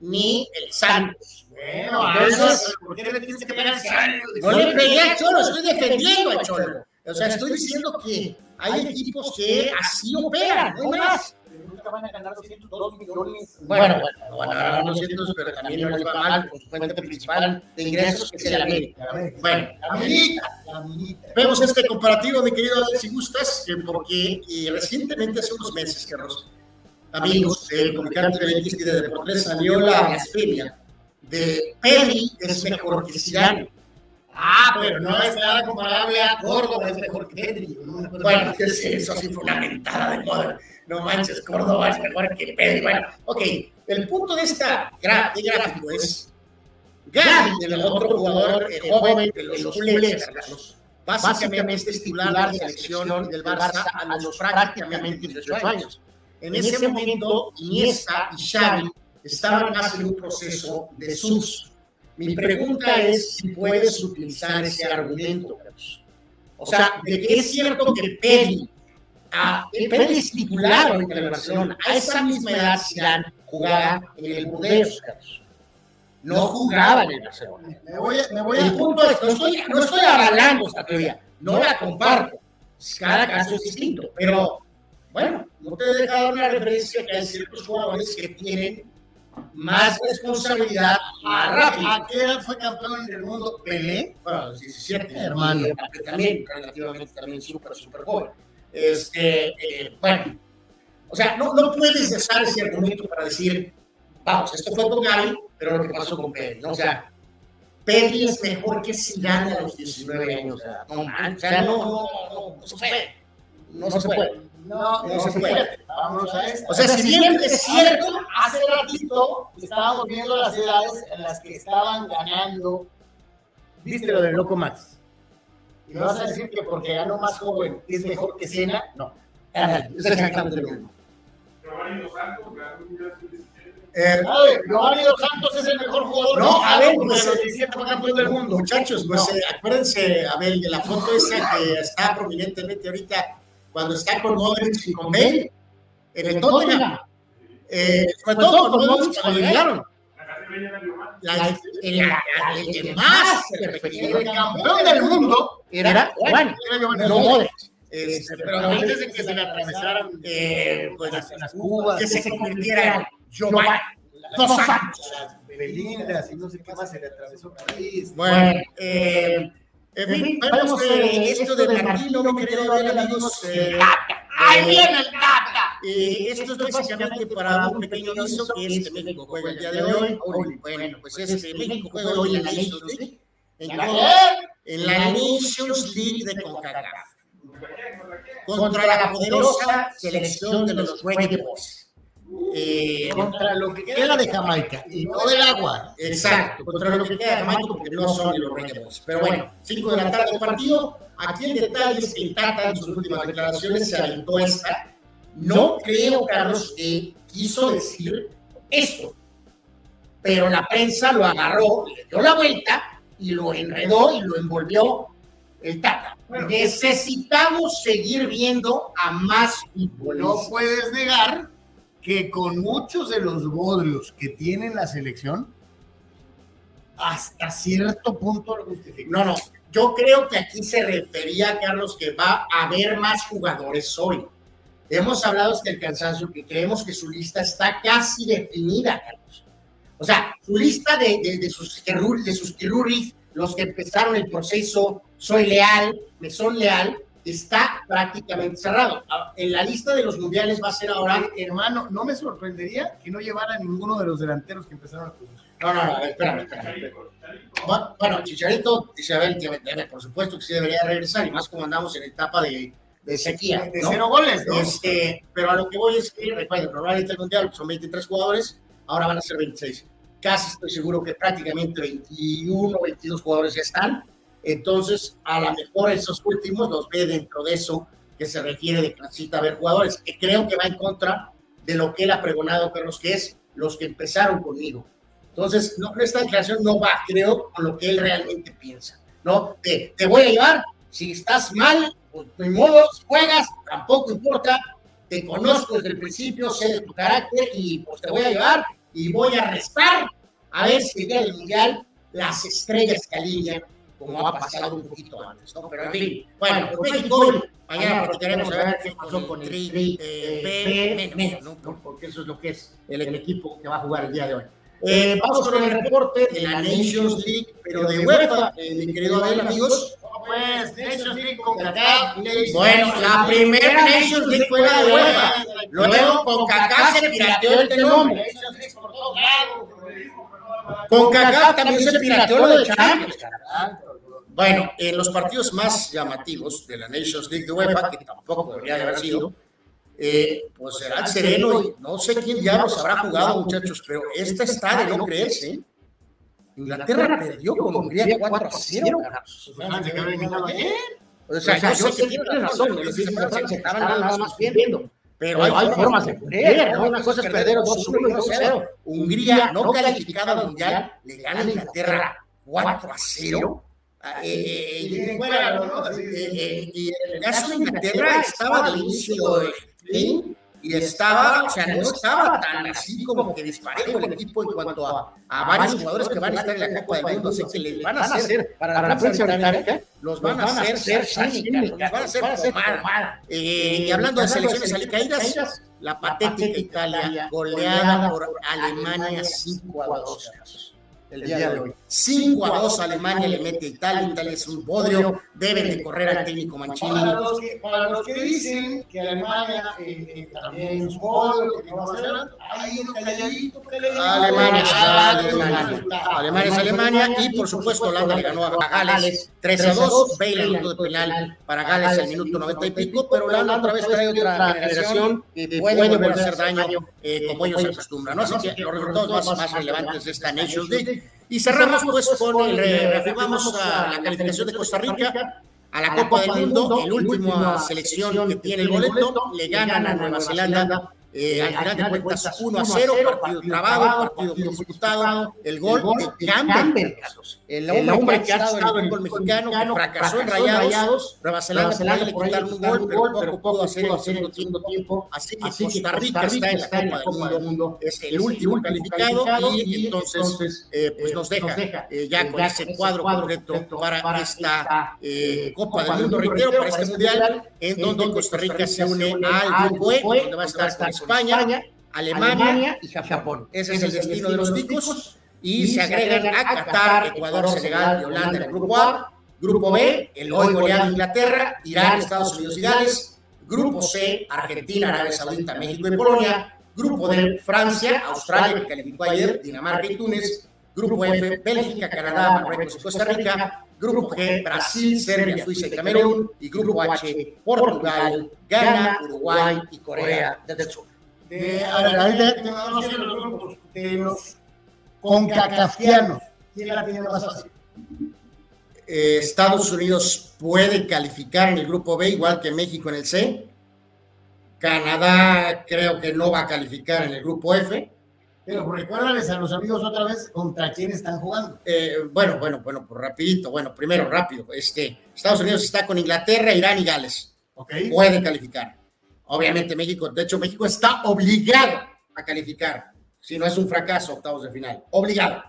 ni el Santos. Bueno, Entonces, ¿por qué le tienes que pegar al salario? no le pegué al Cholo, estoy defendiendo al Cholo. O sea, estoy diciendo que hay equipos que así operan, no hay más. Nunca van a ganar 202 millones. Bueno, bueno, van a ganar 200, pero también no les va mal con su fuente principal de ingresos, que es el América. Bueno, amiguita. Vemos este comparativo, mi querido Alex, si gustas, eh, porque eh, recientemente, hace unos meses, Carlos, amigos, el comunicante y de Deportes salió la blasfemia de Pedri es mejor que Zidane. Ah, pero no es nada comparable a Córdoba, es mejor que Pedri. Bueno, es- eso sí fue una mentada de moda. No manches, Córdoba es mejor que Pedri. Bueno, ok, el punto de esta gráfico es Gaby, el otro jugador eh, joven de los culés, Carlos, básicamente es titular de la selección del Barça a los prácticamente 18 años. En ese momento, Iniesta y Xavi estaban más en un proceso de sus. Mi pregunta es si puedes utilizar ese argumento. O sea, de que es cierto que Pedri, a, Pedri es titular ahorita en el Barcelona, a esa misma edad Zidane jugaba en el Burdeos. No jugaba en el Barcelona. Me voy a, me voy El a punto es, no estoy, no estoy avalando esta teoría, no la comparto. Cada caso es distinto, pero bueno, no te deja dar una referencia que hay ciertos jugadores que tienen más responsabilidad, más rápido. ¿A qué edad fue campeón del mundo? Pelé, bueno, a los 17, hermano, que también relativamente también súper, súper joven. Este, eh, bueno, o sea, no, no puedes usar ese argumento para decir, vamos, esto fue con Gaby, pero lo que pasó con Pedri, ¿no? O sea, Pedri es mejor que Zidane a los 19 años, o sea, no, o sea, no, no, no, no se puede, no se puede. No, No se puede. Vámonos a esto. O sea, si bien es cierto, hace ratito estábamos viendo las edades en las que estaban ganando. ¿Viste lo del Loco Max? Y me vas a decir que porque ganó más joven es mejor que Cena. No. ándale, es exactamente lo mismo. Giovanni Dos Santos ganó un Mundial Sub-17. Eh, A ver, Giovanni Dos Santos es el mejor jugador. No, a ver, porque pues, los 17 fue campeón del mundo. Muchachos, pues eh, acuérdense, a ver, de la foto esa que está prominentemente ahorita, cuando está con Modric y con Bale, en el Tottenham. Eh, sobre todo con Modric cuando llegaron. La el, la- el que más se refería El campeón del mundo era Giovanni, no. Modric. Este, pero antes de que se le atravesaran eh, pues, las, las cubas, que se convirtiera en Giovanni Dos Santos. las belindas y no sé qué más se le atravesó por ahí. Bueno, eh, en fin, vemos que esto de Martino, mi querido amigos, eh, ¡Ahí viene el Tata! eh, esto es básicamente para un pequeño aviso que este México juega el día de hoy. Bueno, pues este México juega hoy en la Nations League. En, en la Nations League de CONCACAF. Contra la poderosa selección de los Red Bulls. Eh, Contra lo que queda de Jamaica y no del agua. Exacto, contra lo que queda de Jamaica porque no son los Bulls. Pero bueno, 5 de la tarde el partido. Aquí el detalle es que el Tata en sus últimas declaraciones se aventó esta. No creo, Carlos, que quiso decir esto. Pero la prensa lo agarró, le dio la vuelta y lo enredó y lo envolvió el Tata. Necesitamos seguir viendo a más No futbolistas. puedes negar que con muchos de los bodrios que tiene la selección, hasta cierto punto lo justifica. No, no. Yo creo que aquí se refería, Carlos, que va a haber más jugadores hoy. Hemos hablado hasta el cansancio que creemos que su lista está casi definida, Carlos. O sea, su lista de, de, sus de sus los que empezaron el proceso, soy leal, me son leal, está prácticamente cerrado. En la lista de los mundiales va a ser ahora. Ahora, hermano, no me sorprendería que no llevara ninguno de los delanteros que empezaron a. No, no, no, a ver, espérame, espérame. Bu- Bueno, Chicharito dice a ver por supuesto que sí debería regresar, y más como andamos en etapa de, de sequía. De ¿no? cero goles, ¿no? Este, pero a lo que voy es que, recuerden, probablemente el mundial son 23 jugadores, ahora van a ser 26. Casi estoy seguro que prácticamente 21, 22 jugadores ya están. Entonces, a lo mejor esos últimos los ve dentro de eso que se refiere de que necesita ver jugadores, que creo que va en contra de lo que él ha pregonado, Carlos, que es los que empezaron conmigo. Entonces, no, esta declaración no va, creo, con lo que él realmente piensa. ¿no? Te, te voy a llevar, si estás mal, pues ni modo, juegas, tampoco importa, te conozco desde el principio, sé de tu carácter y pues te voy a llevar y voy a restar a ver si llega el mundial las estrellas que alinean, como ha pasado un poquito antes, ¿no? Pero en fin, bueno, pues México hoy, mañana platicaremos a ver qué pasó con el Tri, eh, Porque eso es lo que es el, el equipo que va a jugar el día de hoy. Eh, vamos con el reporte de la Nations League, pero de UEFA, eh, mi querido Abel, amigos. Pues, Nations League con Kaká. Bueno, la primera Nations League fue la de UEFA. Luego con Kaká se pirateó el nombre. Con Kaká también se pirateó lo de Champions. Bueno, en los partidos más llamativos de la Nations League de UEFA, que tampoco debería de haber sido, eh, pues será el sereno y no sé quién diablos habrá jugado, muchachos, pero esta está de no creerse. ¿eh? Inglaterra perdió con Hungría 4 a 0. Carlos. Francia que había ganado ayer. O sea, yo sé que tiene razón, los Francia estaban nada más viendo. Pero hay, formas de perder, ¿no? Una cosa es perder 2-1 y 2-0. Hungría, no calificada al mundial, le gana a Inglaterra 4 a 0. Eh, y, bueno, eh, eh, y en el caso de Inglaterra estaba de inicio fin y estaba, o sea, no estaba tan así como que disparejo el equipo en cuanto a, a varios jugadores que van a estar en la Copa del Mundo, así que les van a hacer, para la prensa británica, los van a hacer ser cínicas, los van a hacer tomar. Eh, y hablando de selecciones alicaídas, la patética Italia goleada por Alemania 5 a 2 el día de hoy. 5 a 2 Alemania le mete a Italia, Italia es un bodrio, deben de correr al técnico Mancini. Para los que, para los que dicen que Alemania eh, eh, también es un podio, que no va a ser, hay un calladito, calladito. Alemania es Ah, Alemania. Alemania es Alemania y por supuesto Holanda le ganó a Gales 3 a 2. Bale anotó de penal para Gales al minuto 90 y pico, pero Holanda otra vez trae otra generación que puede volver a hacer daño eh, como ellos se acostumbran. ¿no? Así que los resultados más, más relevantes de esta Nations League. Y cerramos pues con el, re- reafirmamos a la calificación de Costa Rica a la Copa del Mundo, la última selección que tiene el boleto, le ganan a Nueva Zelanda Eh, al final de cuentas, 1 a 0, partido trabado, partido muy disputado. El gol de Campbell, el hombre que ha estado en el fútbol mexicano, que fracasó en Rayados. Nueva Zelanda le quitaron un gol, pero poco pudo hacer en el segundo tiempo. Así que Costa Rica está en la Copa del Mundo, es el último calificado y entonces pues nos deja ya con ese cuadro concreto para esta Copa del Mundo, reitero, para este Mundial, en donde Costa Rica se une al grupo E, donde va a estar con España, Alemania, y Japón. Ese es el destino de los ticos. Y se agregan a Qatar, Ecuador, Senegal y Holanda en el grupo A. Grupo B, el hoy goleado Inglaterra, Irán, Estados Unidos y Gales. Grupo C, Argentina, Arabia Saudita, México y Polonia. Grupo D, Francia, Australia, que calificó ayer, Dinamarca y Túnez. Grupo F, Bélgica, Canadá, Marruecos y Costa Rica. Grupo G, Brasil, Serbia, Suiza y Camerún. Y Grupo H, Portugal, Ghana, Uruguay y Corea del Sur de, a ver, los grupos de los concacafianos. ¿Quién la tiene más fácil? Eh, Estados Unidos puede calificar en el grupo B, igual que México en el C. Canadá creo que no va a calificar en el grupo F. Pero recuérdales a los amigos otra vez contra quién están jugando. Eh, bueno, bueno, bueno, pues rapidito. Bueno, primero, rápido. Este, Estados Unidos está con Inglaterra, Irán y Gales. Okay. Puede calificar. Obviamente México, de hecho México está obligado a calificar, si no es un fracaso octavos de final, obligado.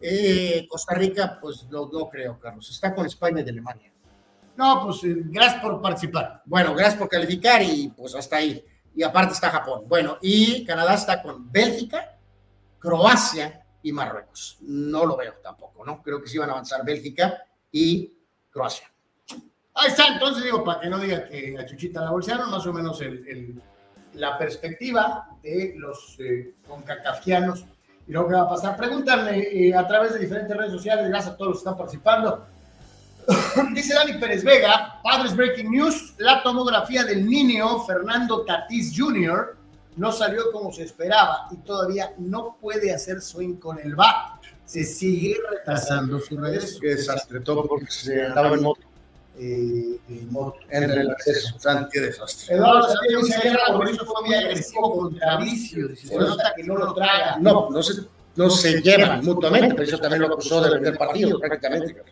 Eh, Costa Rica, pues no, no, creo, Carlos, está con España y Alemania. No, pues eh, gracias por participar. Bueno, gracias por calificar y pues hasta ahí. Y aparte está Japón. Bueno, y Canadá está con Bélgica, Croacia y Marruecos. No lo veo tampoco, ¿no? Creo que sí van a avanzar Bélgica y Croacia. Ahí está, entonces digo, para que no diga que a Chuchita la bolsearon, más o menos el, el, la perspectiva de los eh, concacafianos y lo que va a pasar. Pregúntame eh, a través de diferentes redes sociales, gracias a todos los que están participando. Dice Dani Pérez Vega, Padres Breaking News, la tomografía del niño Fernando Tatís Jr. no salió como se esperaba y todavía no puede hacer swing con el bat. Se sigue retrasando su regreso. Qué desastre, todo porque se andaba en moto eh, en, en el acceso. Qué desastre. Eduardo Santiago dice ayer Mauricio fue muy agresivo contra Vicio. Se nota que no lo traga. No, no se, no se llevan mutuamente, pero eso también lo acusó de vender partido prácticamente.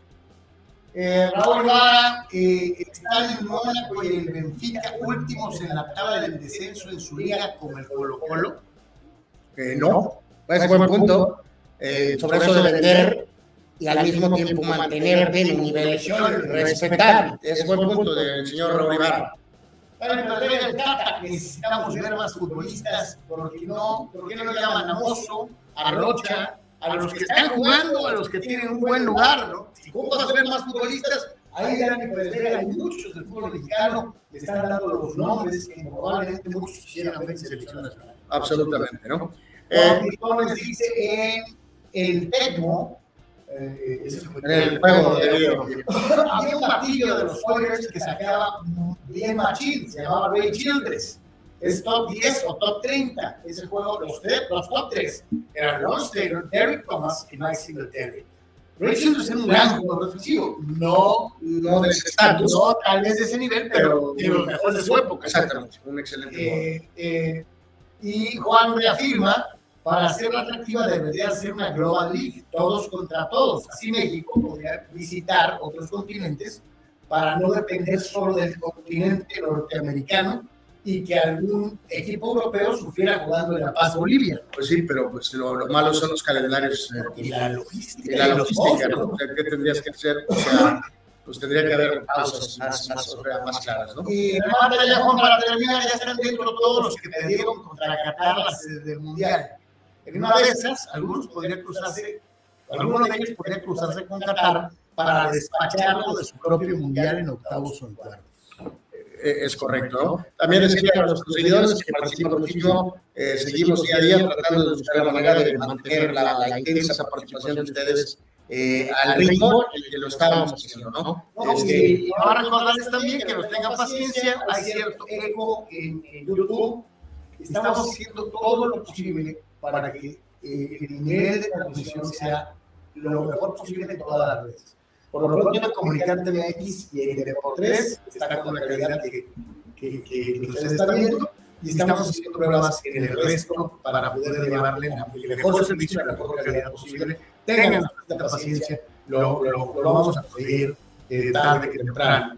Eh, Raúl Vara eh, está en Mónaco y el Benfica últimos en la tabla del descenso en su liga como el Colo Colo. Eh, no, es buen punto. Eh, sobre eso de vender y al mismo tiempo mantener en un nivel respetable. Es buen punto del señor Raúl Ibarra. Necesitamos ver más futbolistas, porque no, ¿por qué no lo llaman a Mozo, a Rocha, a los que están jugando, a los que tienen un buen lugar, ¿no? Si ocupas ver más futbolistas, ahí ya me puedes ver, hay muchos del fútbol mexicano que están dando los nombres que probablemente muchos quisieran ver en selección nacional. Absolutamente, ¿no? Eh, dice en el Tecmo, eh, el juego de Había un partido de los Warriors que sacaba bien machín, se llamaba Ray Childress. Es top 10 o top 30. Ese juego, los, los top 3 eran Ron Taylor, Derrick Thomas y Mike Singletary. Ray Childress era un gran jugador defensivo. No, no de ese estatus. No, tal vez de ese nivel, pero de los mejores de su época. Exactamente, un excelente eh, eh, y Juan reafirma para hacerla atractiva debería ser una Global League, todos contra todos. Así México podría visitar otros continentes para no depender solo del continente norteamericano y que algún equipo europeo sufriera jugando en La Paz, Bolivia. Pues sí, pero pues lo, lo malo son los calendarios. Eh, y la logística. Y la logística, ¿no? O sea, ¿qué tendrías que hacer? O sea, pues tendría que haber pausas más, más, más claras, ¿no? Y además, ya, Juan, para terminar, ya están dentro todos los que perdieron contra Qatar sede del Mundial. En una de esas, algunos podrían cruzarse, algunos de ellos podrían cruzarse con Qatar para despacharlo de su propio mundial en octavos o en cuartos. Es correcto, ¿no? También decía a los seguidores que participan conmigo, eh, seguimos día a día tratando de buscar la manera de mantener la, la intensa participación de ustedes eh, al ritmo en el que lo estábamos haciendo, ¿no? no este, y ahora recordarles también que nos tengan paciencia, hay cierto eco en, en YouTube, estamos haciendo todo lo posible para que eh, el nivel de transmisión sea lo mejor posible en todas las redes. Por lo pronto, comunicante MX y el Deportes está con la calidad que, que, que ustedes están viendo. y estamos haciendo pruebas en el resto para poder llevarle el mejor servicio y la mejor calidad posible. Tengan tanta paciencia, lo, lo, lo vamos a pedir eh, tarde que temprano.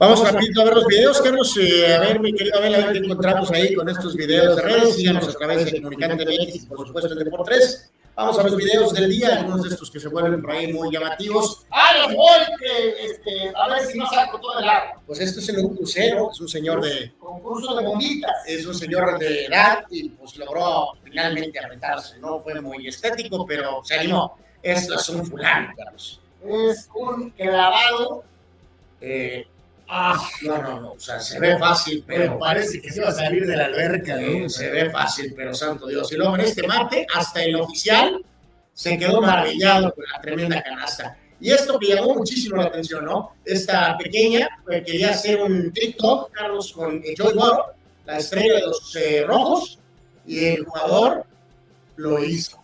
Vamos rapidito a ver los videos, Carlos. Eh, a ver, mi querido Abel, a ver qué encontramos ahí con estos videos de redes. Síganos a través de Comunicante MX, por supuesto, en Deport 3. Vamos a los videos del día, algunos de estos que se vuelven por ahí muy llamativos. ¡Ah, los voy! Que, este, a ver si no saco todo el agua. Pues esto es el un crucero, es un señor de, Concurso de bombitas. es un señor de edad y pues logró finalmente apretarse. No fue muy estético, pero se animó. Esto es un fulano, Carlos. Es un clavado. Eh, ah, no, no, no, o sea, se ve fácil, Pero parece que se va a salir de la alberca. ¿no? se ve fácil, pero santo Dios. Y luego en este mate, hasta el oficial se quedó maravillado con la tremenda canasta. Y esto que llamó muchísimo la atención, ¿no? Esta pequeña eh, quería hacer un TikTok, Carlos, con Joy Boro, la estrella de los eh, rojos, y el jugador lo hizo.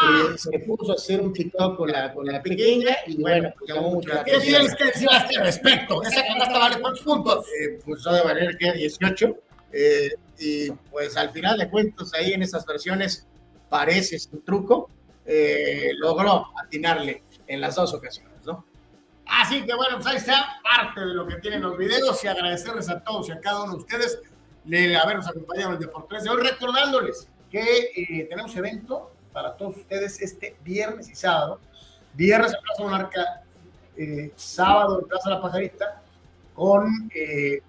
Eh, se puso a hacer un TikTok con la, con la pequeña y bueno, pues llamó mucho la ¿Qué atención. tienes que decir a este respecto? Esa canasta vale cuántos puntos. Eh, pues de valer que 18. eh, y pues al final de cuentas, ahí en esas versiones parece un truco. eh, logró atinarle en las dos ocasiones, ¿no? Así que bueno, pues ahí está parte de lo que tienen los videos y agradecerles a todos y a cada uno de ustedes de habernos acompañado en el Deportes de hoy, recordándoles que eh, tenemos evento para todos ustedes este viernes y sábado. Viernes en Plaza Monarca, eh, sábado en Plaza La Pajarita, con eh,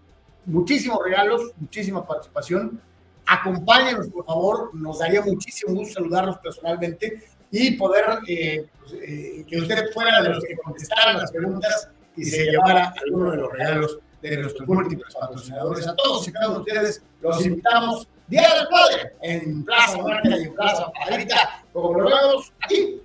muchísimos regalos, muchísima participación. Acompáñenos, por favor, nos daría muchísimo gusto saludarlos personalmente y poder eh, pues, eh, que ustedes fueran de los que contestaran las preguntas y se llevara alguno de los regalos de nuestros múltiples patrocinadores. A todos y cada uno de ustedes los invitamos Día del Padre en Plaza Monarca y en Plaza Pajarita, como lo vemos aquí.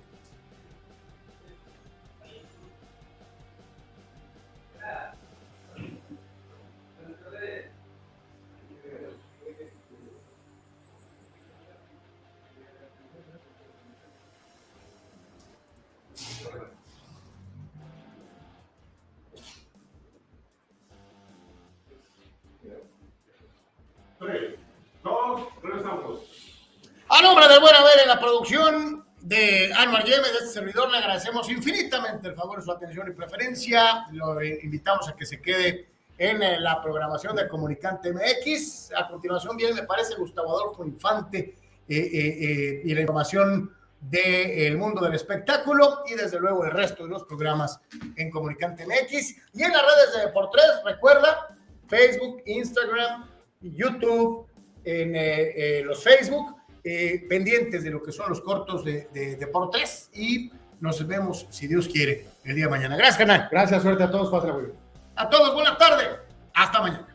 A nombre del buen haber en la producción de Anuar Yemes, de este servidor, le agradecemos infinitamente el favor de su atención y preferencia. Lo invitamos a que se quede en eh, la programación de Comunicante MX. A continuación viene, me parece, Gustavo Adolfo Infante eh, eh, y la información del mundo del espectáculo y desde luego el resto de los programas en Comunicante MX y en las redes de Deportes, recuerda, Facebook, Instagram, YouTube, en los Facebook, eh, pendientes de lo que son los cortos de, de Deportes y nos vemos, si Dios quiere, el día de mañana. Gracias, canal. Gracias, suerte a todos, pásala. A todos, buenas tardes. Hasta mañana.